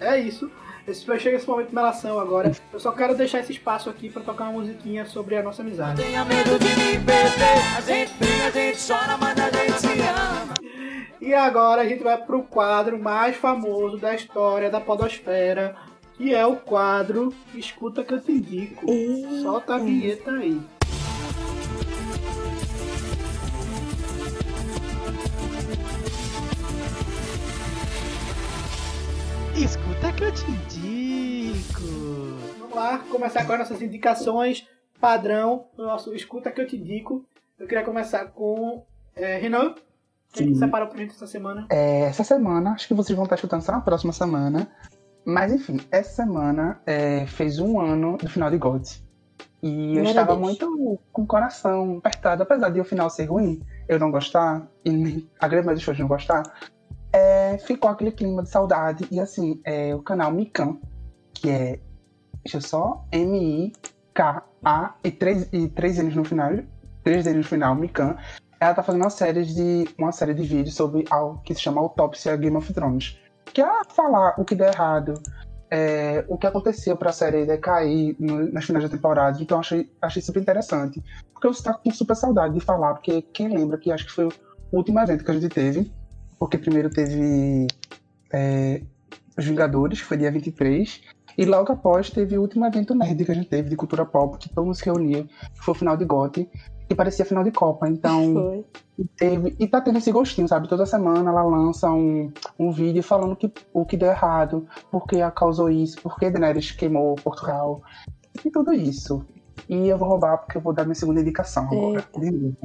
É isso. Esse, vai chegar esse momento de melação agora. Eu só quero deixar esse espaço aqui pra tocar uma musiquinha sobre a nossa amizade. Tenha medo de me perder. A gente briga, a gente chora, mas a gente se ama. E agora a gente vai pro quadro mais famoso da história da podosfera, que é o quadro Escuta que eu te indico. Eita. Solta a vinheta aí. Escuta que eu te indico. Vamos lá, começar com as nossas indicações padrão do nosso Escuta que eu te indico. Eu queria começar com é, Renan. O que a gente Sim. separou pra gente essa semana? É, essa semana, acho que vocês vão estar escutando só na próxima semana. Mas enfim, essa semana é, fez um ano do final de Gods. E eu Glória a estava Deus. muito com o coração apertado, apesar de o final ser ruim, eu não gostar, e nem a grande maioria das pessoas não gostar, é, ficou aquele clima de saudade. E assim, é, o canal Mikan, que é, deixa eu só, M-I-K-A e três, e três N's no final, três N's no final, Mikan, ela tá fazendo uma série de, uma série de vídeos sobre algo que se chama Autópsia Game of Thrones. Que é falar o que deu errado, é, o que aconteceu pra série decair no, nas finais da temporada. Então achei, achei super interessante. Porque você tá com super saudade de falar, porque quem lembra que acho que foi o último evento que a gente teve. Porque primeiro teve é, Os Vingadores, que foi dia 23. E logo após teve o último evento nerd que a gente teve de cultura pop, que todo mundo se reuniu, que foi o final de GOT, que parecia final de Copa. Então, Foi. e teve, e tá tendo esse gostinho, sabe? Toda semana ela lança um, um vídeo falando que, o que deu errado, por que ela causou isso, por que Daenerys queimou Portugal, e tudo isso. E eu vou roubar porque eu vou dar minha segunda indicação agora. de novo.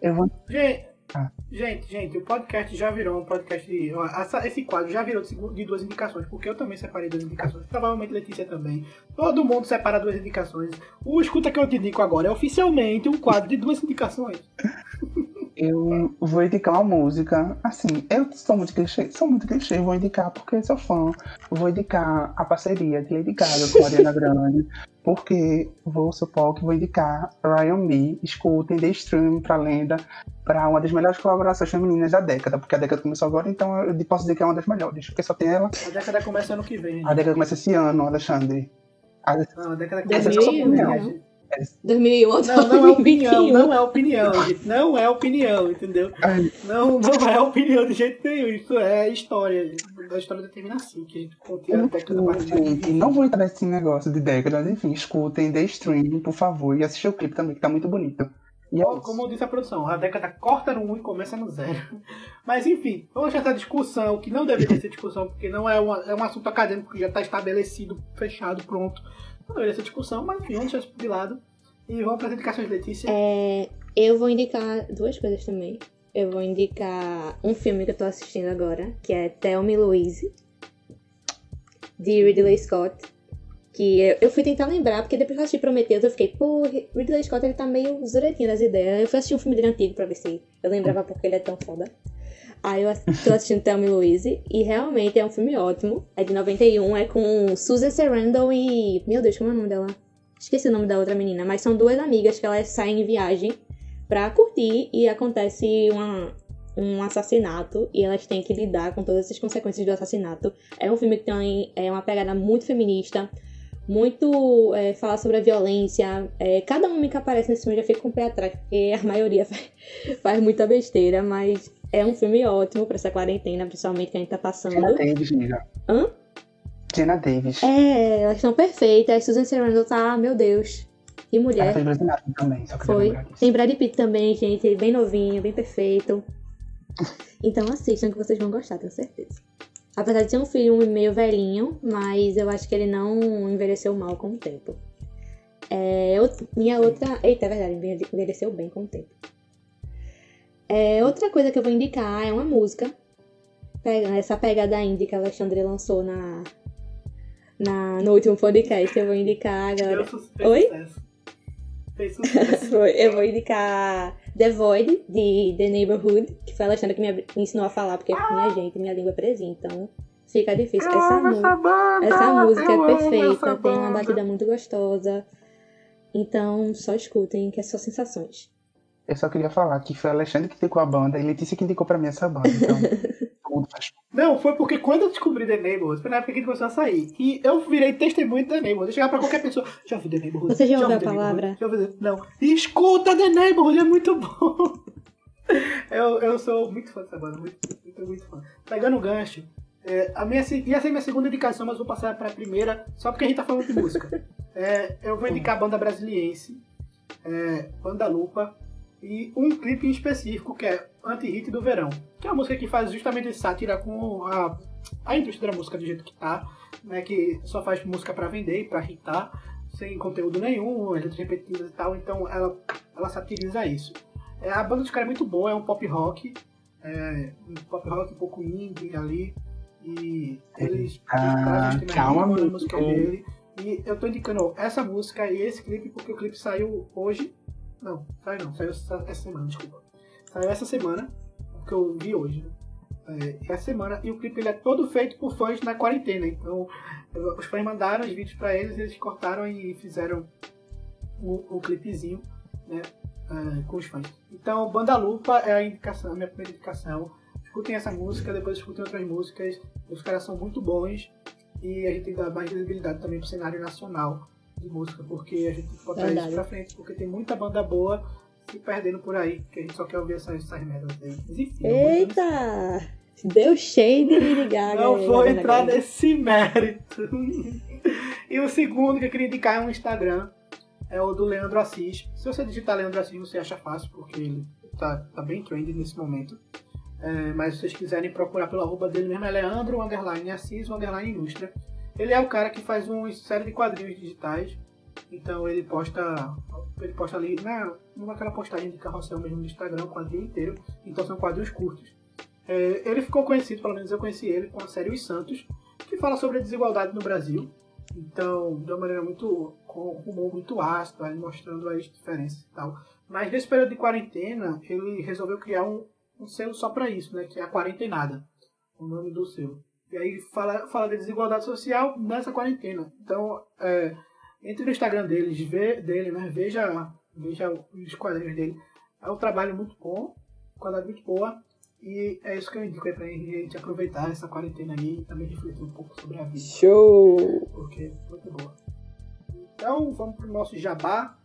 Eu vou. Gente, Ah. gente, gente, o podcast já virou um podcast de. essa- esse quadro já virou de duas indicações, porque eu também separei duas indicações. Provavelmente Letícia também. Todo mundo separa duas indicações. O Escuta que eu te indico agora é oficialmente um quadro de duas indicações. Eu vou indicar uma música. Assim, eu sou muito clichê, sou muito clichê, vou indicar porque sou fã. Vou indicar a parceria de Lady Gaga com a Ariana Grande. Porque vou supor que vou indicar Ryan B. Escutem The Stream pra lenda, pra uma das melhores colaborações femininas da década. Porque a década começou agora, então eu posso dizer que é uma das melhores. Porque só tem ela. A década começa ano que vem. gente. A década começa esse ano, Alexandre. A- Não, a década começa Essa é a sua 2001, ano que opinião. vem. 2001 Não, não é opinião, 2021. não é opinião, gente. Não é opinião, entendeu? Não, não é opinião de jeito nenhum. Isso é história. gente. A história determina assim, que a gente conta a década Gente, não vou entrar nesse negócio de décadas, enfim, escutem The Stream, por favor, e assistam o clipe também, que tá muito bonito. E é. Como disse a produção, a década corta no 1 e começa no 0. Mas enfim, vamos deixar essa discussão, que não deveria ser discussão, porque não é, uma, é um assunto acadêmico que já está estabelecido, fechado, pronto. Não deveria ser discussão, mas enfim, vamos deixar isso de lado. E vamos para as indicações, Letícia. É, eu vou indicar duas coisas também. Eu vou indicar um filme que eu tô assistindo agora, que é Tell Me Louise, de Ridley Scott. Que eu, eu fui tentar lembrar, porque depois que eu assisti Prometheus, eu fiquei, pô, Ridley Scott ele tá meio zuretinho das ideias. Eu fui assistir um filme dele antigo pra ver se eu lembrava porque ele é tão foda. Aí eu tô assistindo Tell Me Louise, e realmente é um filme ótimo. É de 91, é com Susan Sarandon e. Meu Deus, como é o nome dela? Esqueci o nome da outra menina, mas são duas amigas que elas saem em viagem pra curtir e acontece uma, um assassinato e elas têm que lidar com todas as consequências do assassinato. É um filme que tem é uma pegada muito feminista, muito é, fala sobre a violência. É, cada homem que aparece nesse filme já fica com o pé atrás, porque a maioria faz, faz muita besteira, mas é um filme ótimo pra essa quarentena, principalmente que a gente tá passando. Jenna Davis, amiga. Hã? Jenna Davis. É, elas estão perfeitas. Susan Sarandon tá, meu Deus, que Ela mulher. fez Grey's Anatomy também, só queria Foi. Tem Brad Pitt também, gente, bem novinho, bem perfeito. Então assistam que vocês vão gostar, tenho certeza. Apesar de ser um filme meio velhinho, mas eu acho que ele não envelheceu mal com o tempo. É, out- minha outra. Eita, é verdade, envelheceu bem com o tempo. É, outra coisa que eu vou indicar é uma música. Essa pegada indie que a Alexandre lançou na, na, no último podcast. Eu vou indicar agora. Oi? Eu vou indicar The Void, de The Neighborhood, que foi a Alexandra que me ensinou a falar, porque minha gente, minha língua é presinha, então fica difícil. Essa, mu- banda! essa música eu é perfeita, essa tem uma batida muito gostosa. Então só escutem, que é só sensações. Eu só queria falar que foi a Alexandre que indicou a banda e Letícia que indicou pra mim essa banda. Então, faz. Não, foi porque quando eu descobri The Neighborhood, foi na época que ele começou a sair. E eu virei testemunho de The Neighborhood. Eu chegava pra qualquer pessoa, já ouviu The Neighborhood? Você já ouviu a palavra? Já ouviu Não. E escuta The Neighborhood, é muito bom. Eu, eu sou muito fã dessa banda, muito, muito, muito fã. Pegando o gancho, É, a minha, ia ser minha segunda indicação, mas vou passar para a primeira, só porque a gente tá falando de música. É, eu vou indicar a banda brasiliense, é, Banda Lupa, e um clipe em específico que é Anti-Hit do Verão, que é uma música que faz justamente sátira com a, a indústria da música do jeito que tá, né, que só faz música para vender e para hitar, sem conteúdo nenhum, letras repetidas e tal, então ela, ela satiriza isso. É, a banda dos caras é muito boa, é um pop rock, é, um pop rock um pouco indie ali, e eles Ah, trazem os temas calma, música dele. E eu tô indicando essa música e esse clipe porque o clipe saiu hoje. Não, saiu não, saiu essa, essa semana, desculpa. Saiu essa semana, que eu vi hoje, né? É, essa semana, e o clipe ele é todo feito por fãs na quarentena. Então, os fãs mandaram os vídeos pra eles, eles cortaram e fizeram o, o clipezinho, né? é, com os fãs. Então, Banda Lupa é a indicação, a minha primeira indicação. Escutem essa música, depois escutem outras músicas. Os caras são muito bons e a gente tem que dar mais visibilidade também pro cenário nacional de música, porque a gente tem que botar Verdade. isso pra frente, porque tem muita banda boa se perdendo por aí, que a gente só quer ouvir essas, essas merdas aí. Mas enfim, Eita! Deu cheio de Lady Gaga. não aí, vou entrar nesse mérito. e o segundo que eu queria indicar é um Instagram. É o do Leandro Assis. Se você digitar Leandro Assis, você acha fácil, porque ele tá, tá bem trendy nesse momento. É, mas se vocês quiserem procurar pelo arroba dele mesmo, é Leandro, underline Assis, underline Ilustra. Ele é o cara que faz uma série de quadrinhos digitais. Então ele posta. Ele posta ali na, naquela postagem de carrossel mesmo no Instagram, o quadrinho inteiro. Então são quadrinhos curtos. É, ele ficou conhecido, pelo menos eu conheci ele, com a série Os Santos, que fala sobre a desigualdade no Brasil. Então, de uma maneira muito. com um humor muito ácido, aí mostrando as diferenças e tal. Mas nesse período de quarentena, ele resolveu criar um, um selo só pra isso, né? Que é a Quarentenada, o nome do selo. E aí fala, fala de desigualdade social nessa quarentena. Então, é, entre no Instagram deles, vê, dele, né? Veja, veja os quadrinhos dele. É um trabalho muito bom, qualidade muito boa. E é isso que eu indico aí pra gente aproveitar essa quarentena aí e também refletir um pouco sobre a vida. Show! Porque é muito boa. Então, vamos pro nosso jabá.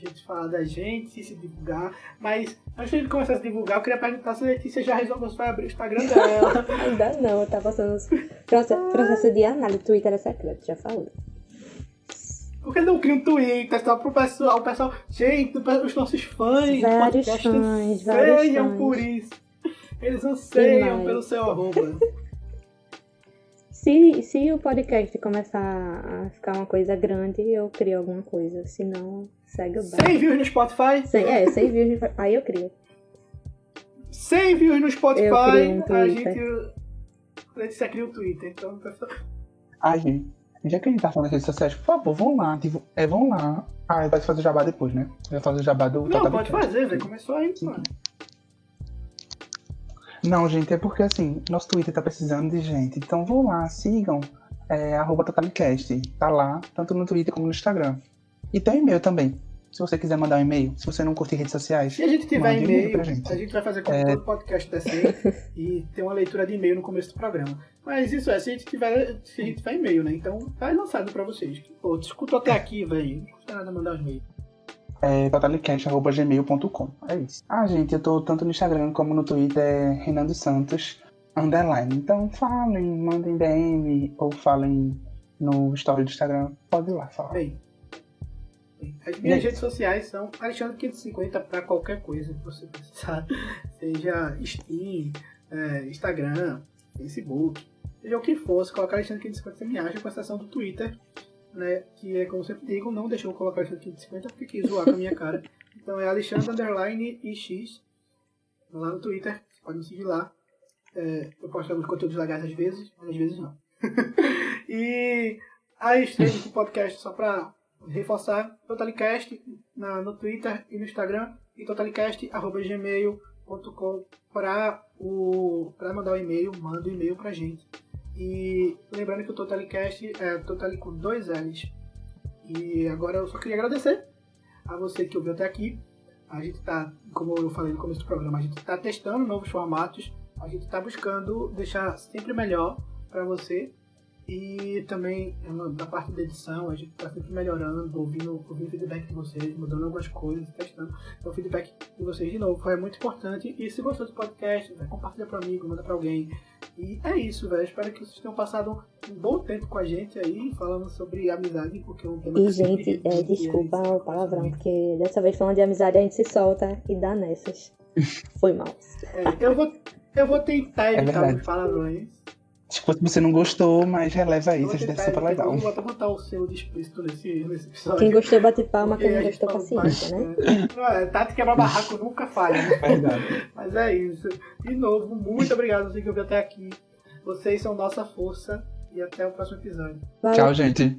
Gente falar da gente, se divulgar. Mas antes de começar a se divulgar, eu queria perguntar se a Letícia já resolveu abrir o Instagram dela. Ainda não, tá passando os proce- processo de análise. Twitter é secreto, já falei. Por que não cria um Twitter só pro pessoal? O pessoal, gente, os nossos fãs Vários fãs, vários fãs. por isso. Eles anseiam pelo seu arroba. Se, se o podcast começar a ficar uma coisa grande, eu crio alguma coisa. Se não, segue o barco. 100 views no Spotify. Sem, é, sem views. Aí eu crio. 100 views no Eu Spotify. crio um a gente. A Letícia cria o Twitter. Então, pessoal. Ai, gente, já que a gente tá falando das redes sociais, por favor, vão lá. Tipo, é, vão lá. Ah, vai fazer o jabá depois, né? Vai fazer o jabá do Não, Total pode Podcast. fazer, velho. Começou aí, mano. Não, gente, é porque assim, nosso Twitter tá precisando de gente. Então vão lá, sigam. É, arroba Totalicast. Tá lá, tanto no Twitter como no Instagram. E tem um e-mail também. Se você quiser mandar um e-mail, se você não curte redes sociais. Se a gente tiver um e-mail pra gente. a gente vai fazer como É. todo podcast decente e ter uma leitura de e-mail no começo do programa. Mas isso é, se a gente tiver, se a gente tiver e-mail, né? Então tá lançado pra vocês. Pô, escutou até aqui, velho. Não custa nada mandar um e-mail. É totalicast.gmail.com. É isso. Ah, gente, eu tô tanto no Instagram como no Twitter, é Renan Santos, underline. Então falem, mandem DM ou falem no story do Instagram. Pode ir lá falar. Bem, as minhas redes sociais são Alexandre550 pra qualquer coisa que você precisar. Seja Steam, é, Instagram, Facebook, seja o que for. Se colocar Alexandre550 você me acha, com exceção do Twitter, né? Que é como sempre digo, não deixou eu colocar Alexandre550 porque quis zoar com a minha cara. Então é Alexandre Underline X lá no Twitter, você pode me seguir lá. É, eu posto alguns conteúdos legais às vezes, às vezes não. e as redes de podcast, só pra reforçar, Totalicast na, no Twitter e no Instagram, e totalicast.gmail.com para o para mandar o e-mail, manda o e-mail pra gente. E lembrando que o Totalicast é Totali com dois L's. E agora eu só queria agradecer a você que ouviu até aqui. A gente tá, como eu falei no começo do programa, a gente está testando novos formatos. A gente está buscando deixar sempre melhor para você. E também da parte da edição, a gente está sempre melhorando, ouvindo, ouvindo o feedback de vocês, mudando algumas coisas, testando. Então, o feedback de vocês, de novo, foi muito importante. E se gostou do podcast, vai, compartilha para amigo, manda para alguém. E é isso, velho. Espero que vocês tenham passado um bom tempo com a gente aí, falando sobre amizade, porque é um tema E, gente, é, desculpa o palavrão, porque dessa vez falando de amizade a gente se solta e dá nessas. Foi mal. É, eu, vou, eu vou tentar evitar verdade. os palavrões. Tipo, se você não gostou, mas releva Eu isso, vou acho que deve tentar ser super legal. eu vou até botar o selo de explícito nesse, nesse episódio. Quem gostou bate palma, quem a não gente gostou paciência, né? Não, é, Tati quebra barraco nunca falha, né? Verdade. Mas é isso. De novo, muito obrigado a você que até aqui. Vocês são nossa força e até o próximo episódio. Valeu. Tchau, gente.